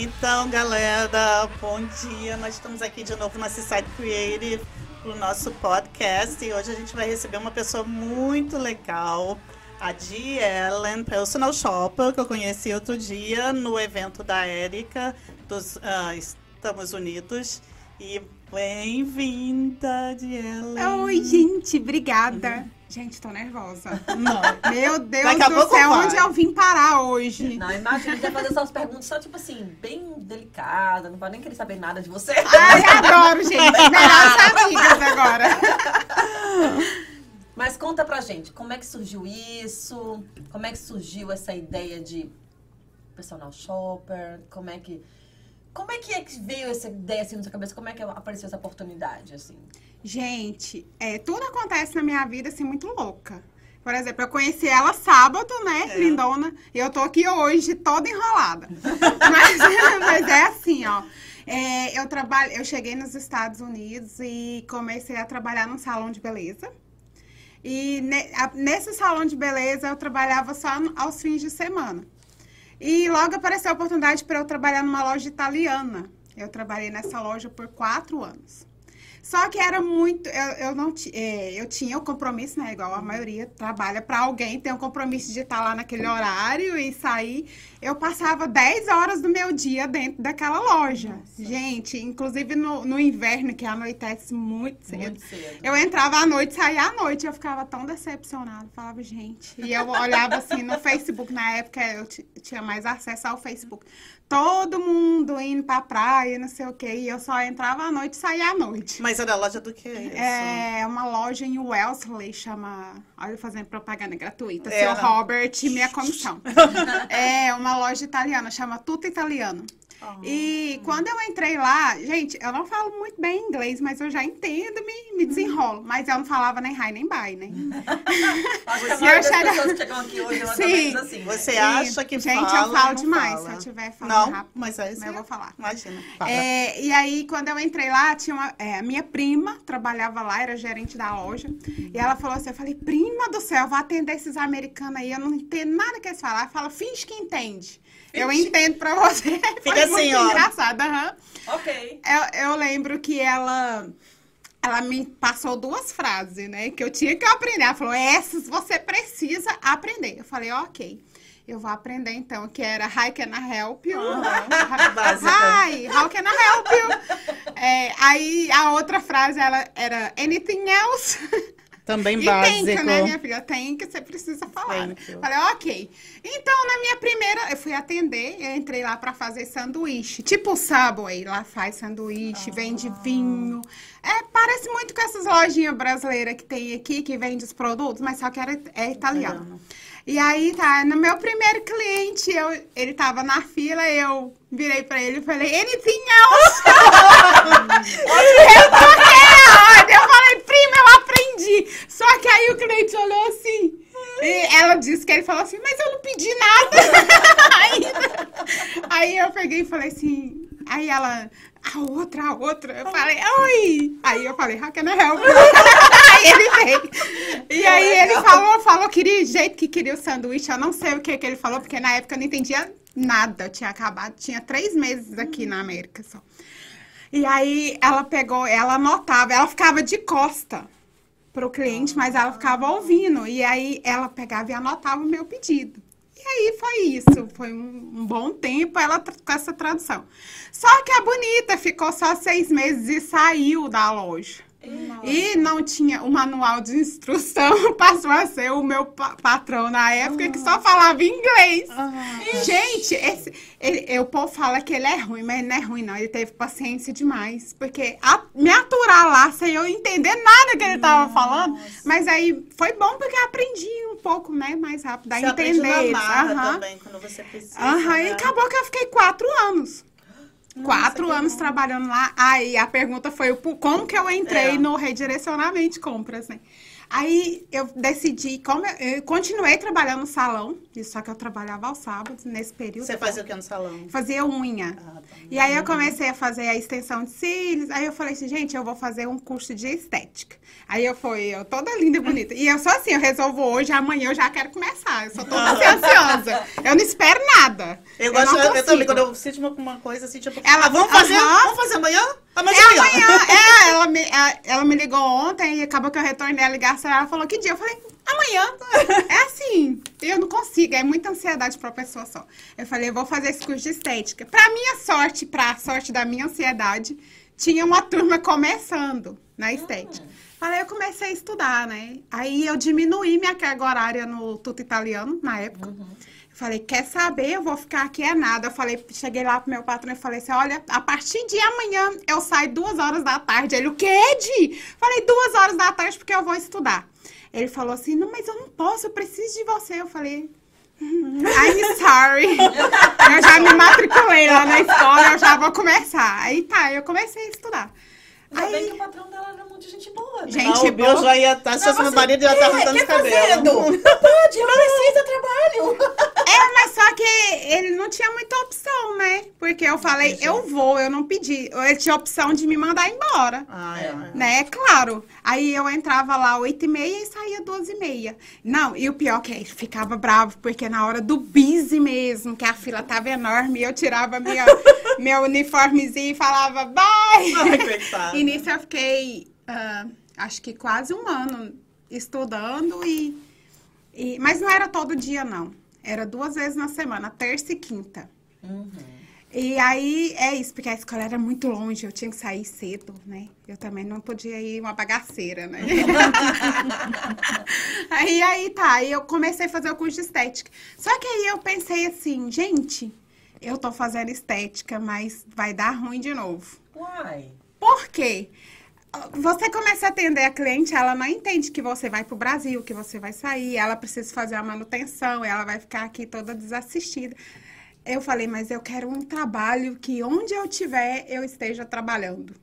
Então, galera, bom dia. Nós estamos aqui de novo na Seaside Creative para o nosso podcast e hoje a gente vai receber uma pessoa muito legal, a Dee Ellen, personal shopper, que eu conheci outro dia no evento da Érica dos uh, Estamos Unidos. E bem-vinda, Dee Ellen. Oi, gente, obrigada. Uhum. Gente, tô nervosa. Não. Meu Deus do céu, onde eu vim parar hoje? Não, imagina, já fazer essas perguntas só, tipo assim, bem delicada, não vai nem querer saber nada de você. Ai, adoro, gente. Melhores amigas agora. Mas conta pra gente, como é que surgiu isso? Como é que surgiu essa ideia de personal shopper? Como é que como é que, é que veio essa ideia assim na sua cabeça? Como é que apareceu essa oportunidade assim? Gente, é, tudo acontece na minha vida assim muito louca. Por exemplo, eu conheci ela sábado, né, é. lindona, e eu tô aqui hoje toda enrolada. mas, mas, é assim, ó. É, eu trabalho, eu cheguei nos Estados Unidos e comecei a trabalhar num salão de beleza. E ne, a, nesse salão de beleza eu trabalhava só aos fins de semana. E logo apareceu a oportunidade para eu trabalhar numa loja italiana. Eu trabalhei nessa loja por quatro anos. Só que era muito. Eu, eu não é, eu tinha o compromisso, né? Igual a maioria trabalha para alguém, tem o compromisso de estar lá naquele horário e sair. Eu passava 10 horas do meu dia dentro daquela loja. Nossa. Gente, inclusive no, no inverno, que anoitece muito cedo. muito cedo. Eu entrava à noite, saía à noite. Eu ficava tão decepcionada. Falava, gente. E eu olhava assim no Facebook, na época eu tinha mais acesso ao Facebook todo mundo indo pra praia, não sei o quê. E eu só entrava à noite e saía à noite. Mas era loja do quê? Isso? É uma loja em Wellesley, chama. Olha, fazendo propaganda gratuita. É, Seu. Robert, minha comissão. é uma loja italiana, chama Tuta Italiano. E quando eu entrei lá, gente, eu não falo muito bem inglês, mas eu já entendo, me, me desenrolo. Mas eu não falava nem hi nem bye, né? Você eu achava... pessoas que chegam aqui hoje, Sim. assim. Você acha que gente, fala, Gente, eu falo demais. Fala. Se eu tiver falando não, rápido, mas, é mas eu vou falar. Imagina. É, e aí, quando eu entrei lá, tinha uma, é, a minha prima trabalhava lá, era gerente da loja. E ela falou assim, eu falei, prima do céu, vou atender esses americanos aí, eu não entendo nada que eles falam. Ela fala, finge que entende. Eu entendo pra você. Fica assim, ó. engraçado, aham. Uhum. Ok. Eu, eu lembro que ela ela me passou duas frases, né? Que eu tinha que aprender. Ela falou, essas você precisa aprender. Eu falei, ok. Eu vou aprender então, que era Hi, can I help you? Uhum. Hi, how can I help you? É, aí a outra frase ela era Anything else? Também e básico. Tem que, né, minha filha? Tem que você precisa falar. Falei, ok. Então, na minha primeira, eu fui atender, eu entrei lá para fazer sanduíche. Tipo o Subway, lá faz sanduíche, ah. vende vinho. É, parece muito com essas lojinhas brasileiras que tem aqui, que vende os produtos, mas só que era, é italiano. E aí, tá, no meu primeiro cliente, eu, ele tava na fila, eu virei pra ele e falei, anything else? eu a ordem, eu falei, prima, eu aprendi. Só que aí o cliente olhou assim, e ela disse que ele falou assim, mas eu não pedi nada ainda. Aí eu peguei e falei assim, aí ela, a outra, a outra. Eu falei, oi! Aí eu falei, can I help aí ele veio. E aí ele falou, falou, queria jeito que queria o sanduíche. Eu não sei o que, que ele falou, porque na época eu não entendia nada. Eu tinha acabado, tinha três meses aqui na América só. E aí ela pegou, ela anotava, ela ficava de costa pro cliente, mas ela ficava ouvindo. E aí ela pegava e anotava o meu pedido. E aí foi isso, foi um, um bom tempo ela com essa tradução. Só que a bonita ficou só seis meses e saiu da loja. Nossa. E não tinha o manual de instrução, passou a ser o meu pa patrão na época uhum. que só falava inglês. Uhum. Gente, esse, ele, o povo fala que ele é ruim, mas ele não é ruim, não. Ele teve paciência demais. Porque a, me aturar lá sem eu entender nada que ele estava falando. Mas aí foi bom porque eu aprendi um pouco, né, mais rápido a você entender. Uhum. também, quando você precisa. Uhum. Né? E acabou que eu fiquei quatro anos. Quatro anos trabalhando lá. Aí a pergunta foi como que eu entrei é. no redirecionamento de compras, né? Aí eu decidi, como eu, eu continuei trabalhando no salão, só que eu trabalhava aos sábados nesse período. Você fazia o que no salão? Fazia unha. Ah, tá. E aí eu comecei a fazer a extensão de cílios. Aí eu falei assim, gente, eu vou fazer um curso de estética. Aí eu fui, eu toda linda e bonita. E eu sou assim, eu resolvo hoje, amanhã eu já quero começar. Eu sou toda assim, ansiosa. Eu não espero nada. Eu gosto, não eu, eu também, quando eu sinto uma, uma coisa assim, tipo, Ela- ah, vamos fazer, Aham. vamos fazer amanhã? Amanhã É amanhã. É, ela me, a- ela me ligou ontem e acabou que eu retornei a ligação. Ela falou, que dia? Eu falei, amanhã. É assim, eu não consigo, é muita ansiedade pra uma pessoa só. Eu falei, eu vou fazer esse curso de estética. Pra minha sorte, pra sorte da minha ansiedade, tinha uma turma começando na estética. Falei, eu comecei a estudar, né? Aí eu diminuí minha carga horária no tuto italiano, na época. Falei, quer saber? Eu vou ficar aqui é nada. Eu falei, cheguei lá pro meu patrão e falei assim: olha, a partir de amanhã eu saio duas horas da tarde. Ele, o quê, Di? Falei, duas horas da tarde porque eu vou estudar. Ele falou assim: não, mas eu não posso, eu preciso de você. Eu falei. "Hum, I'm sorry. eu já me matriculei lá na escola, eu já vou começar. Aí tá, eu comecei a estudar. Ainda bem Aí, que o patrão dela era muito gente boa. né? Gente, Ah, o Bill boa. já ia estar, se fosse meu marido, já tá arrancando os cabelos. Não pode, ela precisa trabalho. É, mas só que ele não tinha muita opção, né? Porque eu falei, eu vou, eu não pedi. Ele tinha opção de me mandar embora. Ah, é. Né, claro. Aí eu entrava lá 8 e meia e saía 12 e meia. Não, e o pior que ele ficava bravo, porque na hora do busy mesmo, que a fila tava enorme, eu tirava minha, meu uniformezinho e falava, bye! Ai. E nisso eu fiquei, ah, acho que quase um ano estudando e, e... Mas não era todo dia, não. Era duas vezes na semana, terça e quinta. E aí é isso, porque a escola era muito longe, eu tinha que sair cedo, né? Eu também não podia ir uma bagaceira, né? aí, aí tá, aí eu comecei a fazer o curso de estética. Só que aí eu pensei assim, gente, eu tô fazendo estética, mas vai dar ruim de novo. Uai. Por quê? Você começa a atender a cliente, ela não entende que você vai pro Brasil, que você vai sair, ela precisa fazer a manutenção, ela vai ficar aqui toda desassistida. Eu falei, mas eu quero um trabalho que onde eu estiver, eu esteja trabalhando.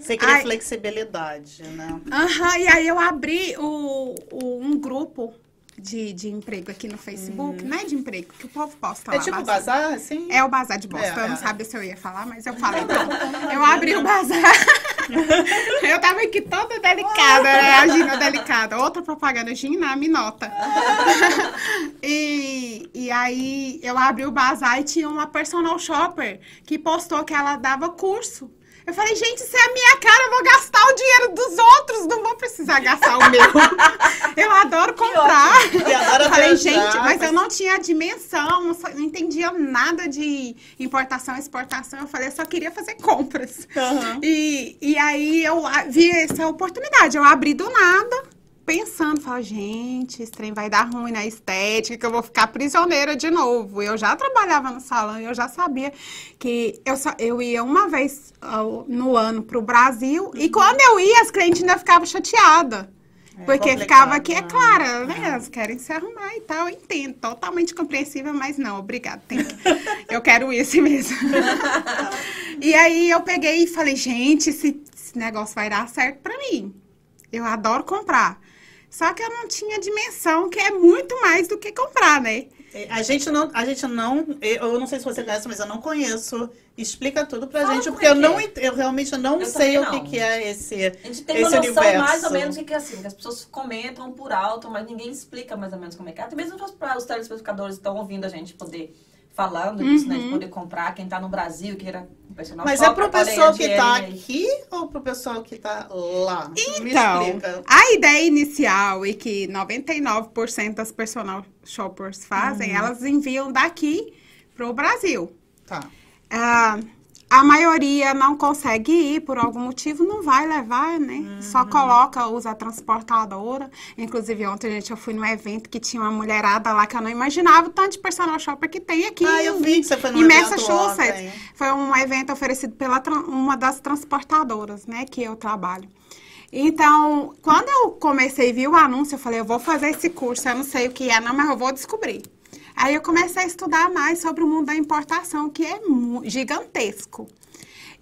Você queria Ai. flexibilidade, né? Aham, e aí eu abri o, o- um grupo de, de emprego aqui no Facebook, não é de emprego, que o povo posta lá. É tipo bastante. bazar, assim? É o bazar de bosta. É, eu não é. sabia se eu ia falar, mas eu falei. Então. Eu abri o bazar. eu tava aqui toda delicada, né? A Gina delicada. Outra propaganda, Gina, me nota. e, e aí eu abri o bazar e tinha uma personal shopper que postou que ela dava curso. Eu falei, gente, isso é a minha cara, eu vou gastar o dinheiro dos outros, não vou precisar gastar o meu. eu adoro comprar. Eu falei, viajar, gente, mas mas- eu não tinha a dimensão, não, não entendia nada de importação e exportação. Eu falei, eu só queria fazer compras. Aham. E, e aí eu vi essa oportunidade. Eu abri do nada, pensando, falei, gente, esse trem vai dar ruim na estética, que eu vou ficar prisioneira de novo. Eu já trabalhava no salão e eu já sabia que eu, só, eu ia uma vez ao- no ano pro Brasil. E quando eu ia, as clientes ainda ficavam chateadas. É Porque ficava aqui, é né? claro, né? Elas querem se arrumar e tal, eu entendo, totalmente compreensível, mas não, obrigada. que- eu quero isso mesmo. e aí eu peguei e falei, gente, esse, esse negócio vai dar certo pra mim. Eu adoro comprar. Só que eu não tinha dimensão que é muito mais do que comprar, né? É, A gente não, a gente não, eu não sei se você conhece, mas eu não conheço. Explica tudo pra Fala gente, porque é eu não, é. eu realmente não Eu sei o também que, não. que é esse, A gente tem uma noção universo. mais ou menos do que é assim, que as pessoas comentam por alto, mas ninguém explica mais ou menos como é que é. Até mesmo para os telespectadores que estão ouvindo a gente poder falando disso, né? De poder comprar, quem tá no Brasil, o personal Mas é shopper, pro podem pessoal que tá aí. aqui ou pro pessoal que tá lá? Me Então, explica. a ideia inicial e que 99% das personal shoppers fazem, Uhum. elas enviam daqui pro Brasil. Tá. Ah, a maioria não consegue ir por algum motivo, não vai levar, né? Uhum. Só coloca, usa a transportadora. Inclusive, ontem, gente, eu fui num evento que tinha uma mulherada lá que eu não imaginava o tanto de personal shopper que tem aqui. Ah, eu vi que você foi no em evento Massachusetts. ontem. Foi um evento oferecido pela uma das transportadoras, né, que eu trabalho. Então, quando eu comecei a ver o anúncio, eu falei, eu vou fazer esse curso, eu não sei o que é, não, mas eu vou descobrir. Aí eu comecei a estudar mais sobre o mundo da importação, que é gigantesco.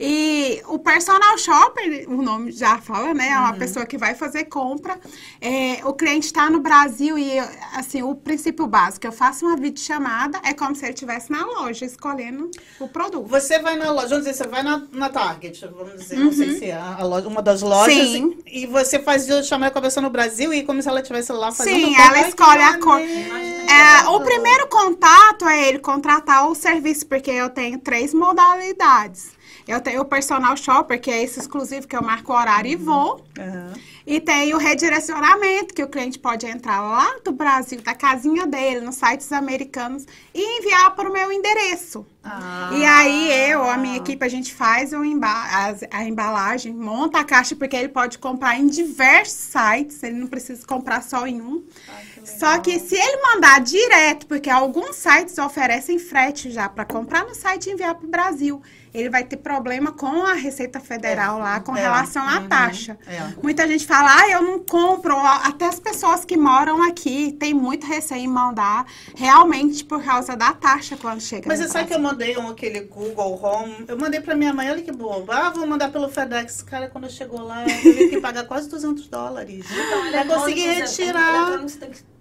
E o personal shopper, o nome já fala, né? É uma pessoa que vai fazer compra. É, o cliente está no Brasil e, assim, o princípio básico, eu faço uma videochamada, é como se ele estivesse na loja escolhendo o produto. Você vai na loja, vamos dizer, você vai na, na Target, vamos dizer, não sei se é a loja, uma das lojas. Sim. E, e você faz chamada com a pessoa no Brasil e como se ela estivesse lá fazendo Sim, ela Ai, escolhe a cor. É, o primeiro contato é ele contratar o serviço, porque eu tenho três modalidades. Eu tenho o personal shopper, que é esse exclusivo que eu marco o horário e vou. Aham. E tem o redirecionamento, que o cliente pode entrar lá do Brasil, da casinha dele, nos sites americanos, e enviar para o meu endereço. Ah. E aí eu, a minha equipe, a gente faz o emba as- a embalagem, monta a caixa, porque ele pode comprar em diversos sites, ele não precisa comprar só em um. Ai, que. Só que se ele mandar direto, porque alguns sites oferecem frete já para comprar no site e enviar para o Brasil, ele vai ter problema com a Receita Federal lá com é, relação à uhum, taxa. é. Muita gente fala, ah, eu não compro. Até as pessoas que moram aqui têm muito receio em mandar, realmente por causa da taxa quando chega. Mas você sabe que eu Brasil. Mandei um, aquele Google Home? Eu mandei pra minha mãe, olha que boba. Ah, vou mandar pelo FedEx. Cara, quando chegou lá, eu tive que pagar quase 200 dólares. Então, pra conseguir é- retirar.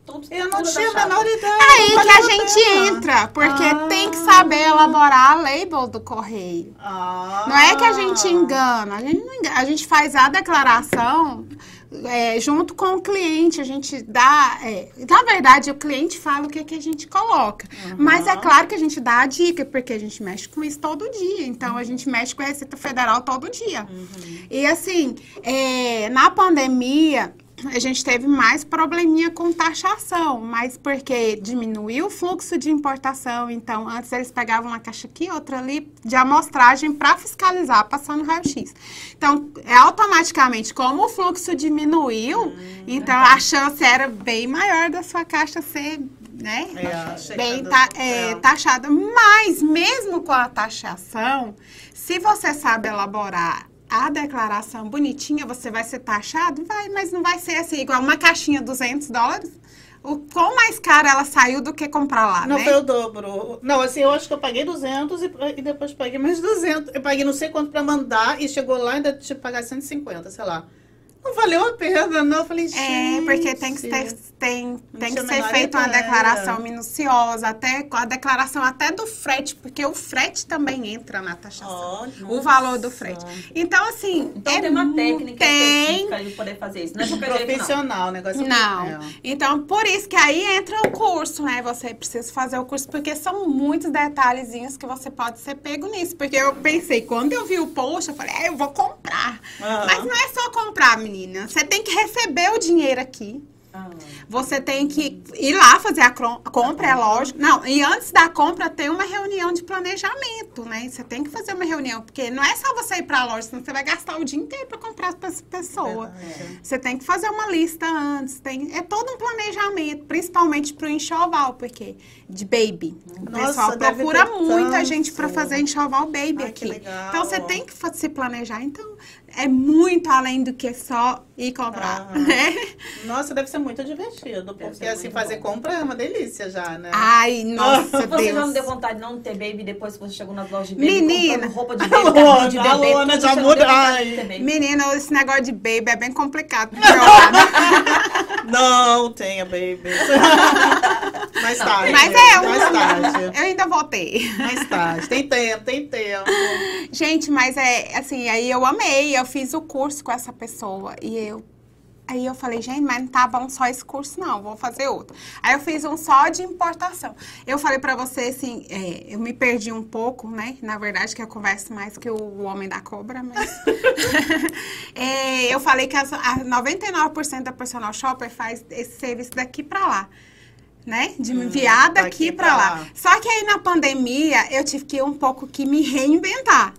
tudo- Eu não tinha a menor ideia. É aí que a gente entra, porque Ah. tem que saber elaborar a label do correio. Ah. Não é que a gente engana, a gente, não engana, a gente faz a declaração é, junto com o cliente, a gente dá. é, na verdade, o cliente fala o que, que a gente coloca. Mas é claro que a gente dá a dica, porque a gente mexe com isso todo dia. Então, a gente mexe com a Receita Federal todo dia. E assim, é, na pandemia. A gente teve mais probleminha com taxação, mas porque diminuiu o fluxo de importação. Então, antes eles pegavam uma caixa aqui, outra ali, de amostragem para fiscalizar, passando raio-x. Então, é automaticamente, como o fluxo diminuiu, então a chance era bem maior da sua caixa ser, né? É, bem ta- é. taxada. Mas, mesmo com a taxação, se você sabe elaborar a declaração bonitinha, você vai ser taxado? Vai, mas não vai ser assim, igual uma caixinha 200 dólares. O quão mais cara ela saiu do que comprar lá, Não né? foi o dobro. Não, assim, eu acho que eu paguei 200 e, e depois paguei mais 200. Eu paguei não sei quanto pra mandar e chegou lá e ainda tive que pagar 150, sei lá. Não valeu a pena, não. Eu falei, gente. É, porque tem que ter, tem, tem que ser feita uma declaração minuciosa, até a declaração até do frete, porque o frete também entra na taxação. Ó, o valor do frete. Então, assim. Então é tem uma técnica tem, específica de poder fazer isso. Não é não. Profissional, o negócio Não. É. Então, por isso que aí entra o curso, né? Você precisa fazer o curso, porque são muitos detalhezinhos que você pode ser pego nisso. Porque eu pensei, quando eu vi o post, eu falei, é, eu vou comprar. Aham. Mas não é só comprar, menina. Você tem que receber o dinheiro aqui. Ah. Você tem que ir lá fazer a a compra, é lógico. Não, e antes da compra tem uma reunião de planejamento, né? Você tem que fazer uma reunião, porque não é só você ir pra loja, senão você vai gastar o dia inteiro pra comprar para essa pessoa. Você tem que fazer uma lista antes, tem, é todo um planejamento, principalmente pro enxoval, porque de baby. O pessoal procura muita tanto. gente pra fazer enxoval baby Ai, aqui. Então você tem que se planejar. Então é muito além do que só ir comprar, Aham. né? Nossa, deve ser muito divertido. Porque assim, fazer bom. compra é uma delícia já, né? Ai, nossa, Você já não Deus. deu vontade de não ter baby depois que você chegou nas lojas de baby? Menina. roupa de baby, carrinho de a bebê. Luana tudo, já você não muda- ai. de baby. Menina, esse negócio de baby é bem complicado. Não tenha baby. mais tarde. Mas é, um- Mais tarde. eu ainda vou ter. Mais tarde. Tem tempo, tem tempo. Gente, mas é assim, aí eu amei, eu fiz o curso com essa pessoa e eu. Aí eu falei, gente, mas não tá bom só esse curso, não, vou fazer outro. Aí eu fiz um só de importação. Eu falei pra você, assim, é, eu me perdi um pouco, né? Na verdade, que eu converso mais que o homem da cobra, mas. É, eu falei que as, a 99% da personal shopper faz esse serviço daqui pra lá. Né? De me enviar daqui daqui pra pra lá. lá. Só que aí na pandemia eu tive que um pouco que me reinventar.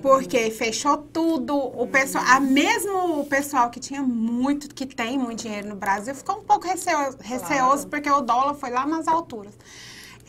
Porque fechou tudo, o pessoal, a mesmo o pessoal que tinha muito, que tem muito dinheiro no Brasil, ficou um pouco receoso, receoso porque o dólar foi lá nas alturas.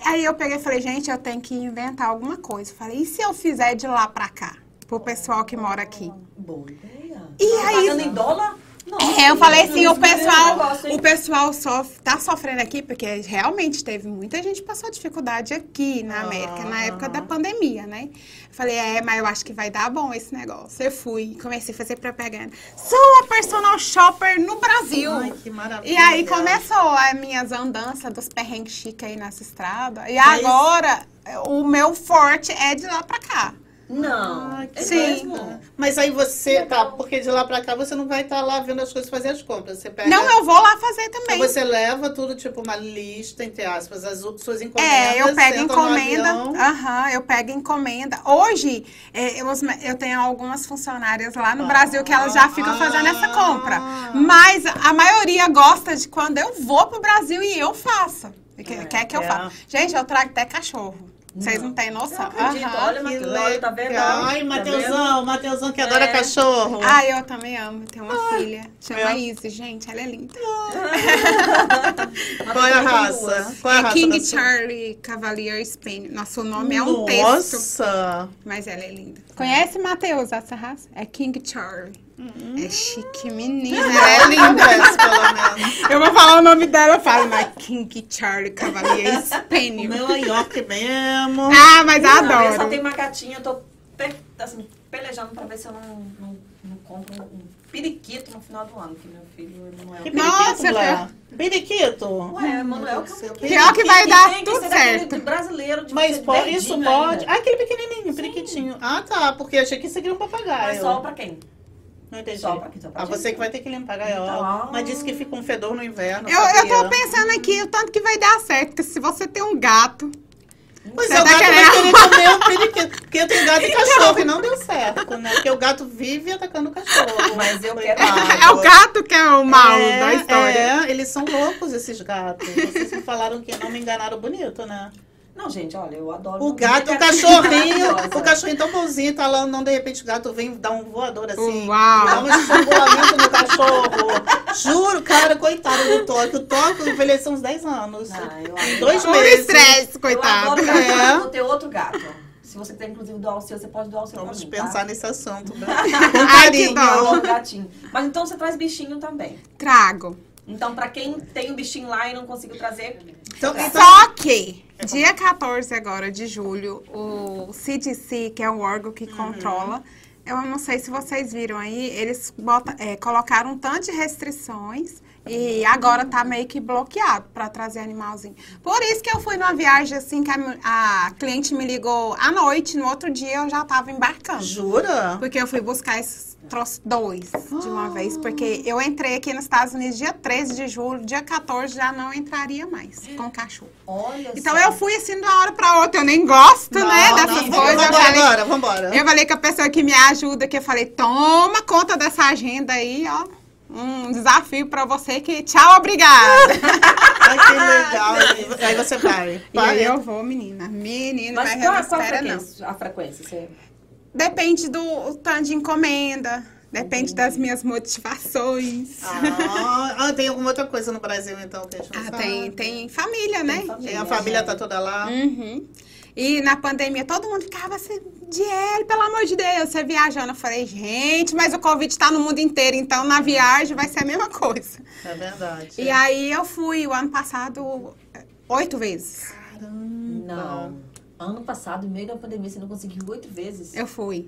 Aí eu peguei e falei, gente, eu tenho que inventar alguma coisa. Falei, e se eu fizer de lá pra cá? Pro pessoal que mora aqui. Boa ideia. E Tá aí- Pagando em dólar? Nossa, É, eu falei assim, o mesmo, pessoal, negócio, o pessoal sof- tá sofrendo aqui, porque realmente teve muita gente que passou dificuldade aqui na América, na época da pandemia, né? Eu falei, é, mas eu acho que vai dar bom esse negócio. Eu fui, comecei a fazer propaganda. Sou a personal shopper no Brasil. Ai, que maravilha. E aí começou as minhas andanças dos perrengues chiques aí nessa estrada. E Mas- agora, o meu forte é de lá pra cá. Não. Que é Sim. mesmo? Mas aí você, tá, porque de lá pra cá você não vai estar lá vendo as coisas, fazer as compras. Você pega. Não, eu vou lá fazer Então também. você leva tudo, tipo, uma lista, entre aspas, as suas encomendas. É, eu pego encomenda. Aham, eu pego encomenda. Hoje, é, eu, eu tenho algumas funcionárias lá no Ah, Brasil que elas já ficam fazendo essa ah. compra. Mas a maioria gosta de quando eu vou pro Brasil e eu faço. É, quer que eu é. faça. Gente, eu trago até cachorro. Vocês não têm Eu noção. acredito. Aham. Olha, Que Matheus, olha, tá vendo? legal. Ai, Tá Mateusão, Mateusão que adora É. cachorro. Ah, eu também amo. Tenho uma filha. Chama é. Izzy, gente. Ela é linda. vendo? Qual é a raça? Qual é a É raça King? Charlie Cavalier Spaniel. Nosso nome é um texto. Nossa! Mas ela é linda. Conhece, Matheus, essa raça? É King Charlie. É chique, menina. Ela é linda. Pelo menos. Eu vou falar o nome dela, eu falo, mas King Charlie Cavalier O Spaniel. meu é York mesmo. Ah, mas Não, Eu só adoro. tenho uma gatinha, eu tô assim, pelejando pra ver se eu não, não, não compro um periquito no final do ano, que meu filho não é Que o Nossa, periquito? Periquito? Ué, Manuel, que Seu Pior que vai dar que tudo certo. de brasileiro, de Mas pode, isso pode. Ah, aquele pequenininho, periquitinho. Ah, tá, porque eu achei que isso aqui era um papagaio. Mas só pra quem? Não entendi. Só pra? Só pra Ah, gente? você que vai ter que limpar a gaiola. Então. Mas disse que fica um fedor no inverno. Eu, eu tô pensando aqui o tanto que vai dar certo, porque se você tem um gato. Pois é, o tá gato querendo- vai querer comer o periquito. Porque eu tenho gato e cachorro e não deu certo, né? Porque o gato vive atacando o cachorro. Mas eu quero- Coitado. É o gato que é o mal É, da história. É, eles são loucos, esses gatos. Vocês me falaram que não me enganaram bonito, né? Não, gente, olha, eu adoro. O gato, o cachorrinho, o cachorrinho tão bonzinho, tá lá, não, de repente o gato vem dar um voador assim. Uau. Dá um estrangulamento no cachorro. Juro, cara, coitado do Toque. O Toque envelheceu uns 10 anos. Ah, eu Em adoro. dois Por meses. estresse, Eu coitado. adoro gato, É. eu vou ter outro gato. Se você quiser, inclusive, doar o seu, você pode doar o seu Vamos mim, pensar tá? nesse assunto. Né? Ai, Eu dó. adoro gatinho. Mas então você traz bichinho também. Trago. Então, pra quem tem um bichinho lá e não conseguiu trazer, Então, então, Só que, dia 14 agora de julho, o CDC, que é o órgão que controla, eu não sei se vocês viram aí, eles bota- é, colocaram um tanto de restrições e agora tá meio que bloqueado para trazer animalzinho. Por isso que eu fui numa viagem assim, que a, a cliente me ligou à noite, no outro dia eu já tava embarcando. jura? Porque eu fui buscar esses trouxe dois de uma vez, porque eu entrei aqui nos Estados Unidos dia 13 de julho, dia 14 já não entraria mais com cachorro. olha Então só. eu fui assim de uma hora pra outra, eu nem gosto, né, Não, dessas não, coisas. Eu Vambora falei, agora, vambora. eu falei com a pessoa que me ajuda, que eu falei, toma conta dessa agenda aí, ó. Um desafio pra você que tchau, obrigada. Ai, que legal. Aí você vai. e aí eu vou, menina. Menina, Mas vai qual, não qual a espera não. frequência? A frequência? Você... Depende do tanto de encomenda, depende das minhas motivações. Ah, ah, tem alguma outra coisa no Brasil, então, que a gente não Ah, sabe? tem, tem família, né? família. Tem a família tá toda lá. Uhum. E na pandemia todo mundo ficava assim, Diel, pelo amor de Deus, você viajando. Eu falei, gente, mas o Covid tá no mundo inteiro, então na viagem vai ser a mesma coisa. É verdade. E aí eu fui o ano passado oito vezes. Não. Ano passado, no meio da pandemia, você não conseguiu oito vezes? Eu fui,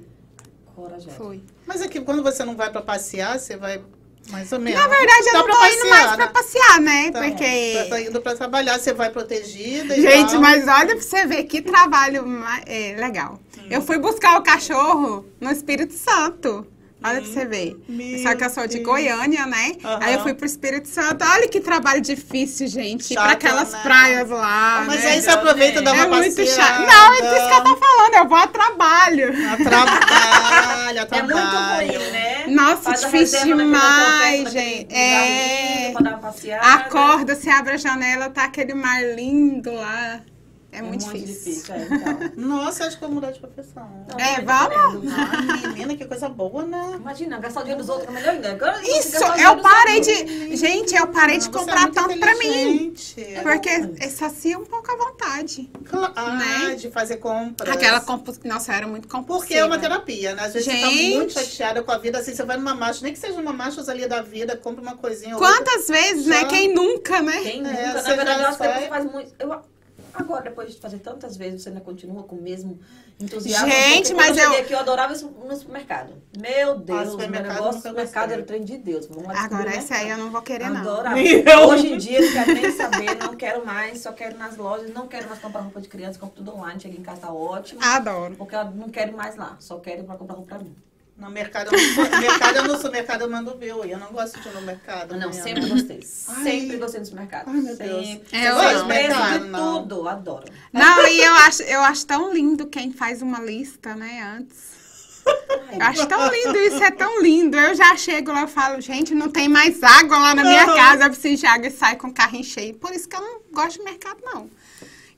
Corajosa. fui. Mas aqui, quando você não vai pra passear, você vai mais ou menos. Na verdade, eu Dá não tô indo passear, mais pra né? passear, né? Tá, Porque. Tá indo pra trabalhar, você vai protegida e Gente, tal. mas olha pra você ver que trabalho é, legal. Eu fui buscar o cachorro no Espírito Santo. Olha pra você ver. Meu Só que eu sou de Deus. Goiânia, né? Aham. Aí eu fui pro Espírito Santo. Olha que trabalho difícil, gente. Ir pra Chato, aquelas né? praias lá. Mas né? aí você aproveita e dá uma é muito passeada. chato. Não, é disso que eu tô falando. Eu vou a trabalho. A trabalho, a É trabalho. muito ruim, né? Nossa, Faz difícil demais, gente. É. Pra dar uma passeada. Acorda, se abre a janela, tá aquele mar lindo lá. É, É muito, difícil. é, então. Nossa, acho que vou mudar de profissão. Não, É, vamos? Ai, menina, que coisa boa, né? Imagina, gastar o dinheiro dos outros é melhor ainda. Agora, Isso, eu parei de. Gente, eu parei de Você é comprar muito tanto pra mim. inteligente. Porque é sacia um pouco a vontade. Cla- Ah, Né? de fazer compras. Aquela compulsiva. Nossa, era muito compulsiva. Porque é uma terapia, né? Às vezes você tá Gente. muito chateada com a vida, assim, você vai numa marcha, nem que seja uma marcha ali da vida, compra uma coisinha ou outra. Quantas vezes, né? Já- Quem nunca, né? Quem É, nunca, você na verdade, eu acho que faz muito. Eu, agora, depois de fazer tantas vezes, você ainda continua com o mesmo entusiasmo. Gente, mas eu cheguei aqui, eu adorava isso no supermercado. Meu Deus, meu supermercado negócio do supermercado era o trem de Deus. Agora o essa aí eu não vou querer, não. Adorava. Eu. Hoje em dia, não quero nem saber, não quero mais, só quero nas lojas, não quero mais comprar roupa de criança, compro tudo online, chego em casa, tá ótimo. Adoro. Porque eu não quero ir mais lá, só quero ir pra comprar roupa pra mim. No mercado, eu não sou, mercado eu não sou mercado, eu mando ver. Eu não gosto de ir no mercado. Não, sempre gostei. Ai. Sempre gostei do supermercado. Ai, meu Deus. Sempre. Eu Mercado, de não. tudo, adoro. Não, e eu acho, eu acho tão lindo quem faz uma lista, né, antes. Eu acho tão lindo, isso é tão lindo. Eu já chego lá e falo, gente, não tem mais água lá na minha Não. casa, eu preciso de água e saio com o carrinho cheio. Por isso que eu não gosto de mercado, não.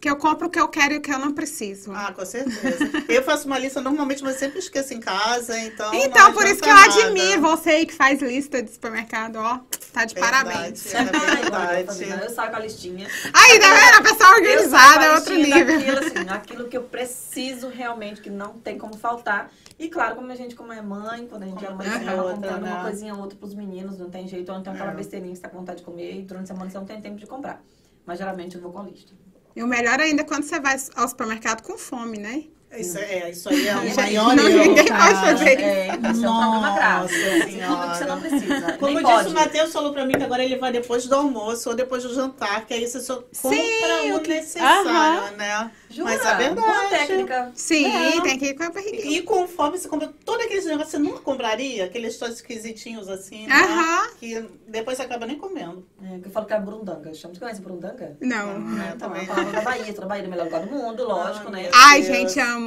Que eu compro o que eu quero e o que eu não preciso. Ah, com certeza. Eu faço uma lista normalmente, mas sempre esqueço em casa, então. então, não por isso que eu nada. admiro você aí que faz lista de supermercado, ó. Tá de Verdade, parabéns. É verdade. Eu saio com a listinha. Aí, tá vendo? A pessoa organizada é outro nível. Daquilo, assim, aquilo que eu preciso realmente, que não tem como faltar. E claro, como a gente, como é mãe, quando a gente é Uma mãe, coisinha acaba outra, comprando né? uma coisinha ou outra pros meninos, não tem jeito. Ou então aquela É. besteirinha que você tá com vontade de comer e durante a semana você não tem tempo de comprar. Mas geralmente eu vou com a lista. E o melhor ainda é quando você vai ao supermercado com fome, né? Isso, é, isso aí é um Não, maior não, erro, ninguém pode fazer É, isso é um problema grave. Que você não precisa. Como Nem disse o Matheus, falou pra mim que agora ele vai depois do almoço ou depois do jantar, que aí você só compra Sim, o o que- necessário, Aham. né? Jura? Mas é verdade. Boa técnica. Sim, É. tem que ir com a barriguinha. E com fome você compra todos aqueles negócios que você nunca compraria, aqueles todos esquisitinhos assim, né? Aham. Que depois você acaba nem comendo. É, que eu falo que é burundanga. Chama, você conhece burundanga? Não. É, Então, também. eu falava da Bahia, da Bahia, do melhor lugar do mundo, lógico, Ai, né? Ai, gente, amo.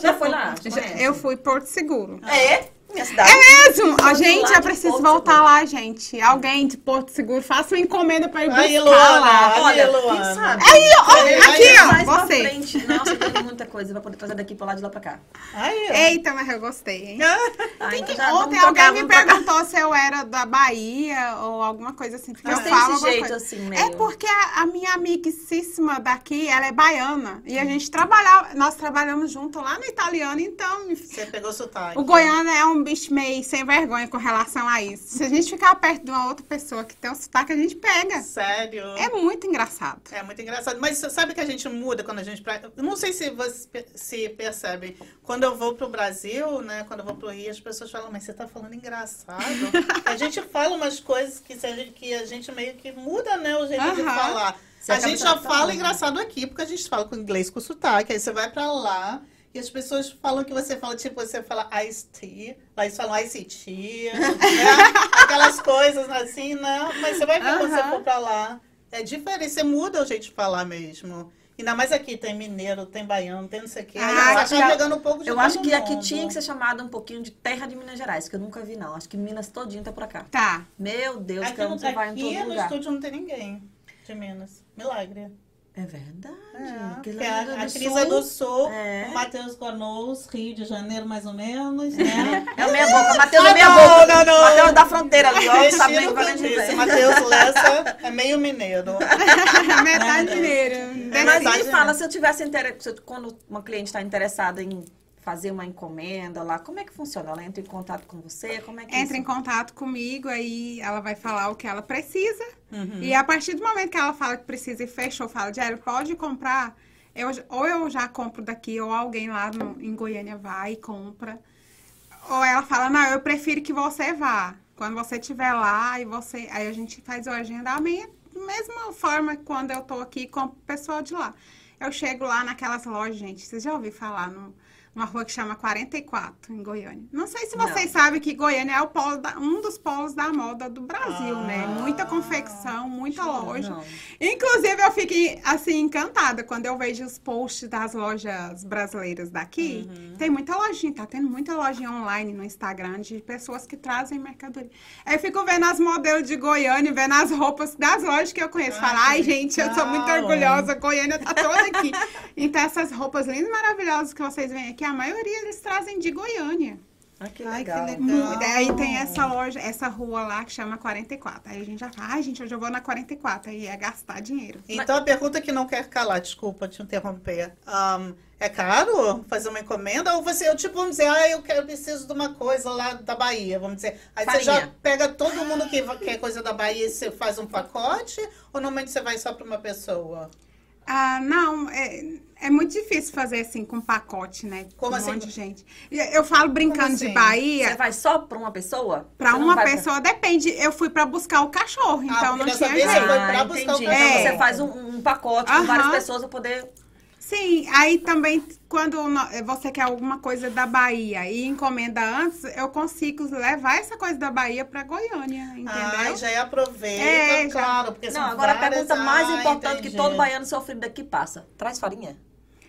Já foi lá? Já-? Eu fui Porto Seguro. É? Minha cidade. É mesmo? Vou gente, eu preciso voltar Seguro. lá, gente. Alguém de Porto Seguro, faça uma encomenda pra ir Aí, buscar Luana, lá. olha, Luana. quem sabe? Aí, ó, Aí, aqui, aí, ó, Mais pra você. frente. Nossa, tem muita coisa. Vai poder trazer daqui pra lá, de lá pra cá. Aí, ó. Eita, mas eu gostei, hein? Ah, Tem então já Ontem alguém trocar, me perguntou se eu era da Bahia ou alguma coisa assim, porque Mas eu tem falo esse jeito coisa. assim, meio... É porque a, a minha amiguíssima daqui, ela é baiana. E a gente trabalhava, nós trabalhamos junto lá no italiano, então Você pegou sotaque. o goiano é um bicho meio sem vergonha com relação a isso. Se a gente ficar perto de uma outra pessoa que tem um sotaque, a gente pega. Sério? É muito engraçado. É muito engraçado. Mas sabe que a gente muda quando a gente. não sei se vocês se percebem. Quando eu vou pro Brasil, né? Quando eu vou pro Rio, as pessoas falam, mas você tá falando engraçado. a gente fala umas coisas que, se a gente, que a gente meio que muda, né? O jeito de falar. Você a gente já fala engraçado aqui, porque a gente fala com inglês com sotaque. Aí você vai pra lá. E as pessoas falam que você fala, tipo, você fala tea, lá eles falam tea, né? Aquelas coisas assim, né? Mas você vai ver quando você for pra lá. É diferente, você muda o jeito de falar mesmo. Ainda mais aqui, tem mineiro, tem baiano, tem não sei o quê. Ah, eu acho que- pegando um pouco de Eu acho que aqui tinha que ser chamada um pouquinho de terra de Minas Gerais, que eu nunca vi, não. Acho que Minas todinho tá por cá. Tá. Meu Deus, Aqui, que no, você vai em aqui todo no lugar. estúdio não tem ninguém de Minas. Milagre. É verdade. É, que que a, a do Cris é do Sul, É. o Matheus Gornous, Rio de Janeiro, mais ou menos, né? É o meia boca. Matheus é meia não, boca. não, não. Matheus da fronteira ali, ó. Sabe é de isso. ver. Matheus Lessa é meio mineiro. Metade É. mineiro. É Mas me fala, se eu tivesse inter... se eu- quando uma cliente está interessada em fazer uma encomenda lá, como é que funciona? Ela entra em contato com você? Como é que Entra em contato comigo, aí ela vai falar o que ela precisa. Uhum. E a partir do momento que ela fala que precisa e fechou, fala, Diário, pode comprar. Eu, ou eu já compro daqui, ou alguém lá no- em Goiânia vai e compra. Ou ela fala, não, eu prefiro que você vá. Quando você estiver lá e você. Aí a gente faz o agendamento, da mesma forma que quando eu tô aqui com o pessoal de lá. Eu chego lá naquelas lojas, gente. Vocês já ouviram falar no, numa rua que chama 44, em Goiânia? Não sei se Não. vocês sabem que Goiânia é o polo da- um dos polos da moda do Brasil, Ah. né? Muita confecção, muita loja. Não. Inclusive, eu fiquei, assim, encantada quando eu vejo os posts das lojas brasileiras daqui. Uhum. Tem muita lojinha, tá tendo muita lojinha online no Instagram de pessoas que trazem mercadoria. Aí eu fico vendo as modelos de Goiânia, vendo as roupas das lojas que eu conheço. Ah, Falo, ai, gente, eu sou muito orgulhosa, Goiânia tá toda aqui. então, essas roupas lindas e maravilhosas que vocês veem aqui, a maioria eles trazem de Goiânia. Ah, que Ai, que legal. legal. Muito. Daí tem essa loja, essa rua lá que chama 44. Aí a gente já fala, ai, gente, hoje eu vou na 44. Aí é gastar dinheiro. Então a pergunta que não quer calar, desculpa te interromper. Ahn, é caro fazer uma encomenda? Ou você, eu tipo, vamos dizer, ah, eu quero, preciso de uma coisa lá da Bahia, vamos dizer. Aí você já Farinha. pega todo mundo que quer coisa da Bahia e você faz um pacote? Ou normalmente você vai só para uma pessoa? Ah, não, é, é muito difícil fazer assim com pacote, né? Como Com assim? Um monte de gente. Eu falo brincando assim? de Você Bahia. vai só pra uma pessoa? Pra Você não uma vai pra- pessoa, depende. Eu fui pra buscar o cachorro, então não tinha jeito. você foi pra Ah, buscar o cachorro. Então É. você faz um, um pacote com Aham. várias pessoas pra poder. Sim, aí também, quando você quer alguma coisa da Bahia e encomenda antes, eu consigo levar essa coisa da Bahia pra Goiânia, entendeu? Ah, já aproveita, É, já- claro. Porque Não, são agora a pergunta mais Ah, importante que todo baiano sofrido daqui passa. Traz farinha?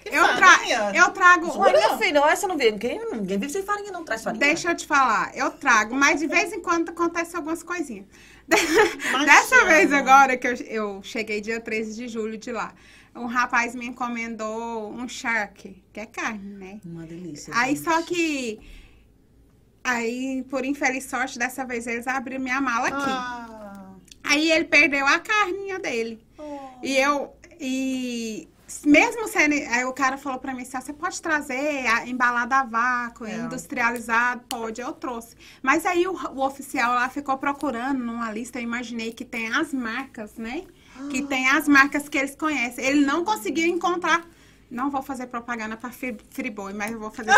Que eu, tra eu trago. Ué, minha filha, essa não vê. Ninguém, ninguém vive sem farinha, não. Traz farinha. Deixa eu te falar, eu trago, mas de vez em quando acontece algumas coisinhas. Dessa vez agora que eu, eu cheguei dia 13 de julho de lá, um rapaz me encomendou um shark, que é carne, né? Uma delícia. Aí gente. só que. Aí, por infeliz sorte, dessa vez eles abriram minha mala aqui. Ah. Aí ele perdeu a carninha dele. Oh. E eu. E mesmo sendo. Aí o cara falou pra mim assim: "Ah, você pode trazer a, embalada a vácuo, É. industrializado? Pode, eu trouxe. Mas aí o, o oficial lá ficou procurando numa lista, eu imaginei que tem as marcas, né? Que tem as marcas que eles conhecem. Ele não conseguiu encontrar. Não vou fazer propaganda pra Fri- Friboi, mas eu vou fazer.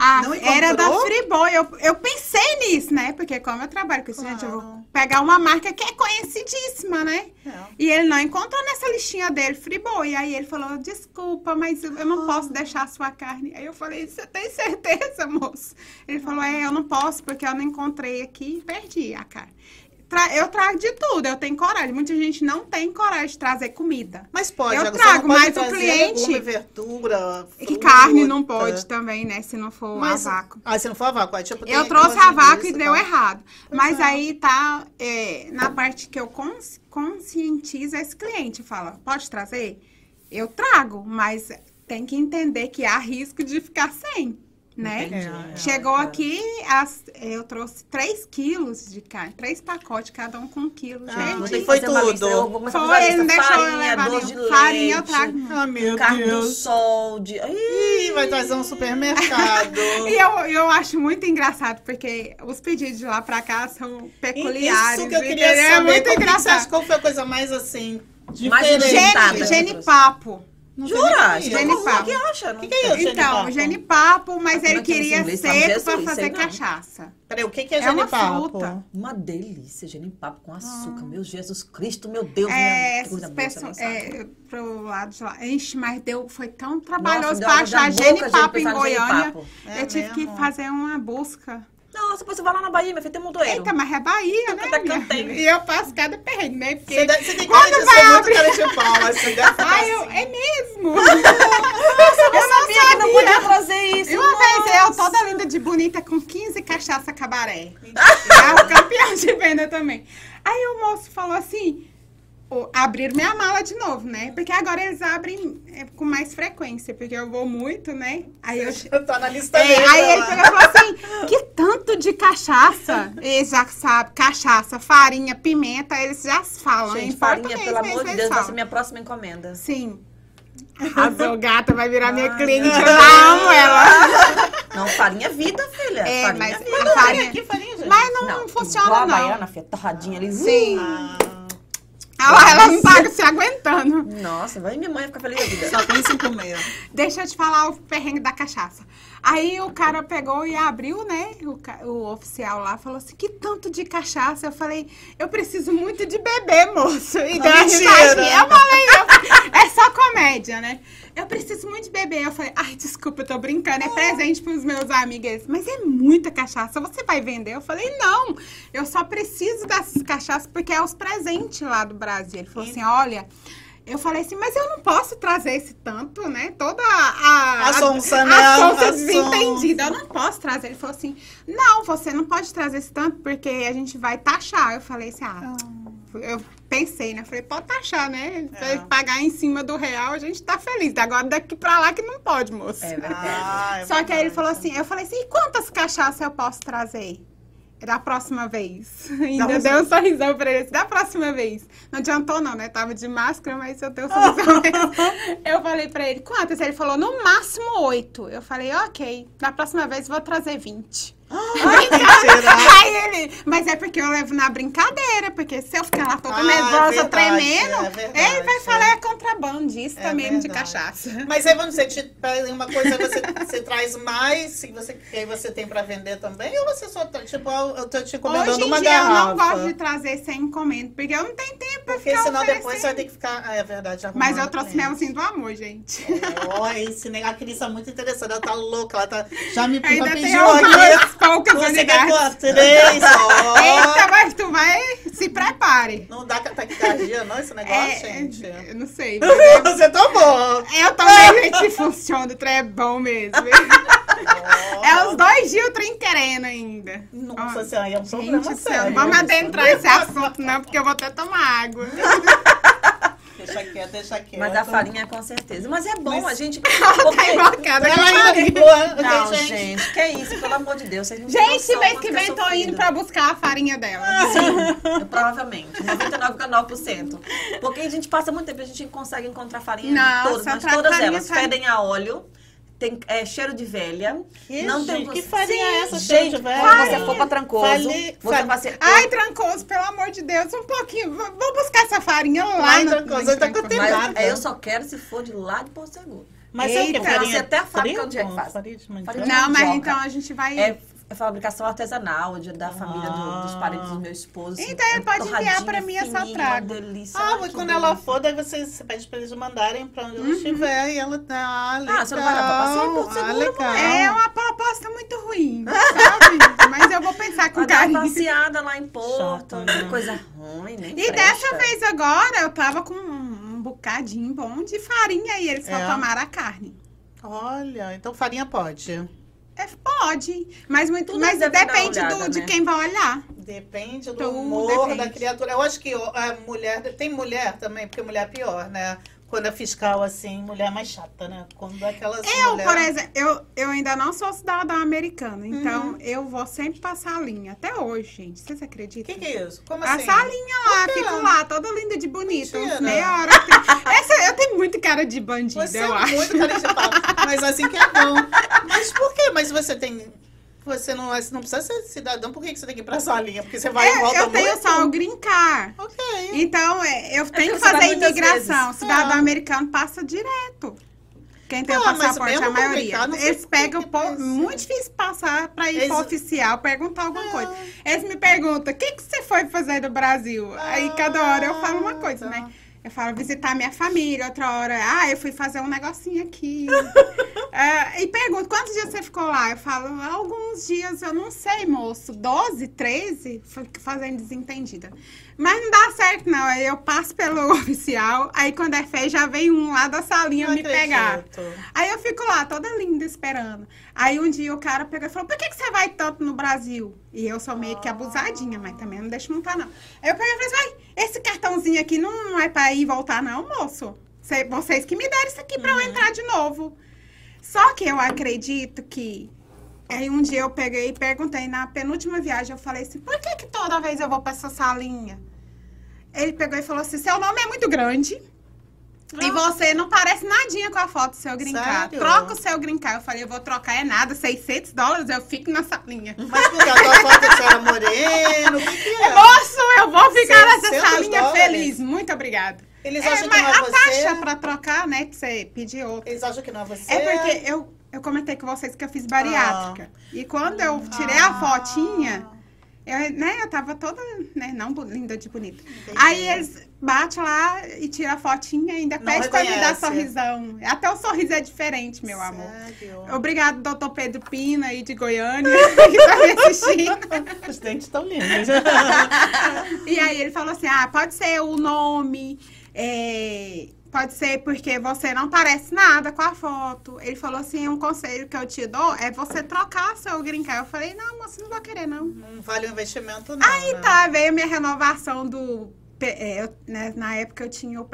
Ah, era da? Friboi. Eu, eu pensei nisso, né? Porque como eu trabalho com isso, gente, eu vou Claro. pegar uma marca que é conhecidíssima, né? É. E ele não encontrou nessa listinha dele Friboi. Aí ele falou, desculpa, mas eu eu não posso deixar a sua carne. Aí eu falei, você tem certeza, moço? Ele falou, é, eu não posso, porque eu não encontrei aqui e perdi a carne. Tra- eu trago de tudo, eu tenho coragem. Muita gente não tem coragem de trazer comida. Mas pode, Eu trago, mas o cliente- legume, verdura, E que fruta. carne não pode também, né? Se não for Mas, a vácuo. Ah, se não for a vácuo, é tipo... Eu trouxe a vácuo e deu errado. Mas é. aí tá é, na parte que eu cons- conscientizo esse cliente. Fala, pode trazer? Eu trago, mas tem que entender que há risco de ficar sem, né? Entendi. É, Chegou cara. aqui, as- eu trouxe 3 quilos de carne, três pacotes, cada um com um quilo. Ah, Gente, foi tudo. eu foi, ele não deixou eu Farinha, levar doce de nenhum. Farinha eu leite, trago. Ah, meu Carne do Deus. sol, de... Ih, vai trazer um supermercado. E eu, eu acho muito engraçado, porque os pedidos de lá pra cá são peculiares. Isso que eu queria entendeu? saber. É muito que você acha engraçado. qual foi a coisa mais, assim, diferente? Gene, genipapo. Não Jura? o que é. Genipapo. como que Que é isso? Então, Genipapo? mas Ah, ele que queria seco sei fazer cachaça. Peraí, o que, que é, É uma genipapo? fruta. Uma delícia, genipapo com açúcar. Meu Jesus Cristo, meu Deus. É, minha, sabe. é, pro lado de lá. Ixi, mas deu, foi tão trabalhoso na achar genipapo em Goiânia. genipapo. É eu tive que fazer uma busca. Nossa, depois você vai lá na Bahia, minha filha, tem montoeiro. Eita, mas é Bahia, né? Filha? E eu faço cada perrengue, né? Porque... Você, deve, você tem Quando de vai ser muito abrir- cara de pau, você deve Ai, eu, assim. é mesmo? eu sabia que não podia trazer isso. E uma vez eu, toda linda de bonita, com 15 cachaça cabaré. É o campeão de venda também. Aí o moço falou assim, abriram minha mala de novo, né? Porque agora eles abrem é, com mais frequência, porque eu vou muito, né? Aí eu... Tá na lista É, negra aí ele lá. pegou e falou assim, que tanto de cachaça? Eles já sabem, cachaça, farinha, pimenta, eles já falam. Gente, em farinha, pelo mesmo amor de Deus, vai falam. ser minha próxima encomenda. Sim. Arrasou, gata, vai virar minha Ai, cliente, eu amo ela. Não, farinha é vida, filha. É, farinha mas é vida. a farinha... Que farinha, gente? Mas não, Não, igual funciona, a não. baiana, filha, torradinha ali. Sim. Ah, Ela, ela não tá se aguentando. Nossa, vai minha mãe ficar feliz da vida. só pensa em comer. Deixa eu te falar o perrengue da cachaça. Aí o cara pegou e abriu, né? O, o oficial lá falou assim: que tanto de cachaça? Eu falei: eu preciso muito de beber, moço. E deu uma risadinha. Eu falei: eu- é só comédia, né? Eu preciso muito de beber. Eu falei: ai, desculpa, eu tô brincando. É presente pros meus amigos. Mas é muita cachaça. Você vai vender? Eu falei: não, eu só preciso dessas cachaças porque é os presentes lá do Brasil. Ele falou assim: olha. Eu falei assim, mas eu não posso trazer esse tanto, né? Toda a... A sonsa, né? A sonsa desentendida. Eu não posso trazer. Ele falou assim, não, você não pode trazer esse tanto porque a gente vai taxar. Eu falei assim, ah... Eu pensei, né? Falei, pode taxar, né? É. ele pagar em cima do real, a gente tá feliz. Agora daqui pra lá que não pode, moço. É verdade. Ah, é Só que aí ele verdade. falou assim, eu falei assim, e quantas cachaças eu posso trazer? Da próxima vez. Ainda deu um sorrisão pra ele. Da próxima vez. Não adiantou não, né? Tava de máscara, mas eu dei um sorrisão. Eu falei pra ele, quantas? Ele falou, no máximo oito. Eu falei, ok. Da próxima vez vou trazer vinte. Aí ele, mas é porque eu levo na brincadeira, porque se eu ficar lá toda Ah, é nervosa, verdade, tremendo, é verdade, ele vai é. falar é contrabandista É mesmo de verdade. cachaça. Mas aí vamos dizer, uma coisa você, você traz mais, se você, que aí você tem pra vender também, ou você só, tá, tipo, eu tô te encomendando Hoje em uma dia garrafa? eu não gosto de trazer sem encomenda, porque eu não tenho tempo pra Porque ficar senão depois você vai oferecendo. ter que ficar, ah, é verdade, Mas eu trouxe melzinho do amor, gente. Ó, esse negócio, a Cris é muito interessante, ela tá louca, ela tá, já me pediu algumas aqui. poucas Você unidades. quer quanto? Três, ó. Eita, mas tu vai, se prepare. Não dá taquicardia não, esse negócio, É, gente? eu não sei. eu- Você tomou. Eu também, gente, funciona, o trem é bom mesmo. É os dois dias o trem querendo ainda. Nossa Ó, senhora, é um problema sério. não vamos adentrar esse assunto, não, porque eu vou até tomar água. Deixa quieto, deixa quieto. Mas a farinha com certeza. Mas é bom Mas- a gente. Ela porque- tá invocada. Ela ainda ligou, Não, gente. gente, que isso, pelo amor de Deus. Vocês não Gente, mês que vem tô indo pra buscar a farinha dela. Sim, provavelmente. 99,9%. Porque a gente passa muito tempo, a gente consegue encontrar farinha Nossa, de todas, mas todas elas fedem a óleo. Tem é, cheiro de velha. Que não tem gente, que farinha é essa, Sim, cheiro gente, de velha? Quando você for pra Trancoso, Fale- você vai ser... Ai, Trancoso, pelo amor de Deus, um pouquinho. Vou buscar essa farinha lá Ai, no Trancoso, eu tô com Trancoso. tempo. Mas é, eu só quero se for de lá de Porto Seguro. Mas é o que? Eita. Farinha Você até a fábrica trigo? onde é que faz. Farinha de mandioca? Farinha Não, mas então a gente vai. É, é fabricação artesanal de- da família do- Ah. dos parentes do meu esposo. Então ele pode enviar pra mim essa traga. Uma delícia. Ah, mas quando ela delícia. for, daí você, você pede pra eles mandarem pra onde ela estiver e ela tá. Ah, legal. Ah, você não vai dar pra passeio em Porto ah, Seguro, legal. É uma proposta muito ruim, sabe? Mas eu vou pensar com Vai dar uma carinho. passeada lá em Porto, Chato, né? coisa ruim, nem E presta. dessa vez agora eu tava com um bocadinho bom de farinha e eles só É. tomaram a carne. Olha, então farinha pode. É, pode, mas, muito, Tudo mas depende do- olhada, de né? quem vai olhar. Depende do Tudo humor depende. da criatura. Eu acho que a mulher. Tem mulher também, porque mulher é pior, né? Quando é fiscal assim, mulher é mais chata, né? Quando é aquelas. Eu, mulher... por exemplo, eu, eu ainda não sou cidadã americana, então Uhum. eu vou sempre passar a linha. Até hoje, gente. Vocês O acreditam? que, que é isso? Como assim? Passar a linha lá, fico lá, toda linda de bonita. Meia hora. Essa, eu tenho muito cara de bandida, Você eu é acho. muito cara de pau. Mas assim que é bom. Mas por quê? Mas você tem. Você não, é- não precisa ser cidadão, por que que você tem que ir pra essa linha? Porque você vai e É, volta eu tenho muito? só o green card. Ok. Então, é, eu tenho que você fazer imigração. vezes. Cidadão É. americano passa direto. Quem tem o Ah, mas passaporte, mesmo a maioria. não sei Eles por pegam, que precisa. muito difícil passar pra ir Eles- pro oficial, perguntar alguma Ah. coisa. Eles me perguntam, o que, que você foi fazer no Brasil? Aí cada hora eu falo uma coisa, Ah, tá. né? Eu falo visitar minha família, outra hora, ah, eu fui fazer um negocinho aqui. Ah, e pergunto, quantos dias você ficou lá? Eu falo, alguns dias, eu não sei, moço, 12, 13, fico fazendo desentendida. Mas não dá certo, não. Aí eu passo pelo oficial, aí quando é fé, já vem um lá da salinha Não me pegar. acredito. Aí eu fico lá, toda linda, esperando. Aí um dia o cara pegou e falou, por que, que você vai tanto no Brasil? E eu sou meio que abusadinha, mas também não deixo montar, não. Aí eu peguei e falei assim, ai, esse cartãozinho aqui não é pra ir e voltar, não, moço. Cê- Vocês que me deram isso aqui pra eu entrar de novo. Só que eu acredito que... Aí um dia eu peguei e perguntei, na penúltima viagem, eu falei assim, por que que toda vez eu vou pra essa salinha? Ele pegou e falou assim, seu nome é muito grande... E você não parece nadinha com a foto do seu grincar. Sério? Troca o seu grincar. Eu falei, eu vou trocar é nada, 600 dólares, eu fico na salinha. Mas porque a tua foto você era moreno, o que, que é? Moço, eu vou ficar nessa 600 salinha dólares? feliz. Muito obrigada. Eles É, acham que não é a você. taxa pra trocar, né, que você pediu outra. Eles acham que não é você. É porque eu, eu comentei com vocês que eu fiz bariátrica. E quando eu tirei Ah. a fotinha, eu, né, eu tava toda, né, não linda de bonita. Aí eles batem lá e tiram a fotinha e ainda pede pra me dar sorrisão. Até o sorriso é diferente, meu amor. Sério? Obrigado, doutor Pedro Pina aí de Goiânia, que tá me assistindo. Os dentes estão lindos. E aí ele falou assim: ah, pode ser o nome, é, pode ser porque você não parece nada com a foto. Ele falou assim: um conselho que eu te dou é você trocar seu green card. Eu falei: não, moça, não vou querer, não. não vale o investimento, não. Aí né? tá, veio a minha renovação do é, né, na época eu tinha o,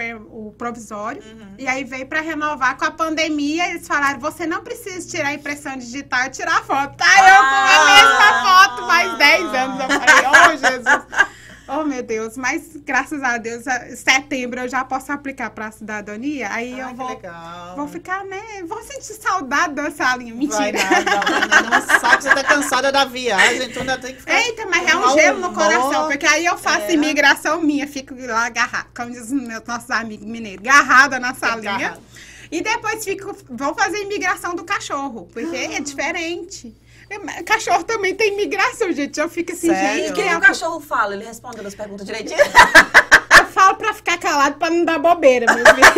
o provisório, e aí veio pra renovar com a pandemia, eles falaram, você não precisa tirar impressão digital e tirar foto. Tá, eu com a mesma foto mais 10 anos. Eu falei, oh, Jesus. Oh, meu Deus, mas graças a Deus, a- setembro eu já posso aplicar pra cidadania, aí Ah, eu que vou, legal. vou ficar, né, vou sentir saudade da salinha, mentira. vai nada. Não sabe, você tá cansada da viagem, tu ainda tem que ficar... Eita, mas é um gelo no coração, porque aí eu faço É. imigração minha, fico lá agarrada, como diz os meus nossos amigos mineiros, agarrada na salinha. Agarrada. E depois fico, vou fazer imigração do cachorro, porque é diferente. É, Cachorro também tem imigração, gente. Eu fico assim, Sério? E gente, o que que o cachorro fala? Ele responde as perguntas direitinho? eu falo pra ficar calado pra não dar bobeira, meu filho.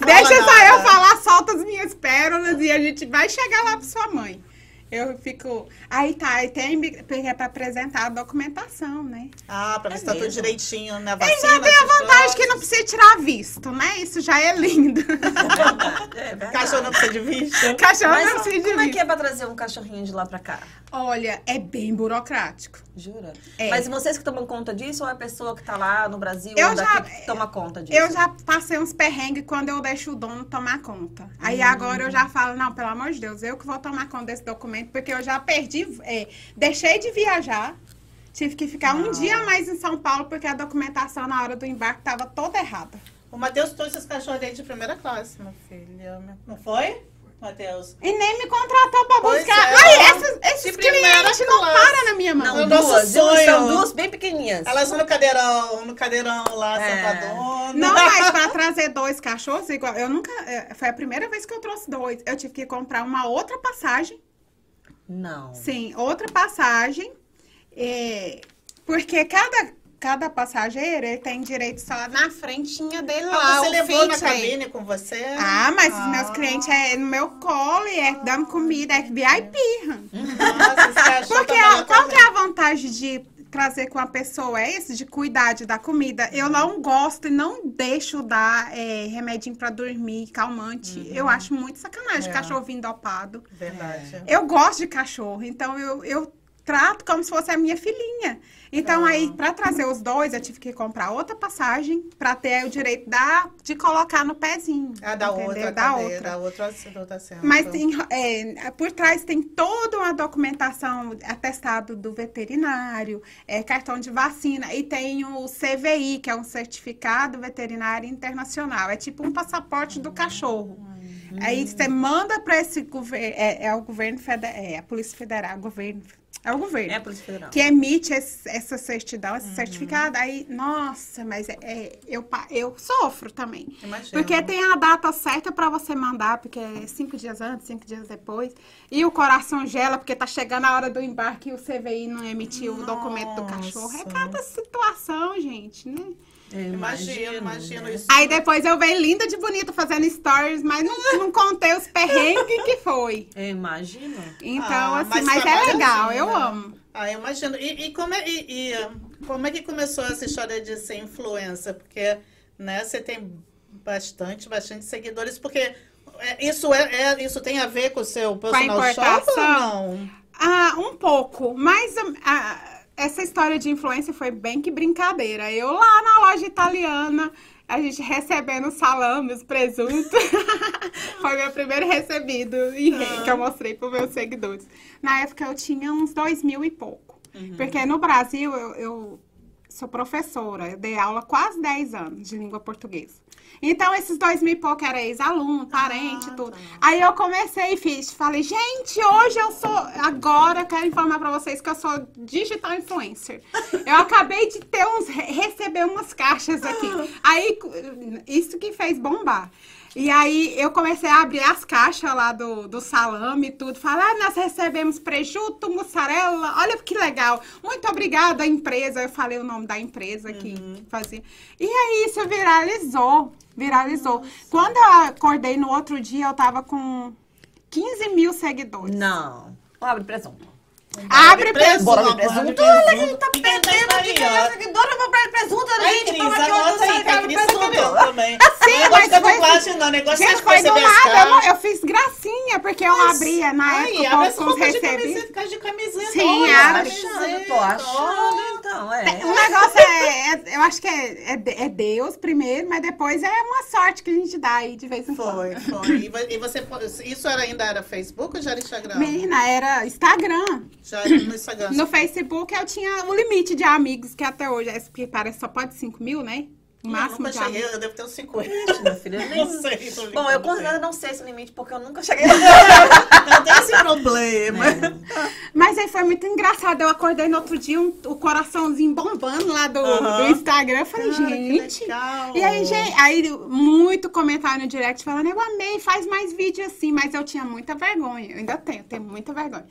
Deixa só eu falar, solta as minhas pérolas e a gente vai chegar lá pra sua mãe. Eu fico. Aí tá, aí tem porque é pra apresentar a documentação, né? Ah, pra ver É se tá tudo direitinho na E vacina. já tem a vantagem coisas. que não precisa tirar visto, né? Isso já é lindo. É verdade. Cachorro não precisa de visto. Cachorro Mas não precisa de como é visto. que é pra trazer um cachorrinho de lá pra cá? Olha, é bem burocrático. Jura? É. Mas vocês que tomam conta disso ou é a pessoa que tá lá no Brasil Eu ou já- daqui que toma conta disso? Eu já passei uns perrengues quando eu deixo o dono tomar conta. Aí agora eu já falo, não, pelo amor de Deus, eu que vou tomar conta desse documento, porque eu já perdi, é, deixei de viajar. Tive que ficar um dia a mais em São Paulo, porque a documentação na hora do embarque estava toda errada. O Matheus trouxe esse cachorro dele de primeira classe, meu filho. Não foi, Matheus? E nem me contratou pra Pois buscar. é. Ai, esses, esses clientes não classe. param na minha mão. Não, nosso duas. sonho. São duas bem pequenininhas. Elas vão no cadeirão, no cadeirão lá, É. sentadona. Não, mas pra trazer dois cachorros, igual. Eu nunca. é, Foi a primeira vez que eu trouxe dois. Eu tive que comprar uma outra passagem. Não. Sim, outra passagem. é, porque cada, cada passageiro ele tem direito só na frentinha dele lá. Ah, você o levou na fit cabine com você? Ah, mas os Ah. meus clientes é no meu colo e é dando comida, é VIP. Nossa, esse cachorro Porque a- qual que é a vantagem de trazer com a pessoa é esse, de cuidar de dar comida? Eu não gosto e não deixo dar é, remedinho pra dormir, calmante. Eu acho muito sacanagem É. cachorro vindo dopado. Verdade. Eu gosto de cachorro, então eu, eu trato como se fosse a minha filhinha. Então, Ah. aí, pra trazer os dois, eu tive que comprar outra passagem pra ter o direito da, de colocar no pezinho. Ah, da entendeu? outra, da cadeira, outra. da outra, assento. Mas tem, é, por trás tem toda uma documentação, atestado do veterinário, é, cartão de vacina, e tem o CVI, que é um Certificado Veterinário Internacional. É tipo um passaporte do cachorro. Aí você manda para esse governo, é, é o governo federal, é a Polícia Federal, governo, é o governo. É a Polícia Federal. Que emite esse- essa certidão, Uhum. esse certificado, aí, nossa, mas é, é, eu, eu sofro também. Imagina. Porque tem a data certa pra você mandar, porque é cinco dias antes, cinco dias depois. E o coração gela, porque tá chegando a hora do embarque e o CVI não emitiu o documento do cachorro. É Nossa. cada situação, gente, né? Eu Imagino, imagino né? isso. Aí depois eu venho linda de bonita fazendo stories, mas não, não contei os perrengues que foi. Eu imagino. Então, Ah, assim, mas mas, é trabalha legal, assim, eu né? amo. Ah, eu imagino. E, e como é, e, e, como é que começou essa história de ser influencer? Porque, né, você tem bastante, bastante seguidores, porque é, isso, é, é- isso tem a ver com o seu personal shopper ou não? Ah, um pouco. Mas ah, essa história de influência foi bem que brincadeira. Eu lá na loja italiana, a gente recebendo salame, os presuntos. foi meu primeiro recebido Ah. que eu mostrei para meus seguidores. Na época eu tinha uns dois mil e pouco. Uhum. Porque no Brasil eu, eu sou professora, eu dei aula quase 10 anos de língua portuguesa. Então, esses dois mil e pouco era ex-aluno, parente, Ah, tudo. tá. Aí eu comecei e fiz, falei, gente, hoje eu sou, agora eu quero informar pra vocês que eu sou digital influencer. Eu acabei de ter uns, re- receber umas caixas aqui. Aí, isso que fez bombar. E aí eu comecei a abrir as caixas lá do, do salame e tudo. Falar, ah, nós recebemos prejuto, mussarela, olha que legal. Muito obrigada, empresa. Eu falei o nome da empresa que fazia. E aí isso viralizou, viralizou. Quando eu acordei no outro dia, eu tava com 15 mil seguidores. Não. Abre presunto. Abre presunto. Bora abrir presunto. presunto. Olha, a gente tá Fica perdendo de Maria. ganhar seguidora. Vou abrir presunto. Ai, gente, Cris, anota outro aí, que a abre Cris presunto. querendo também. Sim, Eu mas gosto foi- de dublagem, não. O negócio é Gente, de foi do nada. Eu, eu fiz gracinha, porque eu abria na Ai, época abre com, os recebidos. camiseta, caixa de camiseta. Sim, abre. camiseta, Tô achando. Então, é. O negócio é, é- eu acho que é, é de- é Deus primeiro, mas depois é uma sorte que a gente dá aí de vez em quando. Foi, foi. E vo- você, isso ainda era Facebook ou já era Instagram? Menina, era Instagram. Já era no Instagram. No Facebook eu tinha o limite de amigos, que até hoje, é porque parece que só pode 5 mil, né? O Eu máximo nunca de cheguei, amigos. eu devo ter uns 50. Minha filha, eu nem- Não sei. Bom, eu não considero não sei esse limite, porque eu nunca cheguei. Não tem esse problema. Mas aí foi muito engraçado. Eu acordei no outro dia, um- o coraçãozinho bombando lá do, do Instagram. Eu falei, Cara, que gente. legal. E aí, gente, aí, muito comentário no direct falando, eu amei, faz mais vídeo assim, mas eu tinha muita vergonha. Eu ainda tenho, tenho muita vergonha.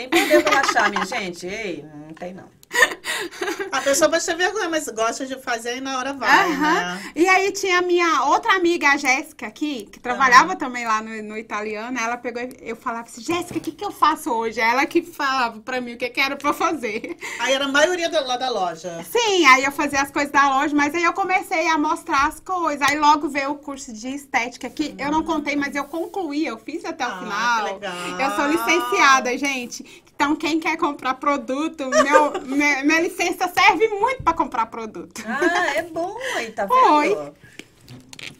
Tem poder pra achar, minha gente? Ei, não tem não. A pessoa pode ter vergonha, mas gosta de fazer e na hora vai, Aham. né? E aí tinha a minha outra amiga, a Jéssica, aqui, que trabalhava também lá no, no italiano. Ela pegou e eu falava assim, Jéssica, o que, que eu faço hoje? Ela que falava pra mim o que, que era pra fazer. Aí era a maioria da- lá da loja. Sim, aí eu fazia as coisas da loja, mas aí eu comecei a mostrar as coisas. Aí logo veio o curso de estética que eu não contei, mas eu concluí, eu fiz até Ah, o final. que legal. Eu sou licenciada, gente. Então, quem quer comprar produto, meu, minha, minha licença serve muito pra comprar produto. Ah, é bom aí, tá vendo? Foi.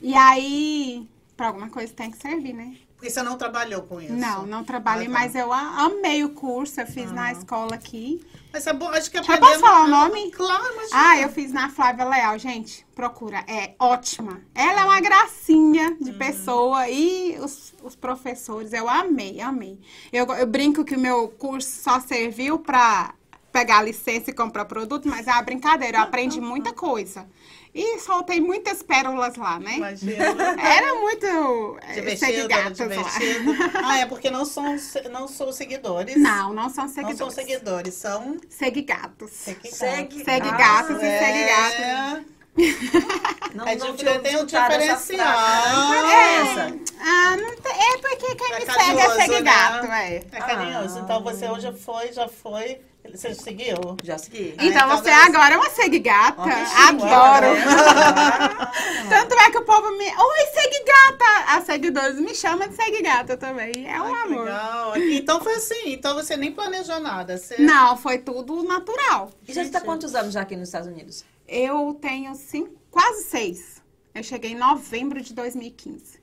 E aí, pra alguma coisa tem que servir, né? Porque você não trabalhou com isso. Não, não trabalhei, Ah, tá. mas eu amei o curso, eu fiz na escola aqui. Mas é bom, acho que Já aprender... posso falar o nome? Claro, mas... Ah, eu fiz na Flávia Leal, gente. Procura, é ótima. Ela é uma gracinha de pessoa e os, os professores, eu amei, amei. Eu, eu brinco que o meu curso só serviu pra pegar a licença e comprar produto, mas é uma brincadeira, eu aprendi muita coisa. E soltei muitas pérolas lá, né? Imagina. Era muito Divertido, era seguigatas lá. divertido. Ah, é porque não são, não são seguidores. Não, não são Não seguidores. são seguidores, são Seguigatos. seguidores. Segue, Segue Ah, gatos e É, segue gatos. Não, É não tem um diferencial. É. Ah, não tem, é porque quem É me carinhoso, segue é segue né? gato, é. É carinhoso. Ah. Então você hoje foi, já foi. Você seguiu? Já segui. Ah, Então então você deve- agora é uma segue gata. Adoro. tá Tanto é que o povo me. Oi, segue gata! As seguidores me chamam de segue gata também. É um Ai, amor. legal. Então foi assim. Então você nem planejou nada. Você... Não, foi tudo natural. E já está quantos anos já aqui nos Estados Unidos? Eu tenho cinco, quase seis. Eu cheguei em novembro de 2015.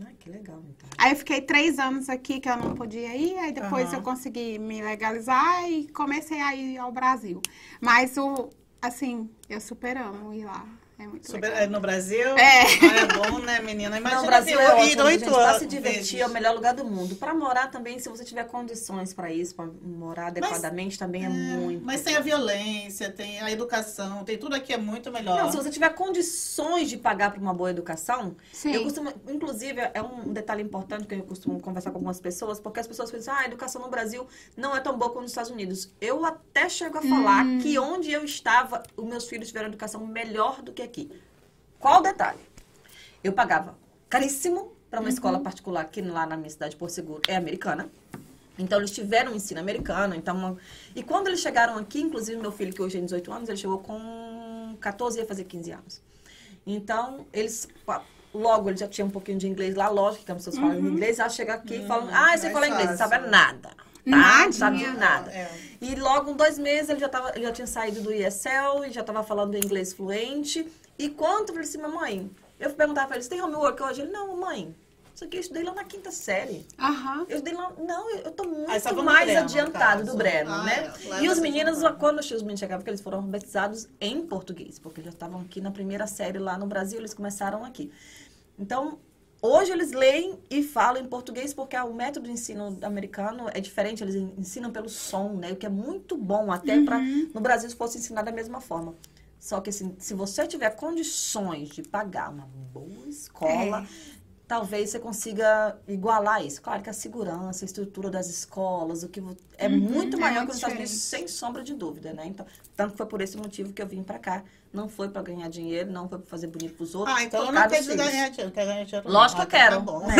Ah, que legal, então. Aí eu fiquei três anos aqui que eu não podia ir, aí depois Aham. eu consegui me legalizar e comecei a ir ao Brasil. Mas o, assim, eu super amo ir lá. É muito Super- legal. é no Brasil? É. Ah, é bom, né, menina? Imagina Não, o Brasil é ótimo, oito gente. Pra se divertir é o melhor lugar do mundo. Pra morar também, se você tiver condições pra isso, pra morar adequadamente, também é, muito. Mas tem a violência, tem a educação, tem tudo aqui é muito melhor. Não, se você tiver condições de pagar por uma boa educação, Sim. eu costumo, inclusive, é um detalhe importante que eu costumo conversar com algumas pessoas, porque as pessoas pensam, ah, a educação no Brasil não é tão boa quanto nos Estados Unidos. Eu até chego a falar Hum. que onde eu estava, os meus filhos tiveram educação melhor do que aqui. Qual o detalhe? Eu pagava caríssimo para uma escola particular aqui lá na minha cidade, Porto Seguro, é americana. Então, eles tiveram um ensino americano. Então, uma- E quando eles chegaram aqui, inclusive meu filho, que hoje tem 18 anos, ele chegou com 14 e ia fazer 15 anos. Então, eles... Logo, ele já tinha um pouquinho de inglês lá, lógico que as pessoas falam inglês. Já chega aqui falando, ah, você fala inglês, não sabe fácil. Nada. Não sabe nada. É. E logo, em dois meses, ele já, tava, ele já tinha saído do ESL, e já estava falando inglês fluente. E quando eu falei assim, mamãe, eu perguntava pra ele, você tem homework hoje? Ele, não, mamãe, isso aqui eu estudei lá na quinta série. Aham. Eu estudei lá, não, eu tô muito mais Breno, no adiantado do Breno, Ah, né? é. Lá E os meninos, quando os meninos chegavam, porque eles foram alfabetizados em português, porque já estavam aqui na primeira série lá no Brasil, eles começaram aqui. Então, hoje eles leem e falam em português porque o método de ensino americano é diferente, eles ensinam pelo som, né? O que é muito bom até para no Brasil se fosse ensinado da mesma forma. Só que assim, se você tiver condições de pagar uma boa escola, talvez você consiga igualar isso. Claro que a segurança, a estrutura das escolas, o que é muito é maior muito que os Estados Unidos, sem sombra de dúvida, né? Então, tanto foi por esse motivo que eu vim pra cá. Não foi pra ganhar dinheiro, não foi pra fazer bonito pros outros. Ah, então eu não quero ganhar dinheiro. Quer ganhar dinheiro? Lógico que eu quero. Tá bom. né?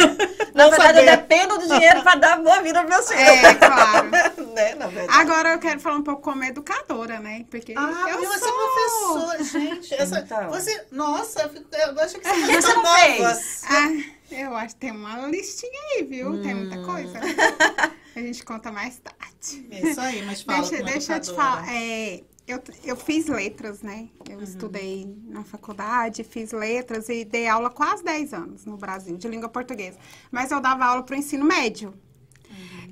Não Na verdade, eu saber. dependo do dinheiro pra dar boa vida aos meus filhos. É, claro. né? Na verdade. Agora eu quero falar um pouco como educadora, né? Porque Ah, eu você sou... é professora, gente. Essa, Então. você, nossa, eu, fico, eu acho que você é você não nova. fez? Ah, eu acho que tem uma listinha aí, viu? Tem muita Hum. coisa. A gente conta mais tarde. É Isso aí, mas fala deixa deixa eu te falar. é, eu, eu fiz letras, né? Eu estudei na faculdade, fiz letras e dei aula quase 10 anos no Brasil, de língua portuguesa. Mas eu dava aula para o ensino médio.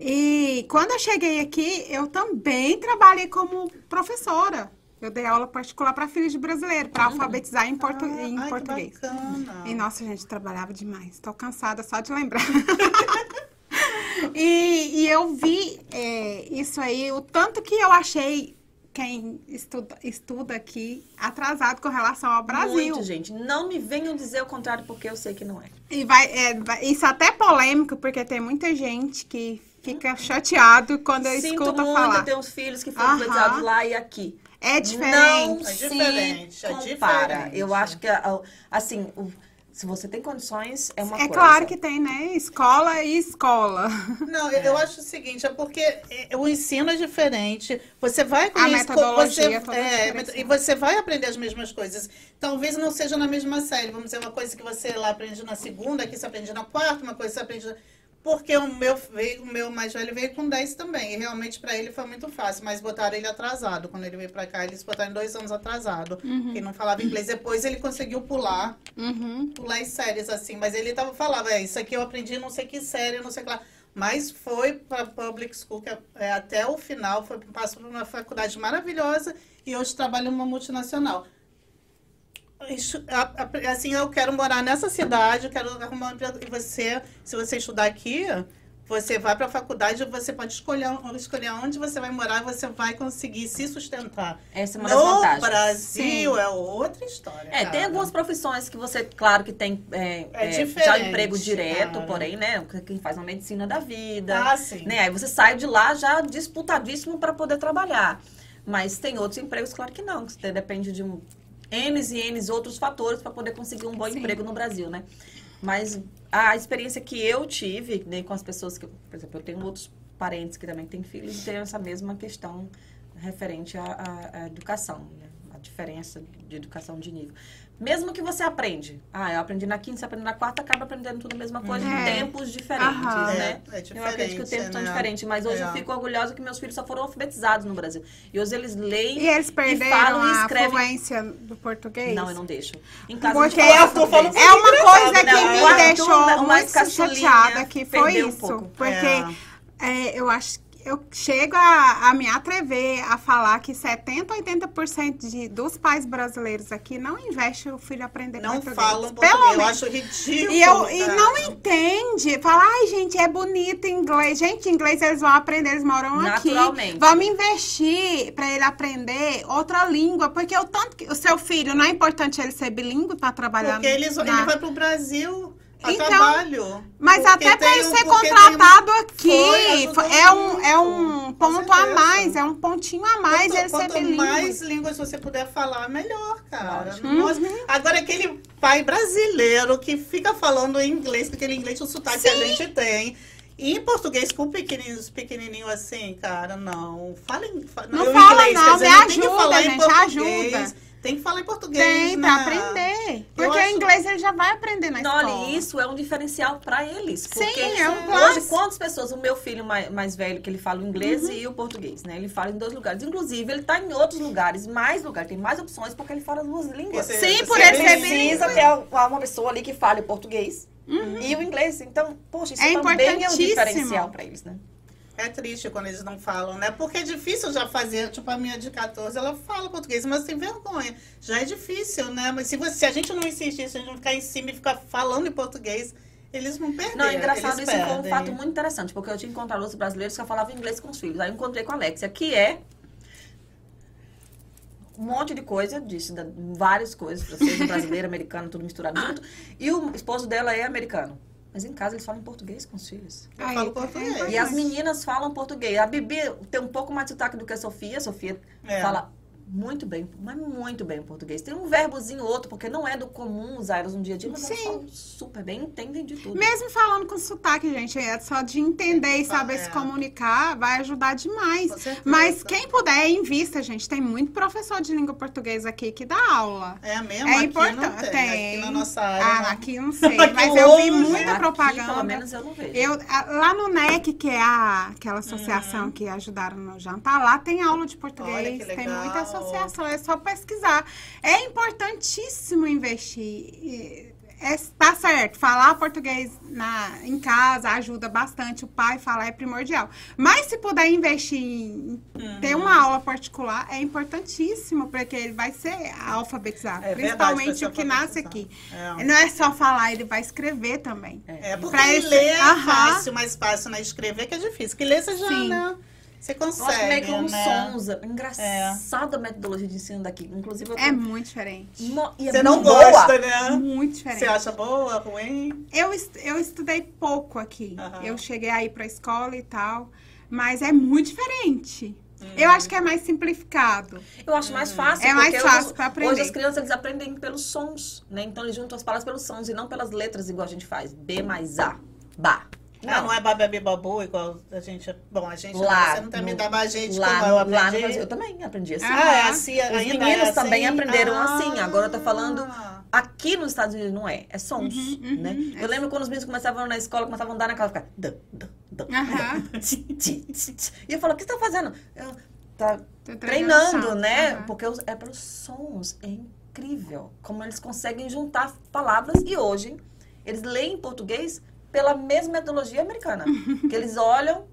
E quando eu cheguei aqui, eu também trabalhei como professora. Eu dei aula particular para filhos de brasileiro, para alfabetizar em, portu Ah, em ai, que português. bacana. E nossa, gente, trabalhava demais. Tô cansada só de lembrar. e, e eu vi é, isso aí, o tanto que eu achei quem estuda, estuda aqui atrasado com relação ao Brasil. Muito, gente. Não me venham dizer o contrário, porque eu sei que não é. E vai, é, vai- isso até é polêmico, porque tem muita gente que fica chateado quando eu Sinto escuto muito falar. ter uns filhos que foram alfabetizados lá e aqui. É Não diferente. É se diferente, é compara. diferente. Eu acho que, assim, o- se você tem condições, é uma É coisa. claro que tem, né? Escola e escola. Não, eu, eu acho o seguinte, é porque é, o ensino é diferente. Você vai conhecer, metodologia você, é toda é, e você vai aprender as mesmas coisas. Talvez não seja na mesma série. Vamos dizer, uma coisa que você lá aprende na segunda, aqui você aprende na quarta, uma coisa que você aprende. na- Porque o meu, veio, o meu mais velho veio com 10 também. E realmente para ele foi muito fácil. Mas botaram ele atrasado. Quando ele veio para cá, eles botaram dois anos atrasado. Uhum. Não falava inglês. Depois ele conseguiu pular Uhum. pular as séries assim, mas ele tava falava, é, isso aqui eu aprendi não sei que série, não sei o que lá. Mas foi para public school que é, é, até o final, foi passou por uma faculdade maravilhosa e hoje trabalha numa multinacional. Assim, eu quero morar nessa cidade, eu quero arrumar um emprego. E você, se você estudar aqui, você vai para a faculdade, você pode escolher, escolher onde você vai morar e você vai conseguir se sustentar. Essa é uma das No vantagens. Brasil Sim. é outra história. É, tem cara. algumas profissões que você, claro que tem é, É é, já emprego direto, cara. porém, né? Quem faz uma medicina da vida. Ah, sim. né? Aí você sai de lá já disputadíssimo para poder trabalhar. Mas tem outros empregos, claro que não. que Você depende de um N e N outros fatores para poder conseguir um bom Sim. emprego no Brasil, né? Mas a experiência que eu tive né, com as pessoas que, por exemplo, eu tenho outros parentes que também têm filhos e tem essa mesma questão referente à, à- à educação, né? a diferença de educação de nível. Mesmo que você aprende, ah, eu aprendi na quinta, você aprende na quarta, acaba aprendendo tudo a mesma coisa É. em tempos diferentes, Aham. né? É, é eu acredito que o tempo diferente, tão né? diferente, mas hoje É. eu fico orgulhosa que meus filhos só foram alfabetizados no Brasil. E hoje eles leem E eles perderam falam e a escrevem. fluência do português? Não, eu não deixo. Em casa Porque a eu tô português. É uma coisa que Não, me Arthur, deixou muito chateada, que foi um isso. pouco. Porque é, eu acho que eu chego a, a me atrever a falar que 70, 80% de, dos pais brasileiros aqui não investem o filho aprender Não português. falam Pelo português. Eu menos. acho ridículo. E, eu, e não entende. Fala, ai, gente, é bonito inglês. Gente, inglês eles vão aprender, eles moram aqui. Naturalmente. Vamos investir para ele aprender outra língua. Porque o tanto que o seu filho, não é importante ele ser bilíngue para trabalhar Porque eles, na- ele vai pro Brasil a Então, trabalho. Mas até para ele um- ser contratado aqui, Foi, é um, é um ponto a mais, é um pontinho a mais quanto, ele ser quanto bilíngue. mais línguas você puder falar, melhor, cara. Uhum. Agora, aquele pai brasileiro que fica falando em inglês, aquele inglês, o sotaque que a gente tem. E em português, com pequenininhos, pequenininho assim, cara, não. Fala em, fa- Não fala, inglês, não, dizer, me ajuda, gente, ajuda. Tem que falar em português, Tem né? para aprender. Eu Porque acho- o inglês ele já vai aprender na Não, escola. olha, isso é um diferencial para eles. Sim, Porque é um hoje, plus. quantas pessoas, o meu filho mais, mais velho, que ele fala o inglês Uhum. e o português, né? Ele fala em dois lugares. Inclusive, ele tá em outros lugares, mais lugares, tem mais opções, porque ele fala duas línguas. Esse- Sim, esse por é ele Precisa ter uma uma pessoa ali que fale o português e o inglês. Então, poxa, isso É também é um diferencial para eles, né? É triste quando eles não falam, né? Porque é difícil já fazer. Tipo, a minha de 14, ela fala português, mas tem vergonha. Já é difícil, né? Mas se, você, se a gente não insistir, se a gente não ficar em cima e ficar falando em português, eles vão perder. Não, é engraçado, eles isso foi um perdem. fato muito interessante, porque eu tinha encontrado outros brasileiros que falavam inglês com os filhos. Aí eu encontrei com a Alexia, que é um monte de coisa, disse várias coisas, francês, brasileiro, americano, tudo misturado junto. E o esposo dela é americano. Mas em casa eles falam português com os filhos. Eu Aí, falo é português. E as meninas falam português. A Bibi tem um pouco mais de sotaque do que a Sofia. A Sofia É. fala muito bem, mas muito bem o português. Tem um verbozinho ou outro, porque não é do comum usar elas no dia a dia, mas elas Sim. falam super bem, entendem de tudo. Mesmo falando com sotaque, gente, é só de entender e saber É. se comunicar, vai ajudar demais. Mas quem puder, invista, gente. Tem muito professor de língua portuguesa aqui que dá aula. É mesmo? É aqui importante. Tem. Tem. Aqui na nossa área. Ah, não. aqui não sei. Mas eu vi muita propaganda. pelo menos, eu não vejo. Eu, lá no NEC, que é a, aquela associação Uhum. que ajudaram no jantar, lá tem aula de Olha português, que tem legal. Associação, é só pesquisar. É importantíssimo investir. É, tá certo, falar português na, em casa ajuda bastante, o pai falar é primordial. Mas se puder investir em Uhum. ter uma aula particular, é importantíssimo, porque ele vai ser alfabetizado. É principalmente o que nasce aqui. É. Não é só falar, ele vai escrever também. É, porque Pra ler é fácil, mais fácil, né? Escrever que é difícil. Que ler você já, Sim. né? Você Eu acho consegue, meio que um né? sons. Engraçada a metodologia de ensino daqui. Inclusive, eu tô... É muito diferente. No- e é Você não boa. gosta, né? Muito diferente. Você acha boa, ruim? Eu, est- eu estudei pouco aqui. Eu cheguei aí pra escola e tal. Mas é muito diferente. Hum. Eu acho que é mais simplificado. Eu acho mais fácil. É mais fácil pra aprender. Hoje as crianças eles aprendem pelos sons, né? Então eles juntam as palavras pelos sons e não pelas letras, igual a gente faz. B mais A. Ba. Não, não é bababi babu, igual a gente. Bom, a gente. Lá, você não também no- dava a gente lá, como eu aprendi. lá no Brasil, eu também aprendi assim. Ah, é assim, Os ainda meninos é também assim? aprenderam Ah. assim. Agora eu tô falando Aqui nos Estados Unidos não é, é sons, Uhum, né? Eu lembro quando os meninos começavam na escola, começavam a andar na casa, ficar... dã, dã, dã. E eu falo, o que você tá fazendo? Eu, tá Tô treinando, som. né? Aham. Porque é pelos sons, é incrível. Como eles conseguem juntar palavras e hoje eles leem em português pela mesma metodologia americana. que eles olham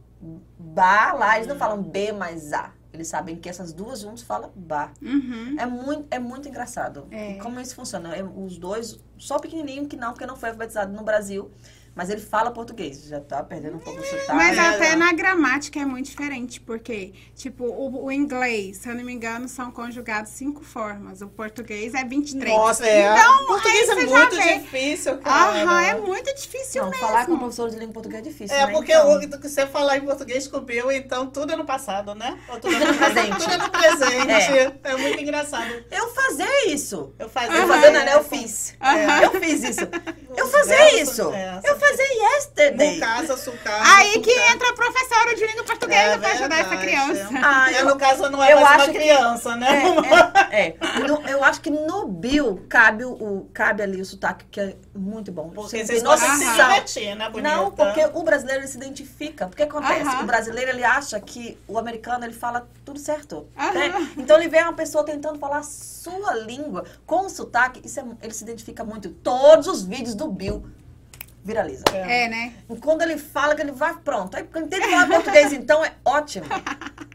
ba lá, eles não falam B mais A. Eles sabem que essas duas juntas falam ba. Uhum. É muito, é muito engraçado. É. Como isso funciona? Os dois, só pequenininho que não, porque não foi alfabetizado no Brasil, mas ele fala português. Já tá perdendo um pouco o sotaque. Mas é, até na gramática é muito diferente, porque, tipo, o, o inglês, se eu não me engano, são conjugados cinco formas. O português é 23. Nossa, é. Então, português aí é muito difícil, cara. Aham, é muito difícil Não, mesmo. falar com professor de língua portuguesa é difícil, É, né? porque Então, o que você falar em português com o Bill, então tudo é no passado, né? Ou tudo é no Presente. Tudo é no presente. É, muito engraçado. Eu fazer isso. Eu fazia. Eu fazendo, né? Eu fiz. Aham. Eu fiz isso. Eu Os fazer isso. é, Eu fazer yesterday. No caso, sucar. Aí que entra a professora de língua portuguesa É pra ajudar essa criança. Ah, É, eu- no caso, não é eu mais uma que- criança, né? É, é. No- eu acho que no Bill cabe, o, o- cabe ali o sotaque, que é muito bom. Porque vocês de se divertir, né, bonita? Não, porque o brasileiro se identifica. Porque acontece? Aham. O brasileiro ele acha que o americano ele fala tudo certo. Né? Então ele vê uma pessoa tentando falar a sua língua com sotaque. Isso é- ele se identifica muito. Todos os vídeos do Bill viralizam. É, né? E quando ele fala que ele vai, pronto. Aí quando ele fala português, então é ótimo.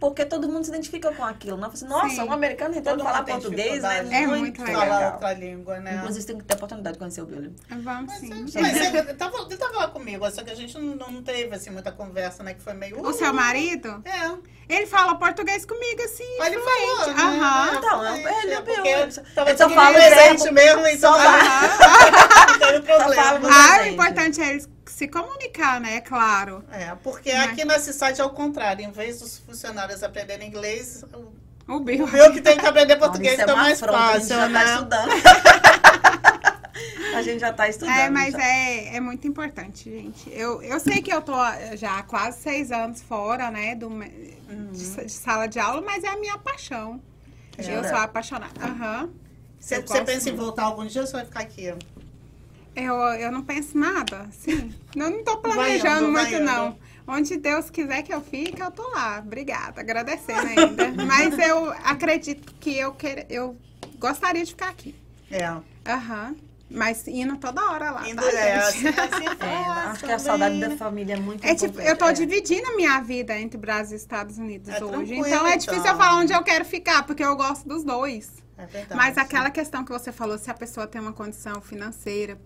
Porque todo mundo se identifica com aquilo. Não, Assim, Nossa, Sim. um americano tentando falar português, né? É muito, muito legal. Falar outra língua, né? Inclusive, tem que ter oportunidade de conhecer o Bill. Vamos sim. Mas ele tava, ele tava lá comigo, só que a gente não, não teve assim, muita conversa, né? Que foi meio. O seu marido, É. ele fala portutguês comigo assim. Mas ele falou, né? Aham. Então, É, ele é Bill. Tava Ele só tudo fala o presente mesmo, então só problema. fala no Ah, o importante é eles se comunicar, né? Claro. É, porque Mas- aqui nesse site é o contrário. Em vez dos funcionários aprenderem inglês, o O Bill. meu que tem que aprender português isso é uma mais fácil, já né? tá estudando. a gente já tá estudando. É, mas já. é, é muito importante, gente. Eu, eu sei que eu tô já há quase seis anos fora, né, do, me- de, de sala de aula, mas é a minha paixão. Eu Jura? sou apaixonada. Aham. Você, Eu você gosto pensa em voltar algum dia ou você vai ficar aqui? Eu, eu não penso nada, sim. Eu não tô planejando vai muito, não. Onde Deus quiser que eu fique, eu tô lá. Obrigada, agradecendo ainda. Mas eu acredito que eu, queira, eu gostaria de ficar aqui. É. Aham. Mas indo toda hora lá, Indo, tá, é, gente? assim, assim É, acho que a saudade da família é muito É tipo, importante. eu tô é. dividindo a minha vida entre Brasil e Estados Unidos É hoje. Então é difícil então. eu falar onde eu quero ficar, porque eu gosto dos dois. É verdade. Mas aquela questão que você falou, se a pessoa tem uma condição financeira,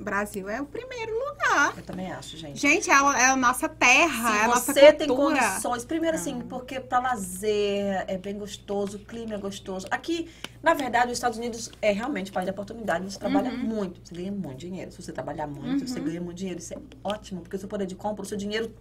Brasil é o primeiro lugar. Eu também acho, gente. Gente, é a, é a nossa terra, é a Se nossa você tem cultura. condições, primeiro assim, porque pra lazer é bem gostoso, o clima é gostoso. Aqui, na verdade, os Estados Unidos é realmente o país da oportunidade, você trabalha Uhum. muito, você ganha muito dinheiro. Se você trabalhar muito, você ganha muito dinheiro. Isso é ótimo, porque o seu poder de compra, o seu dinheiro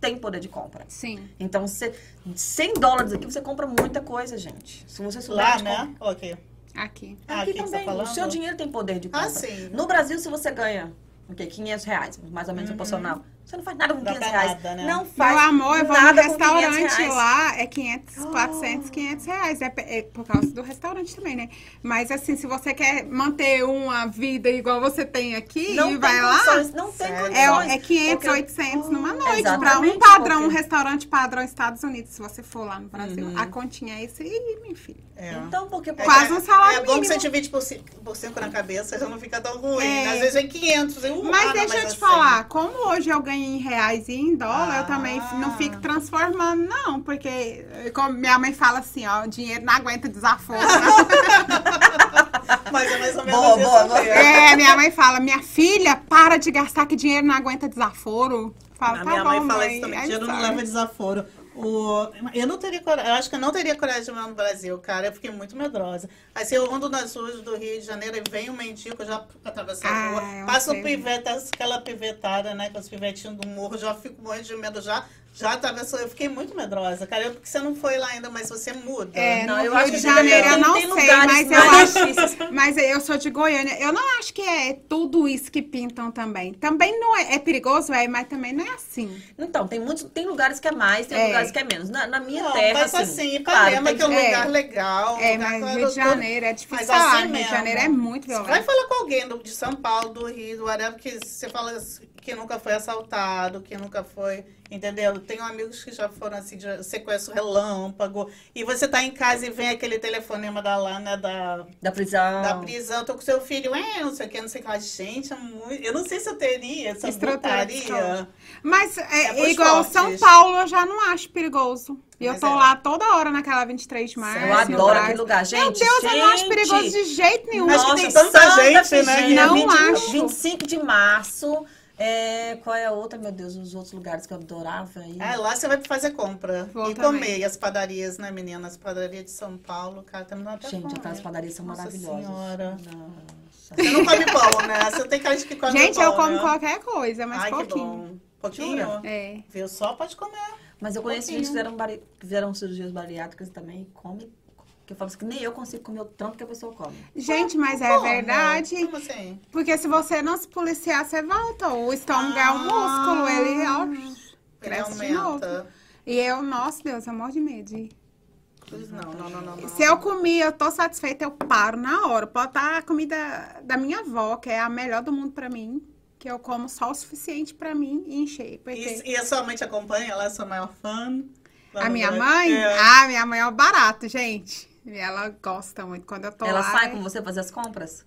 tem poder de compra. Sim. Então, você, 100 dólares aqui, você compra muita coisa, gente. Se você souber Lá, né? compra- Ok. Aqui. Ah, Aqui aqui você tá também, o seu dinheiro tem poder de compra. Ah, sim. No Brasil, se você ganha, o quê? 500 reais, mais ou Uhum. menos proporcional. Você não faz nada com Dá 500 pra reais. nada, né? Não faz Meu amor, eu vou no nada com 500 restaurante lá, é 500, 400, 500 reais. É, é por causa do restaurante também, né? Mas assim, se você quer manter uma vida igual você tem aqui, Não e tem vai lá, condições, não tem Sério? condições. é, é 500, Porque- 800 numa noite. Pra Exatamente, um padrão, um porque- restaurante padrão Estados Unidos, se você for lá no Brasil. Uhum. A continha é isso aí, meu filho. É. Então, porque... É Quase que um salário É bom que mínimo. você divide por 5 na cabeça, já não fica tão ruim. É. Às vezes vem 500. Eu, Mas ah, deixa eu te assim. falar, como hoje eu ganho em reais e em dólar, eu Ah. também não fico transformando, não. Porque, como minha mãe fala assim, ó, o dinheiro não aguenta desaforo. Mas é mais ou menos Boa, isso boa, boa. é, minha mãe fala, minha filha, para de gastar que dinheiro não aguenta desaforo. Fala, A tá minha bom, mãe fala mãe. isso também. Aí Dinheiro não leva desaforo. O, eu não teria coragem, eu acho que eu não teria coragem de morar no Brasil, cara. Eu fiquei muito medrosa. Aí se eu ando nas ruas do Rio de Janeiro e vem um mendigo, eu já atravesso a Ah, rua. Passa o pivete, aquela pivetada, né? Com os pivetinhos do morro, já fico morrendo de medo já. Já atravessou, eu fiquei muito medrosa, cara. Eu, porque você não foi lá ainda, mas você muda. É, Não, no eu Rio acho de Janeiro eu não tem sei, mas eu acho. Mas eu sou de Goiânia. Eu não acho que é tudo isso que pintam também. Também não é, é perigoso, é, mas também não é assim. Então, tem muitos, tem lugares que é mais, tem É. lugares que é menos. Na, na minha Não, terra, mas assim, assim, claro, Ipanema, tem que é um É. lugar legal. É, lugar mas que Rio de Janeiro é difícil Mas falar. assim Rio de. Janeiro é muito Você vai violento. falar com alguém do- de São Paulo, do Rio, do whatever, que você fala assim, que nunca foi assaltado, que nunca foi, entendeu? Tenho amigos que já foram assim, de sequestro relâmpago, e você tá em casa e vem aquele telefonema da lá, né, da, Da prisão. da prisão, tô com seu filho, é, não sei o que, não sei o que, gente, é muito... eu não sei se eu teria essa Estrutura brutaria. Mas é, É igual fortes. São Paulo, eu já não acho perigoso. E eu tô é. lá toda hora naquela 23 de março. Eu adoro aquele lugar, gente. Meu Deus, eu não acho gente. perigoso de jeito nenhum. Mas que tem tanta Santa gente, né, que- Não 20 acho. 25 de março. É, qual é a outra, meu Deus, os outros lugares que eu adorava aí? Ah, lá você vai fazer compra Vou e também. comer. E as padarias, né, menina? As padarias de São Paulo, cara, tá me dando até Gente, fome. aquelas padarias são Nossa maravilhosas. Senhora. Nossa. Você não come pão, né? Você tem cara de que come Gente, pão, eu como né? qualquer coisa, mas Ai, que pouquinho. bom. Pouquinho? É. Viu? Só pode comer. Mas eu conheço gente que fizeram, bari... fizeram cirurgias bariátricas também e come. Que eu falo assim, que nem eu consigo comer o tanto que a pessoa come. Gente, mas é Como? verdade. Como assim? Porque se você não se policiar, você volta. O estômago é um Ah. músculo, ele ó, Ele cresce de novo. aumenta. E eu, nossa Deus, eu morro de medo. Não, não, não, não. não. Se eu comi, eu tô satisfeita, eu paro na hora. Pode estar a comida da minha avó, que é a melhor do mundo pra mim. Que eu como só o suficiente pra mim e encher. Porque E, e a sua mãe te acompanha? Ela é sua maior fã? A minha Brasil? mãe, É. ah, minha mãe é o barato, gente. E ela gosta muito. Quando eu tô Ela lá. sai é- com você fazer as compras?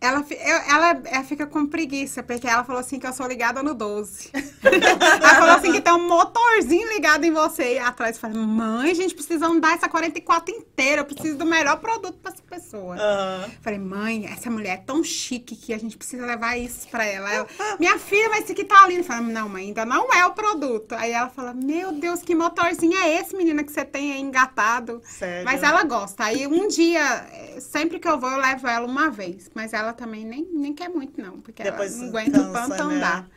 Ela, ela, ela fica com preguiça, porque ela falou assim que eu sou ligada no 12. ela falou assim que tem um motorzinho ligado em você. E atrás fala, mãe, a gente precisa andar essa 44 inteira. Eu preciso do melhor produto pra essa pessoa. Aham. Falei, mãe, essa mulher é tão chique que a gente precisa levar isso pra ela. Ela, minha filha, mas esse aqui tá lindo. Eu falei, não, mãe, ainda não é o produto. Aí ela fala, meu Deus, que motorzinho é esse, menina, que você tem aí engatado? Sério. Mas ela gosta. Aí um dia, eh, sempre que eu vou, eu levo ela uma vez. Mas ela também nem, nem quer muito, não. Porque Depois ela não aguenta o cansa, tanto né? andar.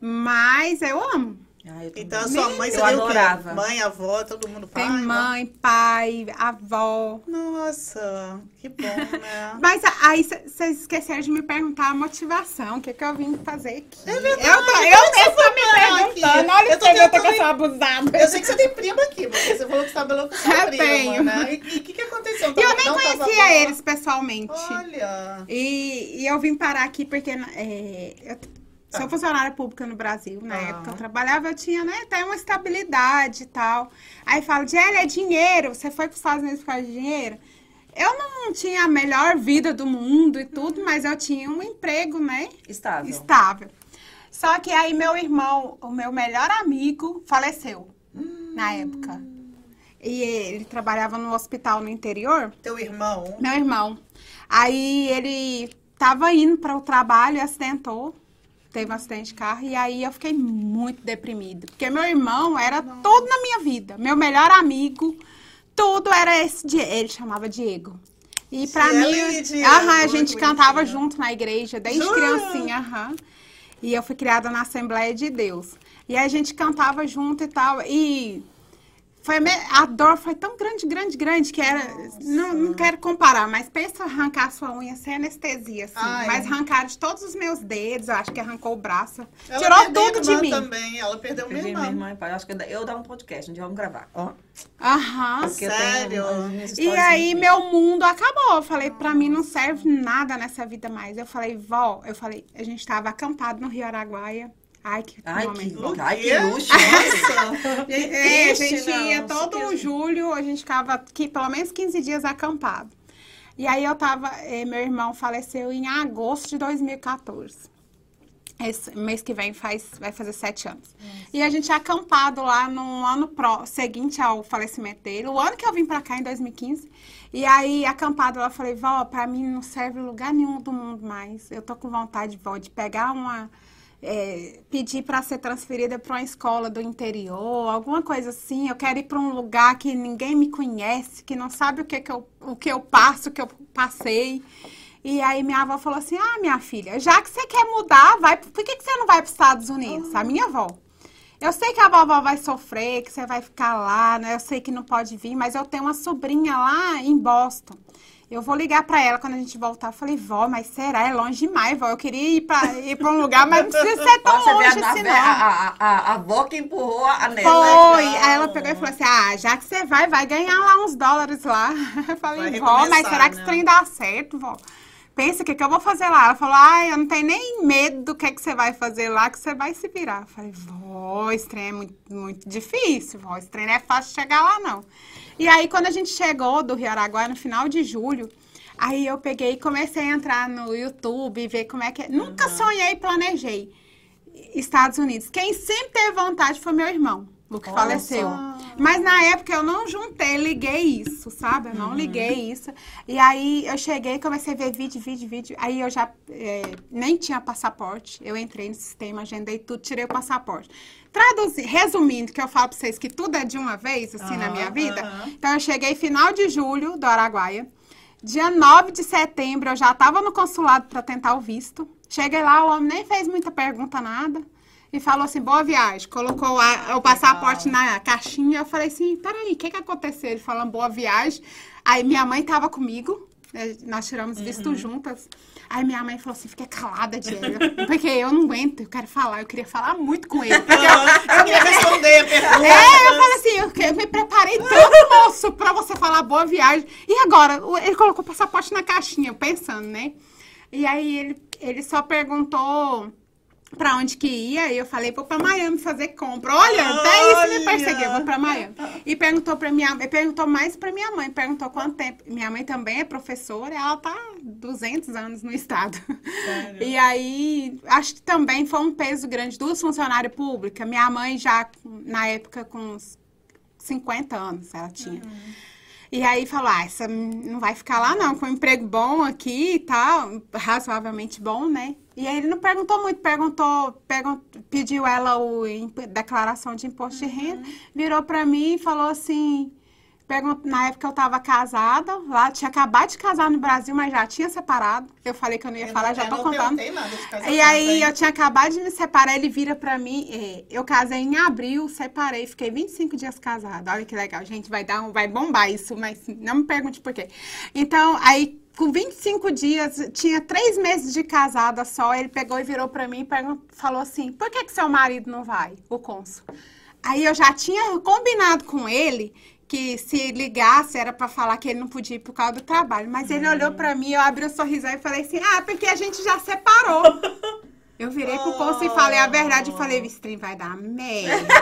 Mas eu amo. Ah, eu. Então a sua mãe, Eu você quê? adorava. Mãe, avó, todo mundo pai? Tem né? mãe, pai, avó. Nossa, que bom, né? Mas aí vocês esqueceram de me perguntar a motivação. O que, que eu vim fazer aqui? É verdade, eu tô, eu tô foi me parar aqui? perguntando. Olha Eu tô que eu tentando- sou abusada. Eu sei que você tem prima aqui, porque você falou que você trabalhou com sua Eu prima, tenho. né? E o que, que aconteceu? Eu nem conhecia eles pessoalmente. Olha. E, e eu vim parar aqui porque é, eu sou funcionária pública no Brasil. Na Ah. época eu trabalhava, eu tinha né, até uma estabilidade e tal. Aí falo, Jélia, é dinheiro. Você foi para os Estados Unidos por causa de dinheiro? Eu não tinha a melhor vida do mundo e tudo, mas eu tinha um emprego, né? Estável. estável. Só que aí meu irmão, o meu melhor amigo, faleceu na época. E ele trabalhava no hospital no interior. Teu irmão. Meu irmão. Aí ele tava indo para o trabalho e acidentou. Teve um acidente de carro. E aí eu fiquei muito deprimida. Porque meu irmão era tudo na minha vida. Meu melhor amigo. Tudo era esse. Ele chamava Diego. E pra mim. e Diego, Aham, a gente cantava bonitinho. junto na igreja, desde Jura? criancinha. Aham. E eu fui criada na Assembleia de Deus. E a gente cantava junto e tal. E Foi a, me- a dor foi tão grande, grande, grande que era. Não, não quero comparar, mas pensa arrancar a sua unha sem anestesia, assim. Ai. Mas arrancaram de todos os meus dedos, eu acho que arrancou o braço. Ela tirou tudo de mim. também. Ela perdeu minha Perdi irmã. minha irmã e pai. Acho que eu dar um podcast, um dia vamos gravar. Ó, Aham. porque eu Sério? E aí muito- meu mundo acabou. Eu falei, pra mim não serve nada nessa vida mais. Eu falei, vó, eu falei, a gente tava acampado no Rio Araguaia. Ai, que Ai, que, ai, que luxo. Nossa. É, a gente não. ia todo Que- julho, a gente ficava aqui pelo menos 15 dias acampado. E aí eu tava, eh, meu irmão faleceu em agosto de 2014. Esse mês que vem faz, vai fazer sete anos. E a gente é acampado lá no ano pró, seguinte ao falecimento dele. O ano que eu vim pra cá, em 2015. E aí, acampado lá, eu falei, vó, pra mim não serve lugar nenhum do mundo mais. Eu tô com vontade, vó, de pegar uma... é, pedir pra ser transferida pra uma escola do interior, alguma coisa assim. Eu quero ir pra um lugar que ninguém me conhece, que não sabe o que, que, eu, o que eu passo, o que eu passei. E aí minha avó falou assim: Ah, minha filha, já que você quer mudar, vai, por que, que você não vai para os Estados Unidos? A minha avó. Eu sei que a vovó vai sofrer, que você vai ficar lá, né? Eu sei que não pode vir, mas eu tenho uma sobrinha lá em Boston. Eu vou ligar pra ela quando a gente voltar. Eu falei, vó, mas será? É longe demais, vó. Eu queria ir pra, ir pra um lugar, mas não precisa ser tão vê longe assim, a, não. a, a, a, avó que empurrou a neta. Foi. Aí ela pegou e falou assim: Ah, já que você vai, vai ganhar lá uns dólares lá. Eu falei, vó, mas será que né? esse trem dá certo, vó? Pensa, o que, que eu vou fazer lá? Ela falou, ai, eu não tenho nem medo do que, que você vai fazer lá, que você vai se virar. Eu falei, vó, esse trem é muito, muito difícil, vó, esse trem não é fácil chegar lá, não. E aí, quando a gente chegou do Rio Araguaia, no final de julho, aí eu peguei e comecei a entrar no YouTube e ver como é que é. Nunca sonhei e planejei. Estados Unidos. Quem sempre teve vontade foi meu irmão, o que Olha faleceu. só. Mas na época eu não juntei, liguei isso, sabe? Eu não liguei isso. E aí eu cheguei e comecei a ver vídeo, vídeo, vídeo. Aí eu já é, nem tinha passaporte. Eu entrei no sistema, agendei tudo, tirei o passaporte. Traduzi, resumindo, que eu falo pra vocês que tudo é de uma vez, assim, na minha vida. aham. Então eu cheguei final de julho do Araguaia. Dia 9 de setembro eu já estava no consulado para tentar o visto. Cheguei lá, o homem nem fez muita pergunta, nada. E falou assim, boa viagem. Colocou a- o passaporte na caixinha. Eu falei assim, peraí, o que que aconteceu? Ele falando boa viagem. Aí minha mãe tava comigo. eh, Nós tiramos visto juntas. Aí minha mãe falou assim, fica calada, Diego. Porque eu não aguento, eu quero falar. Eu queria falar muito com ele. Porque eu, Eu queria responder a pergunta. é, eu falei assim, eu, eu me preparei tanto, moço, pra você falar boa viagem. E agora? Ele colocou o passaporte na caixinha, pensando, né? E aí ele, ele só perguntou pra onde que ia, e eu falei, vou pra Miami fazer compra. Olha, até isso me Olha! perseguiu, vou pra Miami. E perguntou pra minha perguntou mais pra minha mãe, perguntou quanto tempo. Minha mãe também é professora, ela tá 200 anos no estado. Sério? E aí, acho que também foi um peso grande duas funcionárias públicas. Minha mãe já, na época, com uns 50 anos ela tinha. E aí falou, ah, essa não vai ficar lá não, com um emprego bom aqui e tal, razoavelmente bom, né? E aí ele não perguntou muito, perguntou, pergun- pediu ela o declaração de imposto de renda, virou pra mim e falou assim, pergun- na época eu tava casada, lá tinha acabado de casar no Brasil, mas já tinha separado. Eu falei que eu não ia Eu falar, não- já tô contando. E aí eu tinha acabado de me separar, ele vira pra mim, é, eu casei em abril, separei, fiquei 25 dias casada. Olha que legal, gente, vai dar um, vai bombar isso, mas não me pergunte por quê. Então, aí com 25 dias, tinha três meses de casada só, ele pegou e virou pra mim e falou assim, por que que seu marido não vai, o cônsul? Aí eu já tinha combinado com ele que se ligasse era pra falar que ele não podia ir por causa do trabalho. Mas ele olhou pra mim, eu abri o sorrisão e falei assim: ah, porque a gente já separou. Eu virei pro cônsul e falei a verdade e falei: esse trem vai dar merda.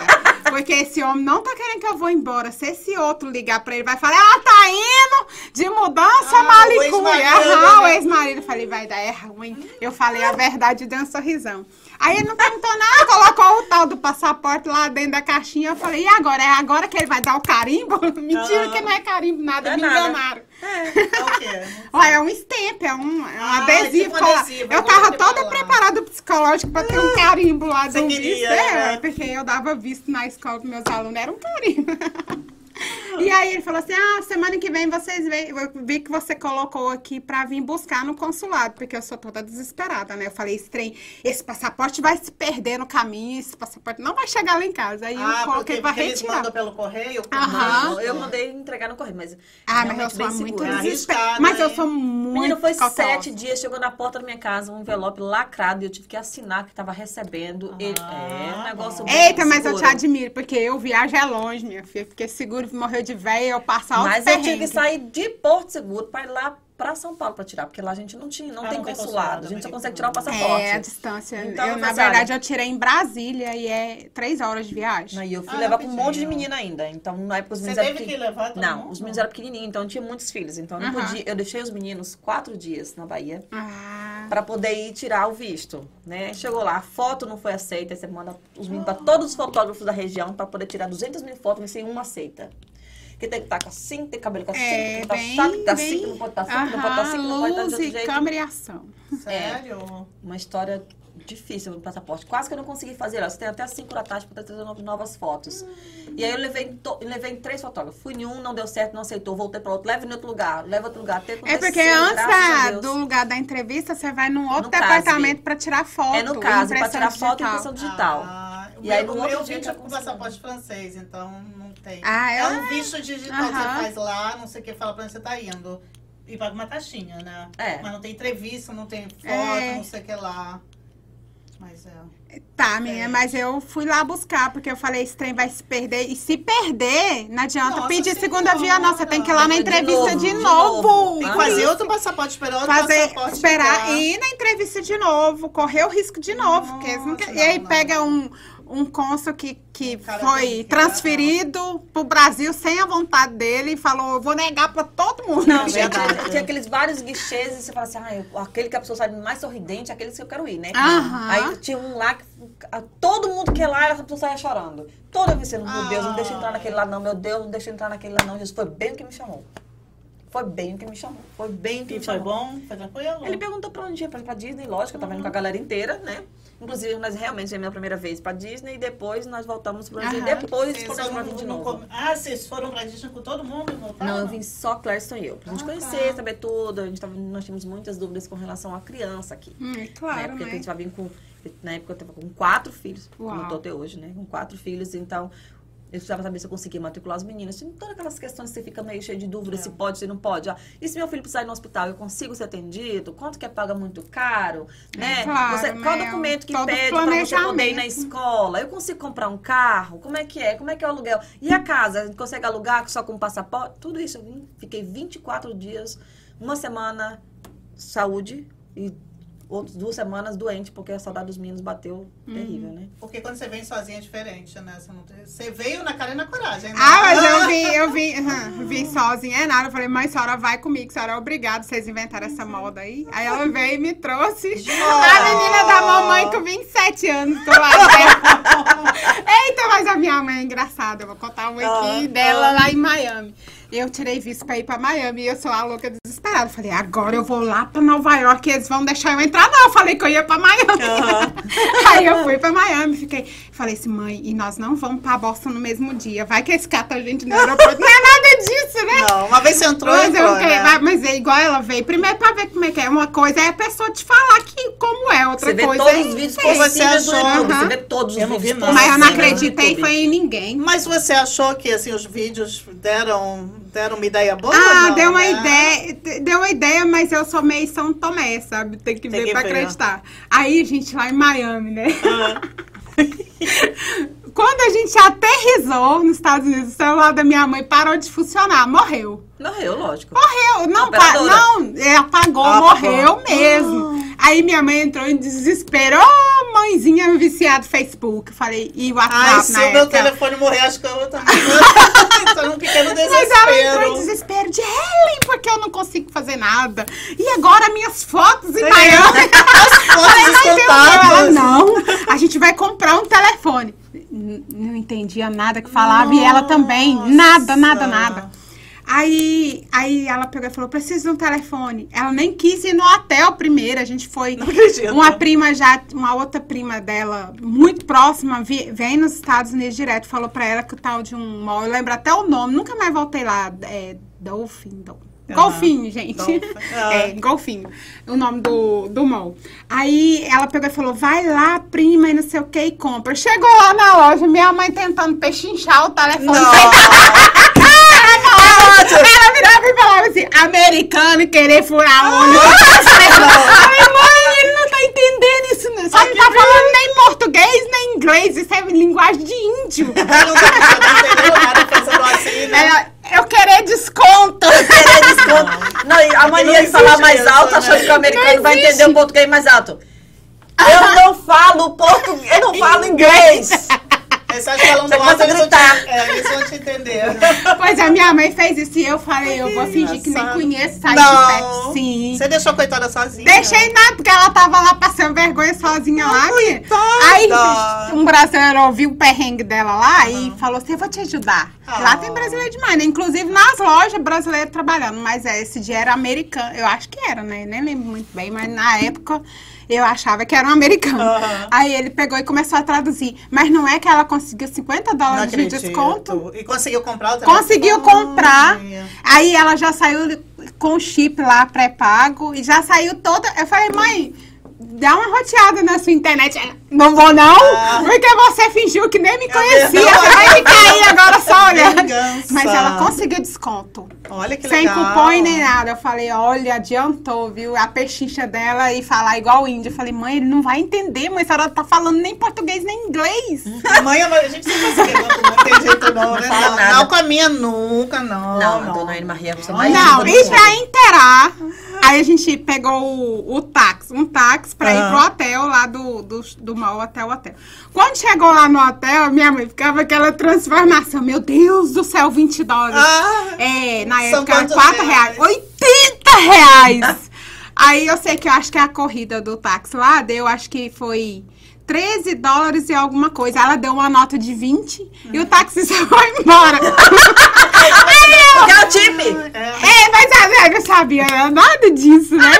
Porque esse homem não tá querendo que eu vou embora. Se esse outro ligar pra ele, vai falar: ela tá indo de mudança, Ah, o malicuia. ex-marido, o né? ex-marido. Eu falei: vai dar é ruim. Eu falei a verdade e dei um sorrisão. Aí ele não perguntou nada, colocou o tal do passaporte lá dentro da caixinha. Eu falei, e agora? É agora que ele vai dar o carimbo? Mentira, que não é carimbo, nada, É me nada. enganaram. É o quê? Olha, é um stamp, é um, é um Ah, adesivo. tipo cola- adesivo, eu tava toda preparada psicológico pra ter um carimbo lá Você do queria, visto. É, né? porque eu dava visto na escola com meus alunos, era um carimbo. E aí ele falou assim: ah, semana que vem vocês vêm. Eu vi que você colocou aqui pra vir buscar no consulado, porque eu sou toda desesperada, né? Eu falei, esse trem, esse passaporte vai se perder no caminho, esse passaporte não vai chegar lá em casa. Aí eu Ah, coloquei porque, pra porque eles retirar. mandam pelo correio? Aham. Eu mandei entregar no correio, mas. Ah, mas eu sou bem muito desesperada. Mas eu sou muito. Menino, foi cautelosa. sete dias, chegou na porta da minha casa um envelope lacrado e eu tive que assinar que tava recebendo. Ele- Ah, é um negócio bom. Eita, mas eu te seguro. admiro, porque eu viajo é longe, minha filha. Fiquei seguro, morreu de véia, eu passo alto Mas eu tive que sair de Porto Seguro pra ir lá pra São Paulo pra tirar, porque lá a gente não tinha, não Ah, tem não consulado. consulado A gente só consegue tirar o passaporte. É, a distância. Então, eu, na verdade, eu tirei em Brasília e é três horas de viagem. Aí eu fui Ah, levar com um monte de menina ainda. Então, na época os Você meninos eram teve que pequen- levar todo Não, mundo? os meninos eram pequenininhos, então eu tinha muitos filhos. Então, eu não Aham. podia. Eu deixei os meninos quatro dias na Bahia Ah, pra poder ir tirar o visto, né? Chegou lá, a foto não foi aceita, aí você manda os meninos pra todos os fotógrafos da região pra poder tirar 200 mil fotos, mas sem uma aceita. Que tem que estar assim, tem cabelo com assim, é, tem que estar bem, tá assim, bem... que não pode estar assim, que não pode estar assim, que não pode estar de luz outro e jeito. câmera e ação. Sério? Uma história difícil no passaporte. Quase que eu não consegui fazer. Ó, você tem até as 5 da tarde para trazer no- novas fotos. E aí eu levei, em to- levei três fotógrafos. Fui em um, não deu certo, não aceitou. Voltei para outro. Leva em outro lugar. Leva em outro lugar. Até no É porque antes da- do lugar da entrevista, você vai num outro No case. departamento pra tirar foto. É no caso, para tirar foto e digital. impressão digital. Ah, E aí, o no meu, outro meu dia vídeo já é com passaporte francês, então não tem. Ah, é é? um visto digital que Aham. você faz lá, não sei o que, fala pra onde você tá indo. E paga uma taxinha, né? É. Mas não tem entrevista, não tem foto, É. não sei o que lá. Mas é. Tá, menina, É. mas eu fui lá buscar, porque eu falei, esse trem vai se perder. E se perder, não adianta Nossa pedir segunda via, não. Você tem que ir lá na De entrevista novo, de de novo. novo. Tem que fazer outro passaporte, esperar outro Fazer, passaporte. esperar e ir na entrevista de novo, correr o risco de novo. porque eles não Nossa, e aí não, pega não. um, um cônsul que, que O cara foi transferido pro Brasil sem a vontade dele e falou: eu vou negar pra todo mundo. Não, É tinha, tinha- aqueles vários guichês e você fala assim, ah, eu- aquele que a pessoa sai mais sorridente, aquele que eu quero ir, né? Aham. Aí tinha um lá que a- todo mundo que ia lá, essa pessoa saia chorando. Toda vez sendo, meu Deus, não deixa entrar naquele lá não, meu Deus, não deixa entrar naquele lá não. Jesus, foi bem o que me chamou. Foi bem o que me chamou. Foi bem o que E me foi chamou. bom? Foi tranquilo? Ele perguntou pra onde ia, pra, pra Disney, lógico, eu tava indo com a galera inteira, né? Inclusive, nós realmente é a minha primeira vez pra Disney e depois nós voltamos pro Brasil. Aham. depois Vocês vir de novo. come- Ah, vocês foram pra Disney com todo mundo e voltaram? Não, eu vim só Clariston e eu. Pra gente Ah, conhecer, tá. saber tudo. A gente tava, nós tínhamos muitas dúvidas com relação à criança aqui. Hum, é na claro, época que a né? gente vai vir com. Na época eu tava com quatro filhos, como Uau. eu tô até hoje, né? Com quatro filhos, então. Eu precisava saber se eu conseguia matricular os meninos. Tinha todas aquelas questões que você fica meio cheio de dúvida, É. se pode, se não pode. Ah, e se meu filho precisar ir no hospital, eu consigo ser atendido? Quanto que é paga muito caro? Né? claro, Você- qual documento que Todo pede pra você poder ir na escola? Eu consigo comprar um carro? Como é que é? Como é que é o aluguel? E a casa? A gente consegue alugar só com passaporte? Tudo isso. Eu fiquei 24 dias, uma semana saúde e outras duas semanas doente, porque a saudade dos meninos bateu Uhum. terrível, né? Porque quando você vem sozinha é diferente, né? Você, não tem- você veio na cara e na coragem, né? Ah, mas eu vim, eu vim, eu vim sozinha, é nada. Eu falei, mãe, a senhora vai comigo, a senhora é obrigada, vocês inventaram essa moda aí. Aí ela veio e me trouxe. A menina da mamãe com 27 anos do lado dela. Eita, mas a minha mãe é engraçada. Eu vou contar um aqui Ah, dela lá em Miami. Eu tirei visto pra ir pra Miami e eu sou a louca desesperada. Falei, agora eu vou lá pra Nova York e eles vão deixar eu entrar. Não, eu falei que eu ia pra Miami. Aí eu fui pra Miami, fiquei. Falei assim, mãe, e nós não vamos pra Boston no mesmo dia. Vai que eles catam a gente no aeroporto. Não é nada disso, né? Não, uma vez você entrou, Mas, entrou, eu, né? vai- mas é igual ela veio. Primeiro pra ver como é que é. Uma coisa é a pessoa te falar que como é, outra Você vê coisa todos é. os vídeos Você possíveis do achou? YouTube. Você vê todos os Eu não vídeos vi nada. Mas eu não acreditei foi em ninguém. Mas você achou que assim, os vídeos deram, deram uma ideia boa? Ah, não, deu uma né? ideia, deu uma ideia, mas eu sou meio São Tomé, sabe? Tem que Tem ver que pra acreditar. Aí, gente, lá em Miami, né? Ah, Quando a gente aterrizou nos Estados Unidos, o celular da minha mãe parou de funcionar, morreu. Morreu, lógico. Morreu, não, pa, não, é, apagou, Ah, morreu apagou. mesmo. Aí minha mãe entrou em desespero. Ô, mãezinha viciada Facebook. Falei, e o WhatsApp Ai, se o meu telefone morrer, acho que eu também. Tô num pequeno Mas ela entrou em desespero. desespero de Helen, porque eu não consigo fazer nada. E agora minhas fotos em. Miami. Fotos Falei, ela, não, a gente vai comprar um telefone. Não entendia nada que falava e ela também. Nada, nada, Nossa. nada. Aí, aí ela pegou e falou: preciso de um telefone. Ela nem quis ir no hotel primeiro. A gente foi. Uma prima já, uma outra prima dela, muito próxima, vi- vem nos Estados Unidos direto, falou pra ela que o tal de um mall, eu lembro até o nome, nunca mais voltei lá. É Dolphin. Dol- Golfinho, gente. Dolphin, ah. É, golfinho. O nome do, do mall. Aí ela pegou e falou: vai lá, prima, e não sei o que, e compra. Chegou lá na loja, minha mãe tentando pechinchar o telefone. Ela virava e falava assim, americano e querer furar o olho. Falei, mãe, ele não tá entendendo isso. Não. Só não tá falando nem português, nem inglês. Isso é linguagem de índio. Assim, né? Ela, eu querer desconto. Querer desconto. Não, a mania de falar mais isso, alto, né? achando que o americano vai entender o português mais alto. Eu não falo português, eu não falo inglês. Eles estão falando começa alto, eles vão te, gritar. é, eles vão te entender. Pois a minha mãe fez isso e eu falei, eu vou fingir que nem conheço, sair de Não. perto. Sim. Você deixou a coitada sozinha? Deixei nada, porque ela tava lá passando vergonha sozinha lá. minha. Aí um brasileiro ouviu o perrengue dela lá e falou assim: eu vou te ajudar. Ah. Lá tem brasileiro demais, né? Inclusive nas lojas brasileiro trabalhando. Mas é, esse dia era americano. Eu acho que era, né? Nem lembro muito bem, mas na época eu achava que era um americano. Aí ele pegou e começou a traduzir. Mas não é que ela conseguiu 50 Não dólares de acredito. desconto? E conseguiu comprar o telefone? Conseguiu comprar. Aí ela já saiu com o chip lá pré-pago e já saiu toda. Eu falei, mãe, dá uma roteada na sua internet. Ela, Não vou, não, Ah. porque você fingiu que nem me É conhecia. Você vai ficar aí agora só olhando. Mas ela conseguiu desconto. Olha que Sem legal. cupom e nem nada. Eu falei, olha, adiantou, viu? A pechincha dela e falar igual o índio. Eu falei, mãe, ele não vai entender, mas a senhora tá falando nem português nem inglês. Mãe, a gente não consegue, não, não tem jeito não, Não né? fala Não, nada. não com a minha nunca, não. Não, a dona Maria você Não, mais Não, e pra inteirar, aí a gente pegou o, o táxi, um táxi pra ir pro hotel, lá do, do, do mall até o hotel. Quando chegou lá no hotel, minha mãe ficava aquela transformação. Meu Deus do céu, 20 dólares. Ah, É, na época era quantos 4 reais. reais? 80 reais! Aí eu sei que eu acho que a corrida do táxi lá deu, acho que foi 13 dólares e alguma coisa. Ela deu uma nota de 20 e o taxista foi embora. Porque é o time. é. É, mas a velha não sabia nada disso, né?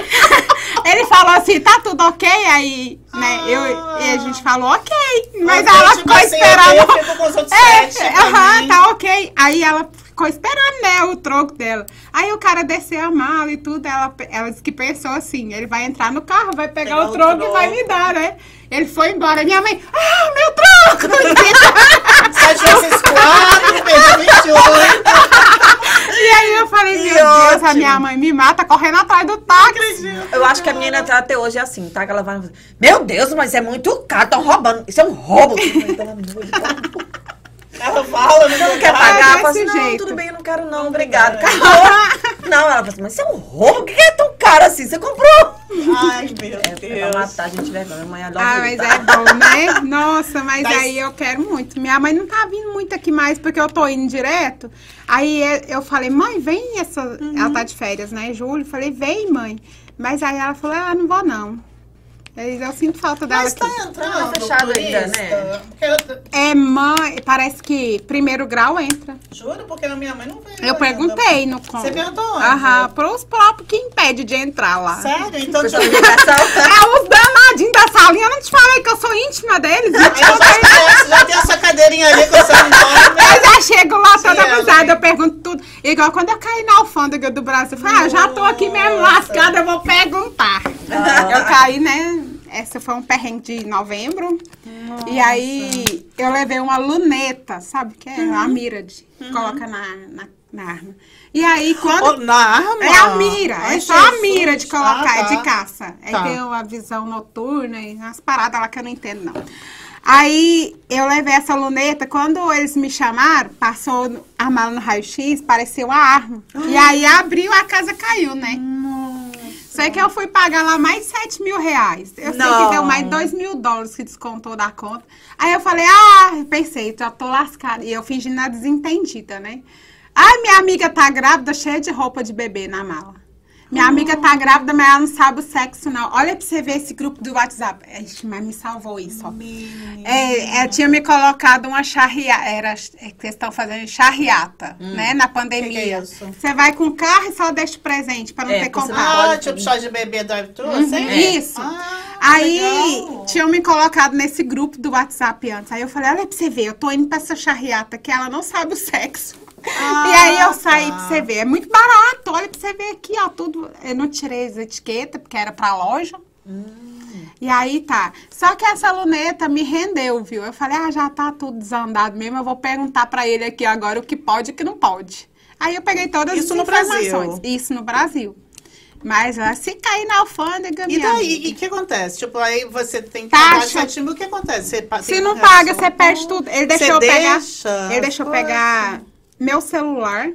Ele falou assim, tá tudo ok? Aí, né, eu, e a gente falou ok. Mas ela tipo ficou assim, esperando. com os outros É, sete aham, tá ok. Aí ela ficou esperando, né, o troco dela. Aí o cara desceu a mala e tudo, ela, ela disse que pensou assim, ele vai entrar no carro, vai pegar Pegar o o troco e vai troco. me dar, né? Ele foi embora. Minha mãe, ah, meu troco! Sete vezes quatro, perdi 28. e aí eu falei, meu Deus, a minha mãe me mata correndo atrás do táxi. Eu acho que a menina até hoje é assim, tá? Que ela vai. Meu Deus, mas é muito caro, estão roubando. Isso é um roubo. Ela fala, não Não quer Ah, pagar? Eu desse assim, não, jeito. tudo bem, eu não quero não, obrigado. Acabou. Não, ela fala assim, mas isso é um roubo? Por que é tão caro assim? Você comprou? Ai, meu É, Deus. pra matar a gente vergonha. Minha mãe adora Ah, mas gritar. é bom, né? Nossa, mas Mas- aí eu quero muito. Minha mãe não tá vindo muito aqui mais, porque eu tô indo direto. Aí é- eu falei, mãe, vem essa. Uhum. Ela tá de férias, né? Julho. Falei, vem, mãe. Mas aí ela falou, ah, não vou não. Aí eu sinto falta dela Mas tá aqui. entrando Tá fechado turista, ainda, né? Eu, É mãe, parece que primeiro grau entra. juro, porque a minha mãe não veio Eu ainda. perguntei no com. Você perguntou onde? Aham, pros próprios que impede de entrar lá. Sério? Então, Pessoal tipo, de ligação. É os danadinhos da salinha. Eu não te falei que eu sou íntima deles. Eu eu já, já tem essa cadeirinha ali com o seu nome. Eu já chego lá toda ela- eu pergunto tudo. Igual quando eu caí na alfândega do Brasil, eu falei, ah, já tô aqui mesmo lascada, eu vou perguntar. Eu caí, né? Essa foi um perrengue de novembro. E aí eu levei uma luneta, sabe o que é? Uma mira de coloca na, na, na arma. E aí quando. Oh, na arma? É a mira, Ai, é só a Jesus. mira de colocar, Ah, é tá. de caça. Aí Tá. tem uma visão noturna e umas paradas lá que eu não entendo, não. Aí eu levei essa luneta, quando eles me chamaram, passou a mala no raio-x, pareceu uma arma. E aí abriu, a casa caiu, né? Sei que eu fui pagar lá mais 7 mil reais. Eu sei Não. que deu mais 2 mil dólares que descontou da conta. Aí eu falei, ah, pensei, já tô lascada. E eu fingindo na desentendida, né? Ai, minha amiga tá grávida, cheia de roupa de bebê na mala. Minha amiga tá grávida, mas ela não sabe o sexo, não. Olha pra você ver esse grupo do WhatsApp. Ixi, mas me salvou isso, ó. É, é, tinha me colocado uma charriata. Era é, que vocês estão fazendo charriata, né? Na pandemia. É isso? Você vai com o carro e só deixa o presente pra não É, ter não Ah, pode- tipo chá de bebê drive-thru, assim? Isso. Ah, Aí legal. tinham me colocado nesse grupo do WhatsApp antes. Aí eu falei, olha pra você ver, eu tô indo pra essa charriata que ela não sabe o sexo. Ah, e aí eu saí tá. pra você ver. É muito barato, olha pra você ver aqui, ó, tudo. Eu não tirei as etiquetas, porque era pra loja. E aí tá. Só que essa luneta me rendeu, viu? Eu falei, ah, já tá tudo desandado mesmo, eu vou perguntar pra ele aqui agora o que pode e o que não pode. Aí eu peguei todas Isso as no informações. Brasil? Isso no Brasil. Mas ah, se cair na alfândega, E daí, e o que acontece? Tipo, aí você tem que Taxa. pagar 7 mil, o que acontece? Você Se não paga, você perde tudo. Ele deixou eu pegar. deixa? Ele deixou Poxa. pegar meu celular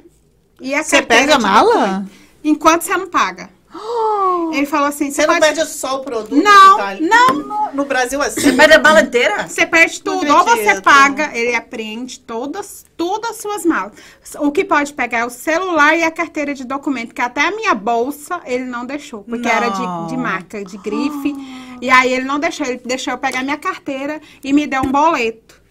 e a Você carteira pega a de mala? Enquanto você não paga. Ele falou assim: Você você não pode. perde só o produto Não, tá não. No, no Brasil, assim. Você perde a bala inteira? Você perde tudo. Ou você paga, ele apreende todas, todas as suas malas. O que pode pegar é o celular e a carteira de documento, que até a minha bolsa ele não deixou, porque era Não. de, de marca, de grife. E aí ele não deixou, ele deixou eu pegar minha carteira e me deu um boleto.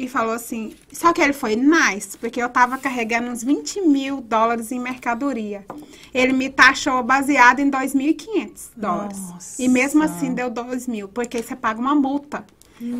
E falou assim, só que ele foi nice, porque eu tava carregando uns 20 mil dólares em mercadoria. Ele me taxou baseado em 2.500 dólares. Nossa. E mesmo assim deu 2 mil, porque você paga uma multa.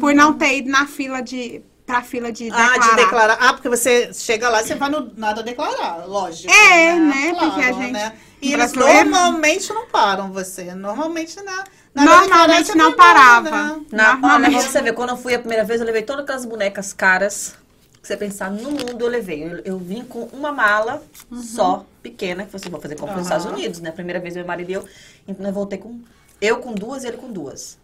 Por não ter ido na fila de. pra fila de Ah, declarar. de declarar. Ah, porque você chega lá, você vai no nada declarar, lógico. É, né? Porque a Claro, gente- né? E eles brasileiro- normalmente não param você. Normalmente não. Normalmente não parava. Né? Na, Normalmente- você ver, quando eu fui a primeira vez, eu levei todas aquelas bonecas caras. Que você pensar, no mundo eu levei. Eu, eu vim com uma mala só, pequena, que você vai fazer compra nos Aham. Estados Unidos, né? Primeira vez meu marido e eu. Então eu voltei com. Eu com duas e ele com duas.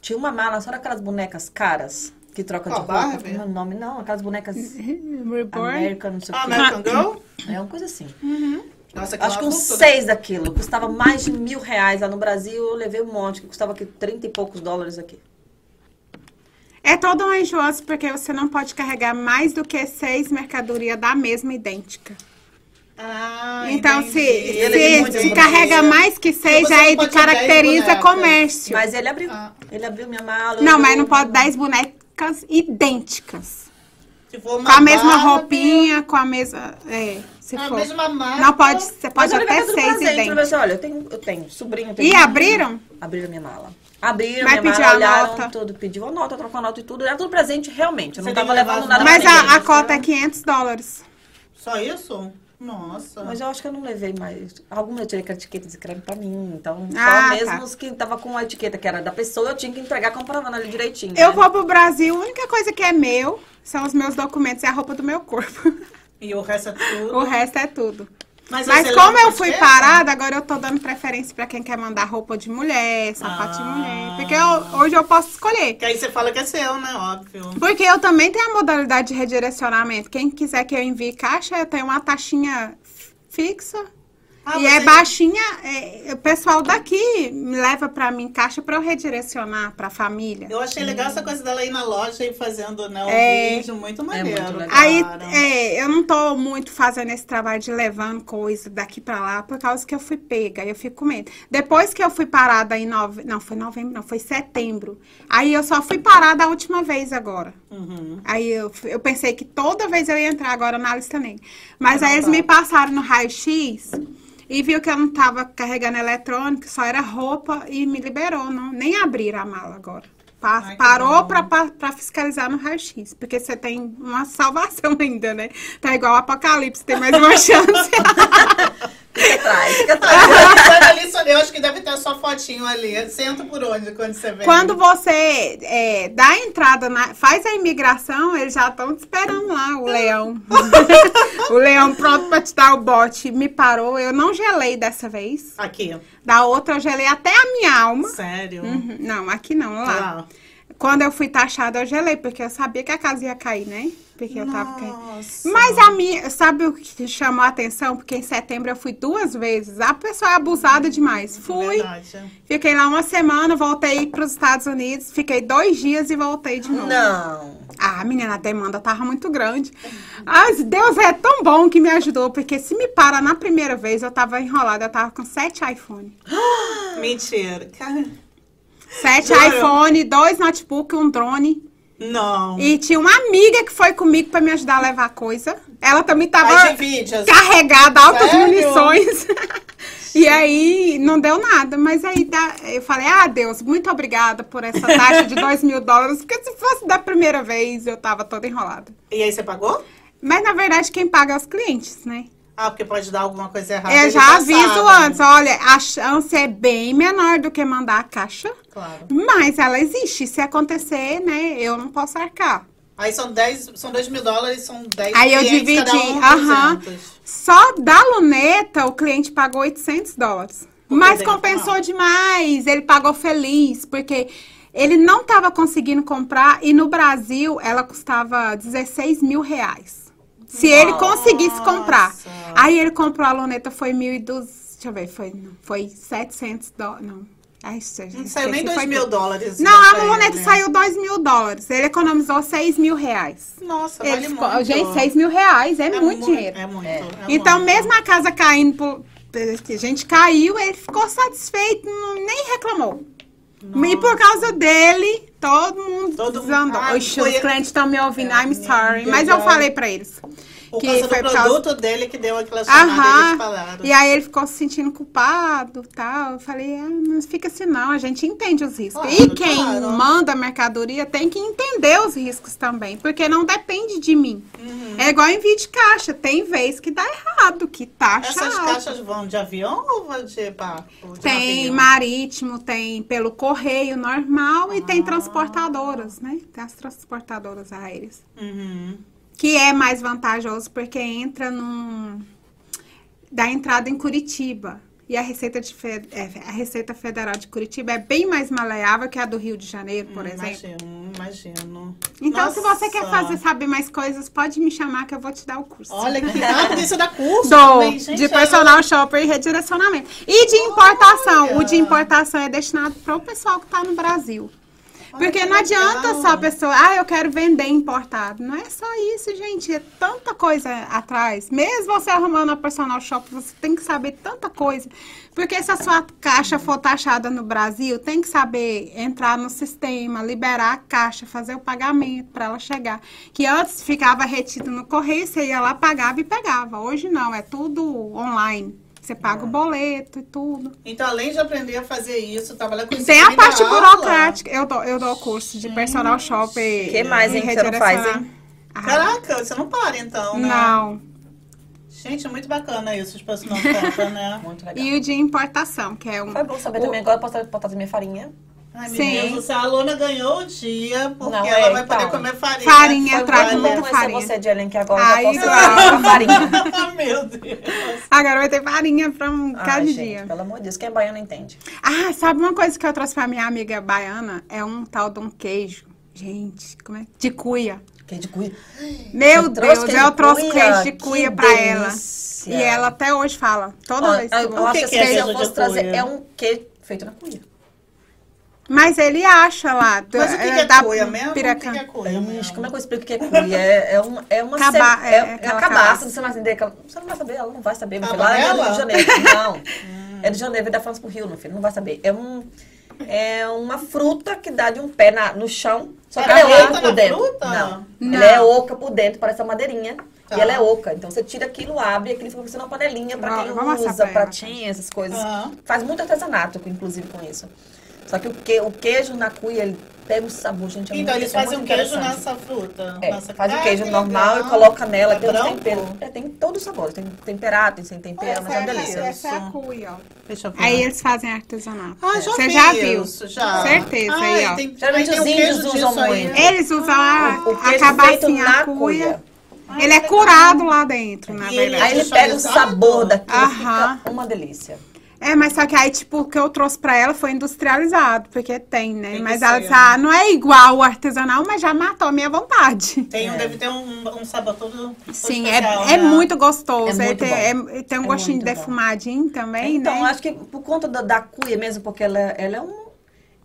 Tinha uma mala, só daquelas bonecas caras que troca de Qual, roupa. Como é o nome? Não, aquelas bonecas Reborn. American, não sei Ah, o quê. American Girl? É uma coisa assim. Nossa, Acho que uns seis daquilo. Custava mais de mil reais lá no Brasil. Eu levei um monte, que custava aqui 30 e poucos dólares aqui. É todo um enjooso, porque você não pode carregar mais do que seis mercadorias da mesma idêntica. Ah, então, entendi. se, se, é se bonito. carrega mais que seis, você aí caracteriza comércio. Mas ele abriu. Ah. Ele abriu minha mala. Não, mas não pode dez bonecas idênticas. Se for Com a mesma roupinha, com a mesma. É, se A for. mesma marca. Não pode, você Mas pode eu levei até tudo seis assim, olha, eu tenho, eu tenho sobrinho. eu Tenho E abriram? Abriram minha mala. Abriram Mas minha mala, a olharam nota? tudo. Pediu a nota, trocou a nota e tudo. Era tudo presente, realmente. Eu não Você tava levando nada as Mas a, ninguém. a cota é 500 dólares. Só isso? Nossa. Mas eu acho que eu não levei mais. Alguma eu tirei com a etiqueta de creme pra mim. Então, Ah, só mesmo tá. os que tava com a etiqueta que era da pessoa, eu tinha que entregar comprovando ali direitinho. Eu né? vou pro Brasil, a única coisa que é meu são os meus documentos e a roupa do meu corpo. E o resto é tudo. O resto é tudo. Mas, Mas como eu fui parada, agora eu tô dando preferência pra quem quer mandar roupa de mulher, sapato de Ah. mulher. Porque eu- hoje eu posso escolher. Que aí você fala que é seu, né? Óbvio. Porque eu também tenho a modalidade de redirecionamento. Quem quiser que eu envie caixa, eu tenho uma taxinha fixa. Ah, e é baixinha, é, o pessoal daqui me leva pra mim caixa pra eu redirecionar pra família. Eu achei legal essa coisa dela ir na loja e fazendo né, o É. vídeo. Muito maneiro. muito legal. Aí, é, eu não tô muito fazendo esse trabalho de levando coisa daqui pra lá, por causa que eu fui pega, eu fico com medo. Depois que eu fui parada em novembro, não, foi novembro, não, foi setembro. Aí eu só fui parada a última vez agora. Uhum. Aí eu, eu pensei que toda vez eu ia entrar agora na lista negra. Mas aí eles tá. me passaram no raio-x e viu que eu não tava carregando eletrônico, só era roupa e me liberou. Não, nem abriram a mala agora. Pa- Ai, parou pra fiscalizar no raio-x, porque você tem uma salvação ainda, né? Tá igual o apocalipse, tem mais uma chance. Fica atrás, fica atrás. Olha ali, só- eu acho que deve ter a sua fotinho ali. Senta por onde quando você vem? Quando você é, dá a entrada, na- faz a imigração, eles já estão te esperando lá, o leão. o leão pronto pra te dar o bote. Me parou, eu não gelei dessa vez. Aqui. Da outra eu gelei até a minha alma. Sério? Uhum, Não, aqui não, lá. Lá. Quando eu fui taxada, eu gelei, porque eu sabia que a casa ia cair, né? Porque eu tava caindo. Nossa. Mas a minha, sabe o que chamou a atenção? Porque em setembro eu fui duas vezes. A pessoa é abusada demais. Fui, Verdade. fiquei lá uma semana, voltei para os Estados Unidos, fiquei dois dias e voltei de novo. Não. Ah, menina, a demanda tava muito grande. Mas Deus é tão bom que me ajudou, porque se me para na primeira vez, eu tava enrolada, eu tava com sete iPhone. Mentira. Cara, Sete iPhone, dois notebook, um drone. Não. E tinha uma amiga que foi comigo pra me ajudar a levar coisa. Ela também tava carregada, altas Sério? munições. e aí, não deu nada. Mas aí eu falei, ah, Deus, muito obrigada por essa taxa de dois mil dólares. Porque se fosse da primeira vez, eu tava toda enrolada. E aí você pagou? Mas, na verdade, quem paga é os clientes, né? Ah, porque pode dar alguma coisa errada. Eu eles já aviso antes. Olha, a chance é bem menor do que mandar a caixa. Claro. Mas ela existe. Se acontecer, né, eu não posso arcar. Aí são 10, são 2 mil dólares, são 10 Aí eu cada dividi, um aham. 200. Só da luneta, o cliente pagou 800 dólares. Mas dele, compensou não. demais. Ele pagou feliz, porque ele não estava conseguindo comprar. E no Brasil, ela custava 16 mil reais. Se ele conseguisse comprar. Nossa. Aí ele comprou a luneta, foi 1.200. Deixa eu ver, foi, foi 700 dólares. Não. Ai, gente, Não saiu nem esqueci, 2 foi mil dólares. Não, a ele, luneta né? saiu 2 mil dólares. Ele economizou 6 mil reais. Nossa, Ele vale ficou- muito. gente, 6 mil reais é, muito mu- dinheiro. É muito. É. é Então, muito. mesmo a casa caindo, por- que a gente caiu, ele ficou satisfeito, nem reclamou. E por causa dele, todo mundo Todo mundo- desandou. Ah, Oxe, foi- os clientes estão me ouvindo, É, I'm sorry. Mas eu falei pra eles. Por que foi do por causa- produto dele que deu aquela chamada. E aí ele ficou se sentindo culpado tal. Eu falei, ah, não fica assim não, a gente entende os riscos. Claro, e quem claro. manda a mercadoria tem que entender os riscos também, porque não depende de mim. Uhum. É igual envio de caixa, tem vez que dá errado, que taxa Essas alta. caixas vão de avião ou vão de barco? De Tem navio? marítimo, tem pelo correio normal e tem Ah. transportadoras, né? Tem as transportadoras aéreas. Uhum. Que é mais vantajoso porque entra num. dá entrada em Curitiba. E a Receita, de é, a Receita Federal de Curitiba é bem mais maleável que a do Rio de Janeiro, por Hum, exemplo. Imagino, imagino. Então, se você quer Nossa. fazer saber mais coisas, pode me chamar que eu vou te dar o curso. Olha que rápido isso dá curso. Dou, também, gente, de é- personal shopper e redirecionamento. E de importação. Olha. O de importação é destinado para o pessoal que está no Brasil. Porque que não adianta só a pessoa, ah, eu quero vender importado. Não é só isso, gente. É tanta coisa atrás. Mesmo você arrumando a personal shop, você tem que saber tanta coisa. Porque se a sua caixa for taxada no Brasil, tem que saber entrar no sistema, liberar a caixa, fazer o pagamento para ela chegar. Que antes ficava retido no correio, você ia lá, pagava e pegava. Hoje não, é tudo online. Você paga o boleto e tudo. Então, além de aprender a fazer isso, trabalhar com isso. Tem a parte aula? burocrática. Eu dou, eu dou curso de personal shopper. Que mais, hein, que você não faz, hein? Ah, Caraca, você não para então, né? Não. Gente, é muito bacana isso, os personal shopper, né? Muito legal. E o de importação, que é um. Foi bom saber o- também. Agora eu posso botar minha farinha. Ai, Sim. você, a Luna ganhou o dia, porque Não, ela é, vai então. poder comer farinha. Farinha, muito muita farinha. você, Jelen, que agora Ai, eu já posso comer farinha. Ah, Meu Deus. Agora vai ter farinha pra um cada Ai, dia. gente, pelo amor de Deus, quem é baiano entende. Ah, sabe uma coisa que eu trouxe pra minha amiga baiana? É um tal de um queijo. Gente, como é? De cuia. Queijo de cuia. Meu Deus, eu de trouxe cuia? queijo de Que cuia pra ela. delícia. E ela até hoje fala. Toda Ó, vez que eu, eu eu acho que que, que se eu de fosse trazer, cuia? é um queijo feito na cuia. Mas ele acha lá. do- Mas o que, que é da cuia mesmo? O que, é cuia Ixi, mesmo? como é que eu explico o que é cuia? É, é, um, é uma Caba- se- é é, é cabaça. cabaça, você não vai entender. aquela- Você não vai saber, ela não vai saber. Meu filho. Lá é do? Rio de Janeiro. Não. É de Janeiro, vem da França pro Rio, meu filho. Não vai saber. É, um, é uma fruta que dá de um pé na, no chão. Só que Ela ela é oca por dentro. fruta? Não. Não. Ela é oca por dentro, parece uma madeirinha. Tá. E ela é oca. Então você tira aquilo, abre, aquilo fica parecendo uma panelinha pra Vou- quem usa, pratinha, essas coisas. Aham. Faz muito artesanato, inclusive, com isso. Só que o, que, o queijo na cuia, ele pega um sabor, gente. É Então, muito, eles é fazem um muito queijo nessa fruta. É, nessa... faz o Ah, queijo que normal legal. e coloca nela, É tem branco? temperos. É, tem todos os sabores. Tem temperado, tem sem tempero, mas é uma Essa, delícia. essa é a cuia, ó. Deixa eu ver. Aí eles fazem artesanato. Ah, já Você vi já viu? isso, já. Certeza, Ah, aí, ó. Tem, Geralmente os índios usam muito. Eles usam a, O a queijo feito cabacinha, na a cuia. Ah, Ele é que curado lá dentro, na verdade. Aí ele pega o sabor daquilo, Aham. fica uma delícia. É, mas só que aí, tipo, o que eu trouxe pra ela foi industrializado, porque tem, né? Tem mas ser, ela disse, né? ah, não é igual o artesanal, mas já matou a minha vontade. Tem, um- É. Deve ter um, um sabor todo, todo Sim, especial, é, é né? muito gostoso. É Ele muito tem, bom. é- tem um É gostinho bom. defumadinho também, Então, né? acho que por conta da, da cuia mesmo, porque ela, ela é um.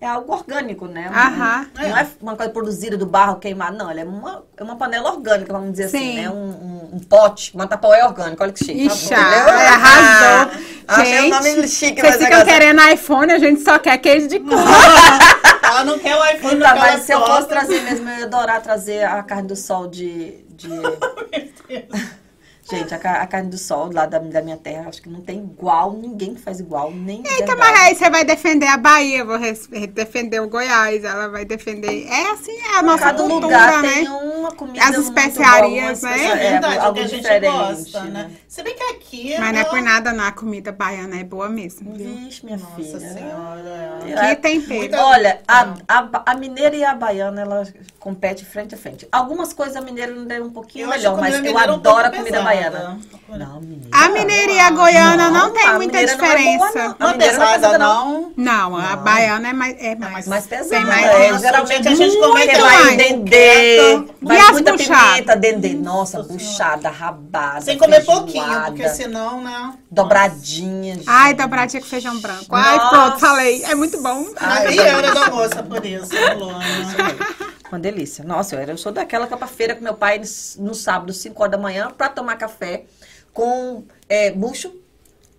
É algo orgânico, né? Aham. Não é uma coisa produzida do barro queimado, não. Ela é uma, é uma panela orgânica, vamos dizer assim, Sim. né? Um, um, um pote, uma tapaué orgânica. Olha que chique. Ixi, Entendeu? é, arrasou. Ah, achei o Gente, nome chique, Vocês mas ficam negócio- querendo iPhone, a gente só quer queijo de cu. Ela não quer o iPhone, Então, não mas se eu fosse trazer mesmo, eu ia adorar trazer a carne do sol de. de... Gente, a, a carne do sol lá da, da minha terra, acho que não tem igual, ninguém que faz igual, nem. Eita, mas aí você vai defender a Bahia, eu vou defender o Goiás, ela vai defender. É assim, é a nossa Cada cultura, lugar né? tem uma comida As muito especiarias, boa, né? uma É verdade, é algo que a gente gosta, né? Se bem que aqui... Mas não é por nada, não. A comida baiana é boa mesmo, viu? Vixe, minha Nossa filha. senhora. Que tempero. Olha, a, a, a mineira e a baiana, elas competem frente a frente. Algumas coisas a mineira ainda é um pouquinho Eu melhor, mas eu um adoro a comida pesada. Não, mineira. A mineira e a goiana não, tem a muita mineira não é boa, diferença. não. Não A é é pesada, não. Não, a baiana é mais. É mais, Mais pesada. Tem mais- é, geralmente a gente come mais. dendê, vai E muita buchadas? pimenta, dendê. Nossa, Nossa buchada, rabada, Sem comer feijoada, pouquinho, porque senão, né? Dobradinha, Ai, gente. dobradinha com feijão branco. Ai, Nossa. pronto, falei. É muito bom. Ai, e hora do almoço por isso, Luana. Uma delícia. Nossa, eu, era- eu sou daquela que ia pra feira com meu pai no, sábado, 5 horas da manhã, pra tomar café com é, bucho.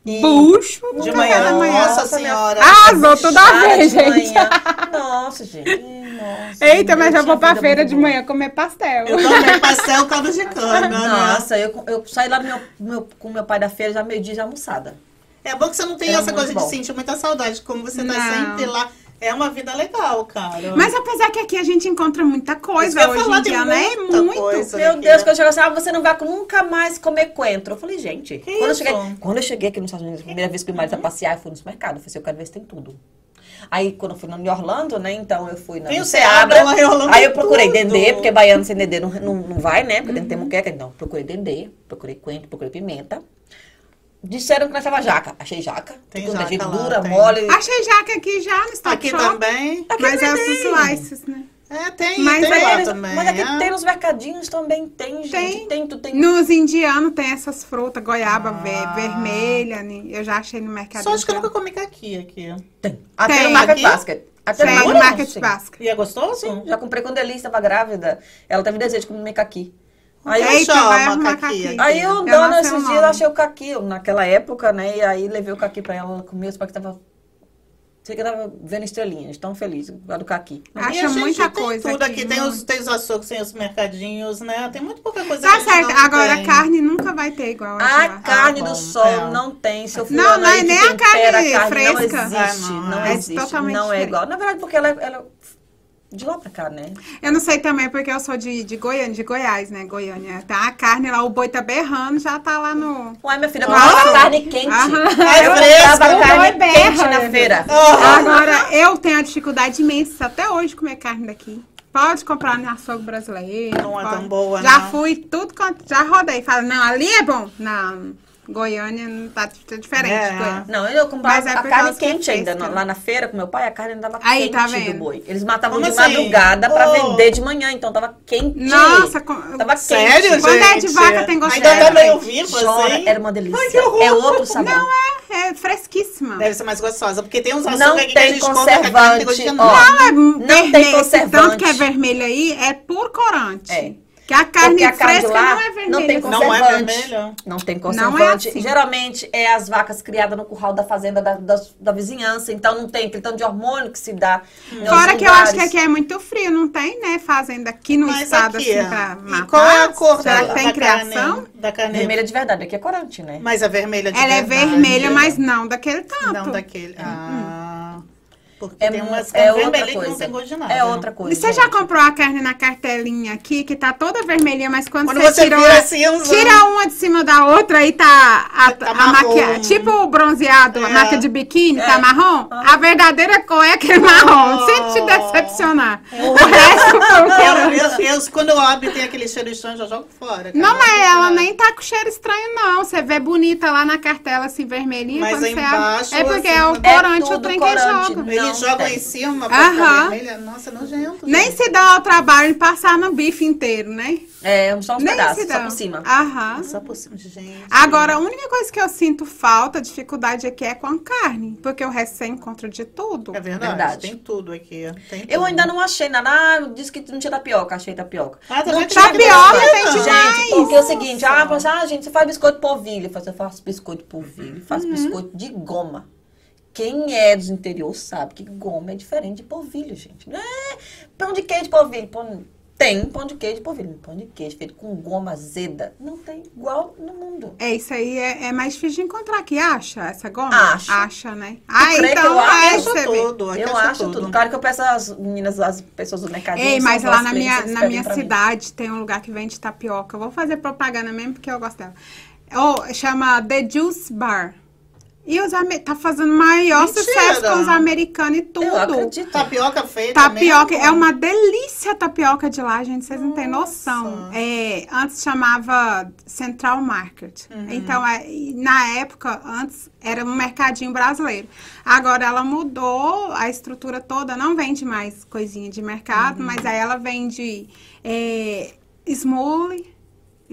E Bucho. De manhã, da nossa minha senhora. Arrasou toda vez, de gente. manhã. Nossa, gente. Nossa, Eita, mas eu eu vou pra vida feira de manhã comer pastel. Eu também pastel caldo de cana, né? Nossa, eu, eu saí lá do meu, meu- com meu pai da feira já meio-dia já almoçada. É bom que você não tem Era essa coisa de bom. sentir muita saudade, como você tá Não. sempre lá. É uma vida legal, cara. Mas apesar que aqui a gente encontra muita coisa eu hoje falar, em dia, né? muita Muito. coisa. Meu aqui, Deus, né? quando chegou assim, ah, você não vai nunca mais comer coentro. Eu falei, gente, Que quando eu, isso? cheguei, quando eu cheguei aqui nos Estados Unidos, a primeira vez que o marido ia passear, eu fui no supermercado. Eu falei assim, eu quero ver se tem tudo. Aí, quando eu fui em Orlando, né, então eu fui na Tem no o Seabra lá em Orlando, Aí eu procurei tudo. dendê, porque baiano sem dendê não, não, não vai, né, porque tem que ter muqueca. Então, procurei dendê, procurei coentro, procurei pimenta. Disseram que nós tava jaca. Achei jaca. Tem tudo jaca jeito lá, dura, tem. mole. Achei jaca aqui já no Stop Aqui Shop. também. Mas é também os slices, né? É, tem, Mas tem lá Mas, também. mas aqui é. tem nos mercadinhos também, tem, gente. Tem. Tem, tu tem. Nos indianos tem essas frutas, goiaba Ah. ve- vermelha, né? eu já achei no mercado. Só acho que eu nunca comi caqui aqui. Tem. Até Tem. no Market Aqui? Basket. Até Tem no Market. Basket. E é gostoso? Sim, já comprei quando a Elise estava grávida. Ela teve desejo de comer caqui. Aí, Eita, chama vai arrumar caqui. caqui. aí eu Eu dando não sei esses dias, eu achei o caqui eu, naquela época, né? E aí levei o caqui pra ela, ela comeu, só que tava. Sei que tava vendo estrelinhas, tão feliz a do caqui. Acha a muita tem coisa tudo aqui, aqui. Tem muito. os, tem os açougues, tem os mercadinhos, né? Tem muito pouca coisa Tá a certo, não agora tem. carne nunca vai ter igual a A carne Ah, bom, do sol é. não tem. Seu Não, fulano não é nem a carne Não fresca. existe, Ah, não, não, é existe. totalmente não é diferente. igual. Na verdade, porque ela, ela de lá pra cá, né? Eu não sei também, porque eu sou de, de Goiânia, de Goiás, né? Goiânia. Tá a carne lá, o boi tá berrando, já tá lá no. Ué, minha filha, eu Nossa. comprava carne quente. Aham. É eu fresca, comprava o carne quente na feira. Agora, eu tenho a dificuldade imensa até hoje de comer carne daqui. Pode comprar no açougue brasileiro. Não é pode. tão boa, Já não. fui tudo quanto. Já rodei. Fala, não, ali é bom. Não, Goiânia não tá tá diferente. É. Não, eu comprava Mas é a carne que é quente ainda. Lá na feira com meu pai, a carne ainda tava Aí, quente tá do vendo? boi. Eles matavam Como de assim? madrugada pra Oh. vender de manhã, então tava quente. Nossa, Tava Sério, quente. Quando é de gente? vaca, tem gosto Ainda tá meio vivo, Chora, assim. era uma delícia. Ai, que horror. é outro sabor. Não, é, é fresquíssima. Deve ser mais gostosa, porque tem uns açougues Não aqui que a tem gente compra que a carne tem conservante, gosto de ó. nada. Não, é Não tem vermelho. Conservante. tanto que é vermelho aí é por corante. É. Que a carne a carne fresca lá não é vermelha. não tem assim. Não é conservante. vermelho? Não tem Não é conservante. assim. Geralmente é as vacas criadas no curral da fazenda da, da, da vizinhança, então não tem aquele tanto de hormônio que se dá. outros Fora que eu acho que aqui é muito frio, não tem, né? Fazenda aqui no Mas estado, aqui, assim, pra e matar. qual é a cor Será da, que tem da criação? carne? Da carne Vermelha de verdade, aqui é corante, né? Mas a vermelha de Ela é verdade. vermelha, mas não daquele tanto. Não daquele. Ah. Porque É, tem umas é carnes vermelhas que não coisa. tem gosto de nada. É outra coisa. E você já comprou a carne na cartelinha aqui, que tá toda vermelhinha, mas quando, Quando você, você tira, vira uma, assim, tira uma de cima da outra, aí tá a, Tá a maquiagem. Tipo o bronzeado, a É. marca de biquíni, É. tá marrom. A verdadeira cor é aquele marrom. Sem te decepcionar. O resto foi o Eu, eu, eu quando eu abro e tem aquele cheiro estranho, eu já jogo fora. cara. Não, mas tem ela nada. nem tá com cheiro estranho, não. Você vê bonita lá na cartela, assim, vermelhinha. Mas quando aí você embaixo, abre. É porque assim, é o é corante, o tudo trem que joga. Não jogam em cima ficar vermelha. Nossa, nojento. Nem gente. se dá ao trabalho de passar no bife inteiro, né? É, só uns Nem pedaços, só por cima. Aham. Só por cima, gente. Agora, a única coisa que eu sinto falta, dificuldade aqui é com a carne. Porque o resto você encontra de tudo. É verdade, Verdade. tem tudo aqui. Tem Eu tudo. ainda não achei nada. Ah, disse que não tinha tapioca. Achei tapioca. Ah, tá não tapioca, tem demais. Gente, porque é o seguinte, ah, você, ah, gente, você faz biscoito de polvilho. Eu faço, eu faço biscoito de polvilho, faço Uhum. biscoito de goma. Quem é dos interior sabe que goma é diferente de polvilho, gente. Não é pão de queijo de polvilho. Pão... Tem pão de queijo de polvilho. Pão de queijo feito com goma azeda. Não tem igual no mundo. É, isso aí é, é mais difícil de encontrar aqui. Acha essa goma? Acho. Acha, né? Ah, então eu acho tudo. eu acha acho tudo. Claro que eu peço às meninas, às pessoas do mercado. Ei, mas lá na minha, na minha cidade tem um lugar que vende tapioca. Eu vou fazer propaganda mesmo porque eu gosto dela. Oh, chama The Juice Bar. E os tá fazendo maior Mentira. sucesso com os americanos e tudo. Eu acredito. Tapioca feita Tapioca, mesmo? é uma delícia a tapioca de lá, gente. Vocês não têm noção. É, antes chamava Central Market. Uhum. Então, é, na época, antes era um mercadinho brasileiro. Agora ela mudou a estrutura toda, não vende mais coisinha de mercado, Uhum. mas aí ela vende é, smoothie.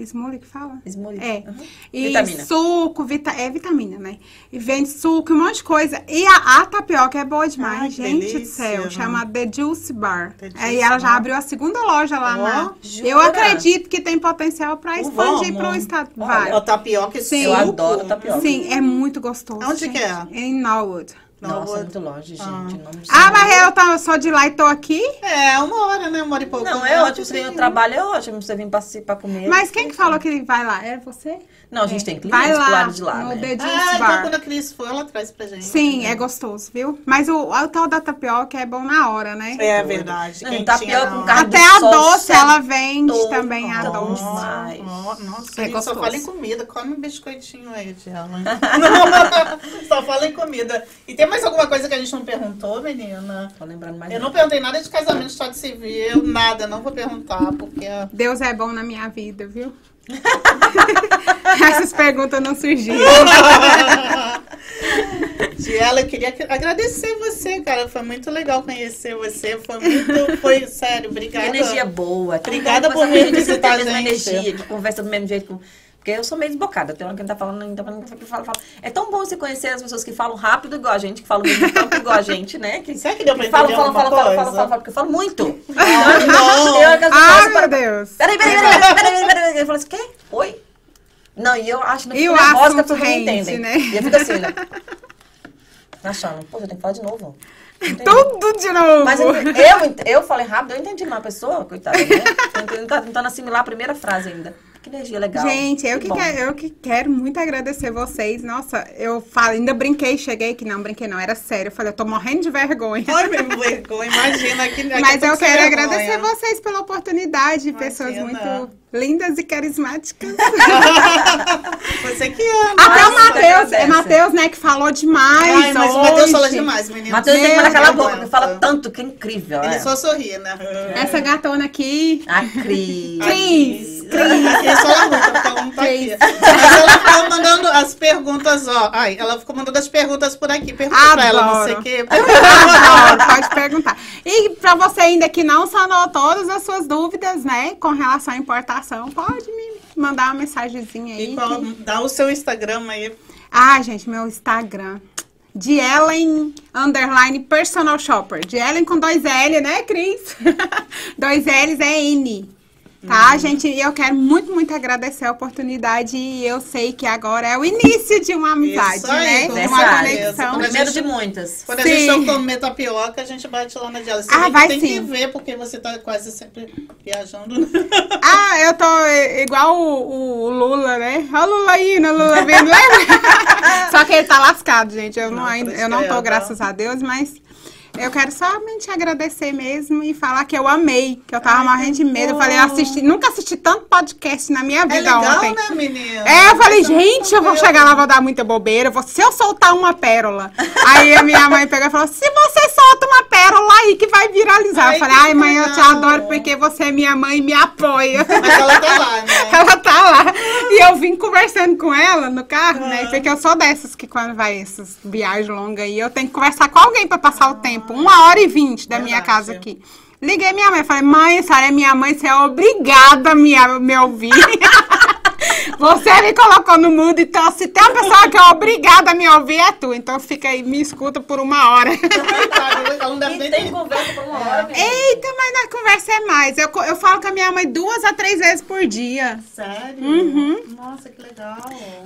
Smoothie que fala? Smoothie. É. Uhum. E Vitamina. suco, vita, é vitamina, né? E vende suco, um monte de coisa. E a, a tapioca é boa demais, Ai, gente do céu. Chama The Juice Bar. The Juice Aí ela já abriu a segunda loja lá Ó, na. jura? Eu acredito que tem potencial pra expandir Vamos. pro estado. Olha, Vai. Ó, tapioca Sim. Eu adoro tapioca. Sim, é muito gostoso. Onde gente. que é? Em Norwood. Não, Nossa, vou- é muito longe, gente. Ah. Não Ah, mas eu, tá- eu sou de lá e tô aqui. É, uma hora, né? Uma hora e pouco. Não, é ótimo. Você Sim. tem o trabalho, é ótimo. Você vem participar comer. Mas quem que falou que vai lá? É você? Não, a gente tem Vai clientes pro lá, lado de lá, no né? Juice Ah, então Bar. quando a Cris for, ela traz pra gente. Sim, é gostoso, viu? Mas o, o tal da tapioca é bom na hora, né? É verdade. Não, tapioca com carne Até a sol, doce ela vende Tô também, a doce. Nossa, É gente só gostoso. fala em comida. Come um biscoitinho aí. Não, só fala em comida. E tem mais alguma coisa que a gente não perguntou, menina? Tô lembrando mais. Eu não nada. perguntei nada de casamento, estado civil, nada. Não vou perguntar, porque... Deus é bom na minha vida, viu? Essas perguntas não surgiram. Diela, eu queria que- agradecer você, cara. Foi muito legal conhecer você. Foi muito... Foi, sério, Que obrigada. energia boa. Tão Obrigada por vir que visitar a gente. energia, que conversa do mesmo jeito. com- Porque eu sou meio desbocada. Tem hora que gente tá falando, então fala, fala. É tão bom você conhecer as pessoas que falam rápido igual a gente, que falam muito tempo igual a gente, né? Que, Será que deu pra que falam, entender falam, falam, alguma falam, falam, falam, porque eu falo muito. Ah, não. Tem hora que as pessoas Ai, param- meu Deus. Peraí, peraí, peraí, peraí, peraí, peraí. Eu falo assim, quê? Oi? Não, e eu acho que eu o fico nervosa que as pessoas não entendem. né? E eu fico assim, né? Achando, pô, eu tenho que falar de novo. Não. Tudo de novo. Mas eu, eu, eu falei rápido, eu entendi mais a pessoa, coitada, né? Tá tentando assimilar a primeira frase ainda. Que energia legal. Gente, eu que, bom. quero, eu que quero muito agradecer vocês. Nossa, eu falo, ainda brinquei, cheguei que não brinquei, não, era sério. Eu falei, eu tô morrendo de vergonha. Ai, meu vergonha, imagina aqui. aqui Mas eu com quero vergonha. agradecer vocês pela oportunidade, pessoas Imagina. muito lindas e carismáticas. Você que ama. Até o Matheus, é. Matheus, né, que falou demais. Ai, mas o Matheus hoje. fala demais, menino. Matheus tem que aquela boca, que fala tanto, que é incrível. Ele é. só sorri, né? Essa gatona aqui. A Cris. Cris. A Cris fala muito, porque ela não tá aqui. Mas ela ficou mandando as perguntas, ó. Ai, ela ficou mandando as perguntas por aqui. Pergunta pra ela, não sei o Adoro. quê. Adoro, pode perguntar. E pra você ainda que não sanou todas as suas dúvidas, né, com relação à pode me mandar uma mensagenzinha aí. E qual- que- dá o seu Instagram aí. Ah, gente, meu Instagram. De Ellen underline personal shopper. De Ellen com dois L, né, Cris? dois L's é N. Tá, gente? E eu quero muito, muito agradecer a oportunidade. E eu sei que agora é o início de uma amizade, Isso aí, né? uma conexão. A Primeiro gente- de muitas. Quando a Sim. gente for comer tapioca, a gente bate lá na. Você Ah, que vai tem que sim. ver, porque você tá quase sempre viajando. né? Ah, eu tô i- igual o, o Lula, né? Olha o Lula indo, o Lula vindo, lembra? Só que ele tá lascado, gente. Eu não, Não, ainda, cruz eu não tô, graças a Deus, mas eu quero somente agradecer mesmo e falar que eu amei, que eu tava Ai, morrendo de medo. Eu falei, eu assisti, nunca assisti tanto podcast na minha É vida legal, ontem. né, menina? É, eu falei, é gente, eu vou tranquilo. chegar lá, vou dar muita bobeira. eu vou- se eu soltar uma pérola. Aí a minha mãe pegou e falou: se você solta uma pérola aí que vai viralizar. Ai, eu falei, ai, mãe, eu te adoro porque você é minha mãe e me apoia. Mas ela tá lá, né? Ela tá lá. E eu vim conversando com ela no carro, né? Ah. Porque eu sou dessas que quando vai essas viagens longas aí, eu tenho que conversar com alguém pra passar o tempo. Uma hora e vinte da minha casa aqui. Liguei minha mãe, falei, mãe, a senhora é minha mãe, você é obrigada a me, a me ouvir. Você me colocou no mudo, então se tem uma pessoa que é obrigada a me ouvir, é tu. Então fica aí, me escuta por uma hora. E nem tem conversa por uma hora, menina. Eita, mas na conversa é mais. Eu, eu falo com a minha mãe duas a três vezes por dia. Sério? Uhum. Nossa, que legal.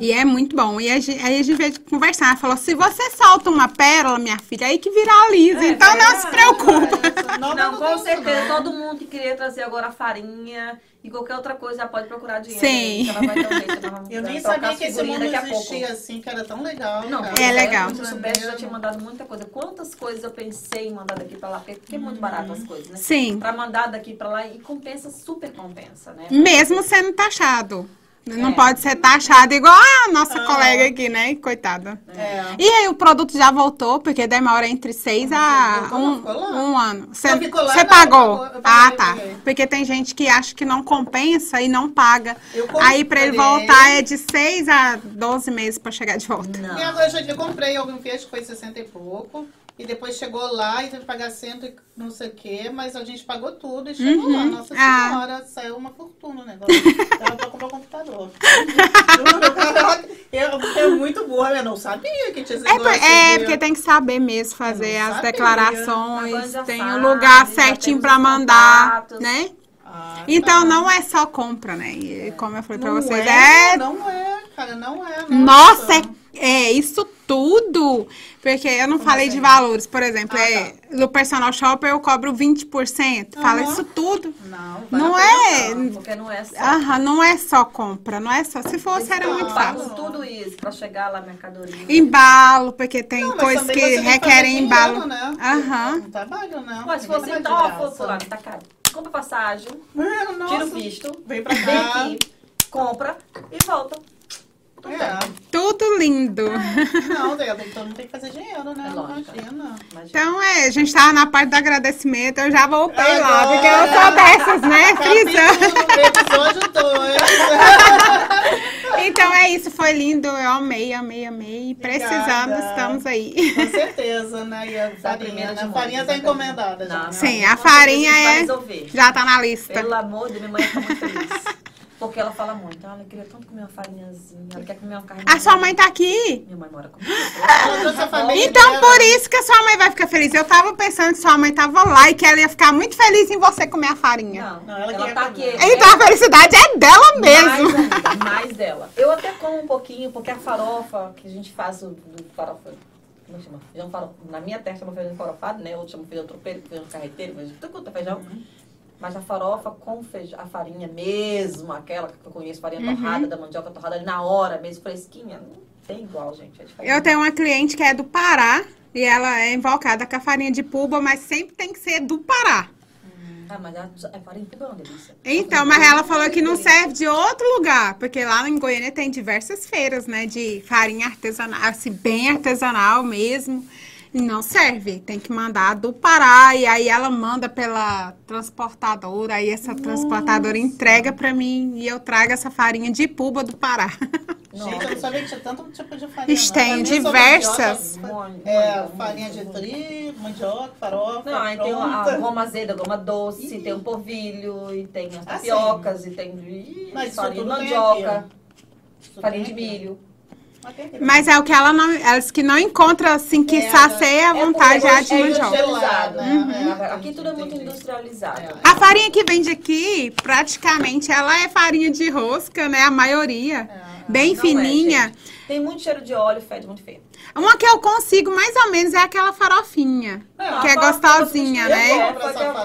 E é muito bom. E a gente, aí a gente veio conversar. Ela falou: se você solta uma pérola, minha filha, aí que viraliza. É, então não verdade. se preocupa. Não, Não, não, com certeza. não. Todo mundo que queria trazer agora a farinha e qualquer outra coisa já pode procurar dinheiro. Sim. né? Que ela vai dar um jeito, ela vai Eu nem sabia que esse mundo existia assim, que era tão legal. Não, cara. É legal. Se eu soubesse, eu já tinha mandado muita coisa. Quantas coisas eu pensei em mandar daqui pra lá, porque porque é muito barato as coisas, né? Sim. Pra mandar daqui pra lá e compensa, super compensa, né? Mesmo sendo taxado. Não É. pode ser taxado igual a nossa Ah. colega aqui, né? Coitada. É. E aí o produto já voltou, porque demora entre seis a voltou? um, lá? um ano. Você Não, não, pagou? eu eu ah, tá. Porque tem gente que acha que não compensa e não paga. Aí pra ele voltar é de seis a 12 meses pra chegar de volta. Não. Minha avó, eu comprei algum vez que foi 60 e pouco. E depois chegou lá e teve que pagar cento e não sei o quê, mas a gente pagou tudo e chegou lá. Nossa Ah. senhora, saiu uma fortuna o negócio. Dava pra comprar um computador. eu, eu muito burra, eu não sabia que tinha esse É, por- negócio. é, de- porque tem que saber mesmo fazer Eu as sabia. declarações, tem sabe, o lugar já certinho pra mandar, contatos. né? Ah, Então tá. não é só compra, né? E como eu falei pra Não vocês, é, é. Não é, cara, não é. Nossa, é, é isso tudo. Porque eu não falei de assim? valores, por exemplo, Ah, é, no personal shopper eu cobro 20%. Fala Aham. isso tudo. Não, Não é. pena, Porque não é só. Aham, não é só compra, não é só. Se fosse, era Então, muito Eu fácil. pago tudo isso pra chegar lá mercadoria. Embalo, porque tem Não, coisas que requerem embalo. dinheiro, Né? Aham. Não trabalho, não. Mas se fosse então, ó, graça. fulano, tá caro. Compra passagem, É, tira o visto, Vem pra vem cá. aqui, compra e volta. Tudo É. bem. Tudo lindo. Não, Débora, então não tem que fazer dinheiro, né? É. Imagina. Então, é, a gente tava na parte do agradecimento, eu já voltei lá, Agora. porque eu sou dessas, né? Frisando. Capítulo, episódio 2. Então é isso, foi lindo, eu amei, amei, amei. Precisamos, Obrigada. estamos aí. Com certeza, né? E a farinha, né? A farinha tá da encomendada já. Não, né? Sim, a farinha é-. Já tá na lista. Pelo amor de minha mãe tá muito feliz. Porque ela fala muito. Ah, eu queria tanto comer uma farinhazinha. Ela quer comer uma carne. A sua mãe tá aqui. Minha mãe mora comigo. Ela Então, dela. por isso que a sua mãe vai ficar feliz. Eu tava pensando que sua mãe tava lá e que ela ia ficar muito feliz em você comer a farinha. Não, Não, ela ela, queria tá aqui. Então a felicidade é dela mesmo. Mais ainda, mais dela. Eu até como um pouquinho, porque a farofa que a gente faz do, do farofa. Como chama? Feijão farofa. Na minha terra chama feijão farofado, né? Outro chama feijão tropeiro, feijão carreteiro, feijão, tudo quanto é feijão. Mas a farofa com feijão, a farinha mesmo, aquela que eu conheço, farinha Uhum. torrada, da mandioca torrada ali na hora, mesmo fresquinha, não tem igual, gente. É. Eu tenho uma cliente que é do Pará e ela é invocada com a farinha de puba, mas sempre tem que ser do Pará. Ah, mas a, a farinha tudo é uma delícia. Então, mas ela falou que não serve de outro lugar, porque lá em Goiânia tem diversas feiras, né, de farinha artesanal, assim, bem artesanal mesmo. Não serve, tem que mandar do Pará, e aí ela manda pela transportadora, aí essa transportadora entrega pra mim, e eu trago essa farinha de puba do Pará. Gente, eu não sabia que tinha tanto tipo de farinha. Tem diversas. mandioca, É, farinha de trigo, mandioca, farofa. Não, aí tem a goma azeda, goma doce, Ih. tem o polvilho, e tem as Ah, tapiocas, e tem ih, Mas farinha de mandioca, farinha de aqui. milho. Mas é o que ela não, ela disse que não encontra, assim, que É, sacia a É vontade porque já de é mandioca. industrializado, Uhum. né? Aqui tudo é muito industrializado. É. A farinha que vende aqui, praticamente, ela é farinha de rosca, né? A maioria. É. Bem Não é, fininha. Tem muito cheiro de óleo, fede muito feio. Uma que eu consigo mais ou menos é aquela farofinha. Não, que é gostosinha, né?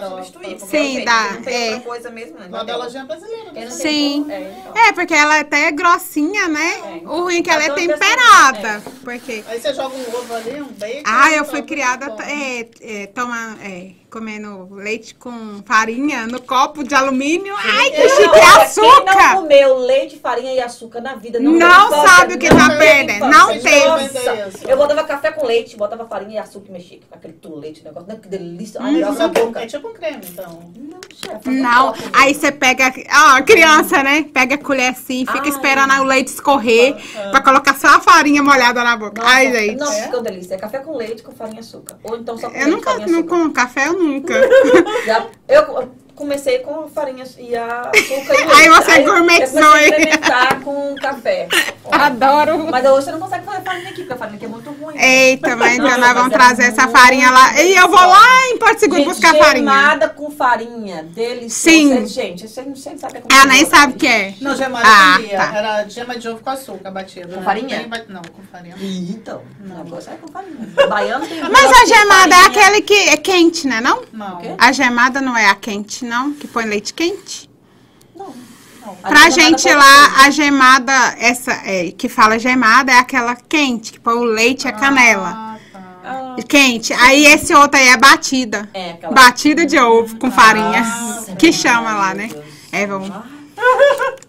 substituí, porque Sim, dá, Não tem é. outra coisa mesmo, né? Da lojinha brasileira. Né? Sim. é, então. É, porque ela é até grossinha, né? É. O ruim é que ela é Então, dessa- temperada. Porque. Aí você joga um ovo ali, um bacon. Ah, eu fui criada é, é, toma, é, comendo leite com farinha no copo de alumínio. Ai, que Não, chique! É olha, Quem não açúcar! comeu leite, farinha e açúcar na vida não Não tem sabe o que tá tem perdendo, não vender isso. Eu botava café com leite, botava farinha e açúcar e mexia com aquele tulete, negócio. Né? Que delícia. Ai, bom, boca. é tipo um creme, então. Não, chefe, Não, aí você pega, ó, criança, né? Pega a colher assim, fica Ai. esperando o leite escorrer pra colocar só a farinha molhada na boca. Nossa, Ai, gente. Nossa, fica uma delícia. É café com leite, com farinha e açúcar. Ou então só com Eu leite, nunca, farinha e não açúcar. como café, eu nunca. Já- eu comecei com farinha e a açúcar e Aí você eu gourmetizou, a hein? experimentar com café. Adoro. Mas hoje você não consegue fazer farinha aqui, porque a farinha aqui é muito ruim. Eita, mas então nós vamos é trazer essa farinha lá. E eu vou lá em Porto Seguro Gente, buscar farinha. gemada com farinha, deliciosa. Sim. Gente, você não sei, sabe é como nem é. sabe o que é. Não, gemada Ah, comia. tá. Era gema de ovo com açúcar batido. Com né? farinha? Bem ba- Não, com farinha. Então, o negócio é com farinha. Baiano tem Mas a gemada é farinha. aquele que é quente, né? Não? Não. A gemada não é a quente, não? Que põe leite quente? Não, não. A Pra gente pode lá, a gemada, essa é, que fala gemada, é aquela quente, que põe o leite e a canela. Ah, tá. Ah, Quente. Aí esse outro aí é batida. É, aquela. Batida de ovo com farinha. Nossa, que chama lá, né? É, vamos.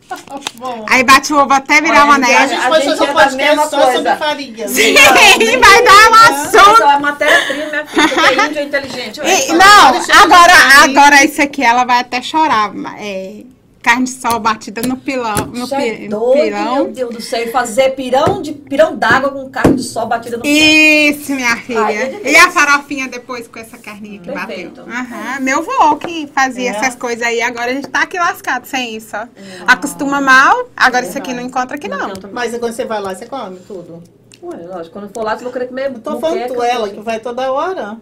Bom. Aí bate o ovo até virar uma A neve. gente A pode gente fazer é um podcast só coisa. sobre farinha. Sim, vai dar um assunto. Essa é a matéria-prima. Porque índio é inteligente. E- não, agora, agora isso aqui ela vai até chorar. É, carne de sol batida no pilão. No, Você é pi- no doido, meu pilão. Deus do céu. E fazer pirão de pirão d'água com carne de sol batida no pilão. Isso, minha filha. Ai, e a farofinha depois com essa carninha que Perfeito. bateu. Aham, Meu vô que fazia É. essas coisas aí. Agora a gente tá aqui lascado sem isso, ó. Acostuma mal, agora isso aqui não encontra aqui não. Então, Mas quando você vai lá, você come tudo. Ué, lógico, quando for lá, você vai querer comer Tô falando tu, ela, que vai toda hora.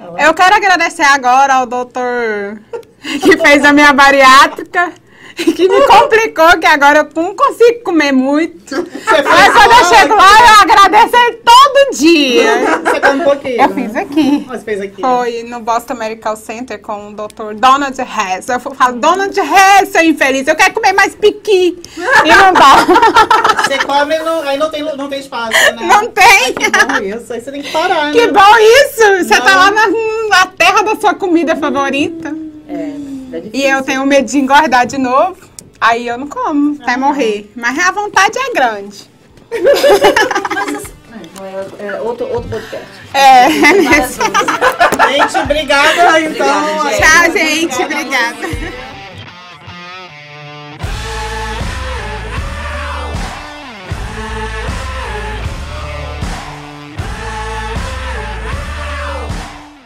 Ah, Eu quero agradecer agora ao doutor que fez a minha bariátrica. Que me complicou, que agora eu não consigo comer muito. Você Mas quando eu chego lá, eu agradeço ele todo dia. Você come um pouquinho. Eu fiz aqui. Você fez aqui. Foi no Boston Medical Center com o Dr. Donald Hess. Eu falo, Donald Hess, seu infeliz, eu quero comer mais piqui. E não dá. Você come, não, aí não tem, não tem espaço, né? Não tem. Que bom isso. Aí você tem que parar, Que né? bom isso! Você Não. tá lá na, na terra da sua comida favorita. É, é. E eu tenho medo de engordar de novo. Aí eu não como, até morrer. Mas a vontade é grande. Mas assim, é, é outro, outro podcast. É. Gente, obrigada, então. Obrigada, gente. Tchau, gente. Obrigada.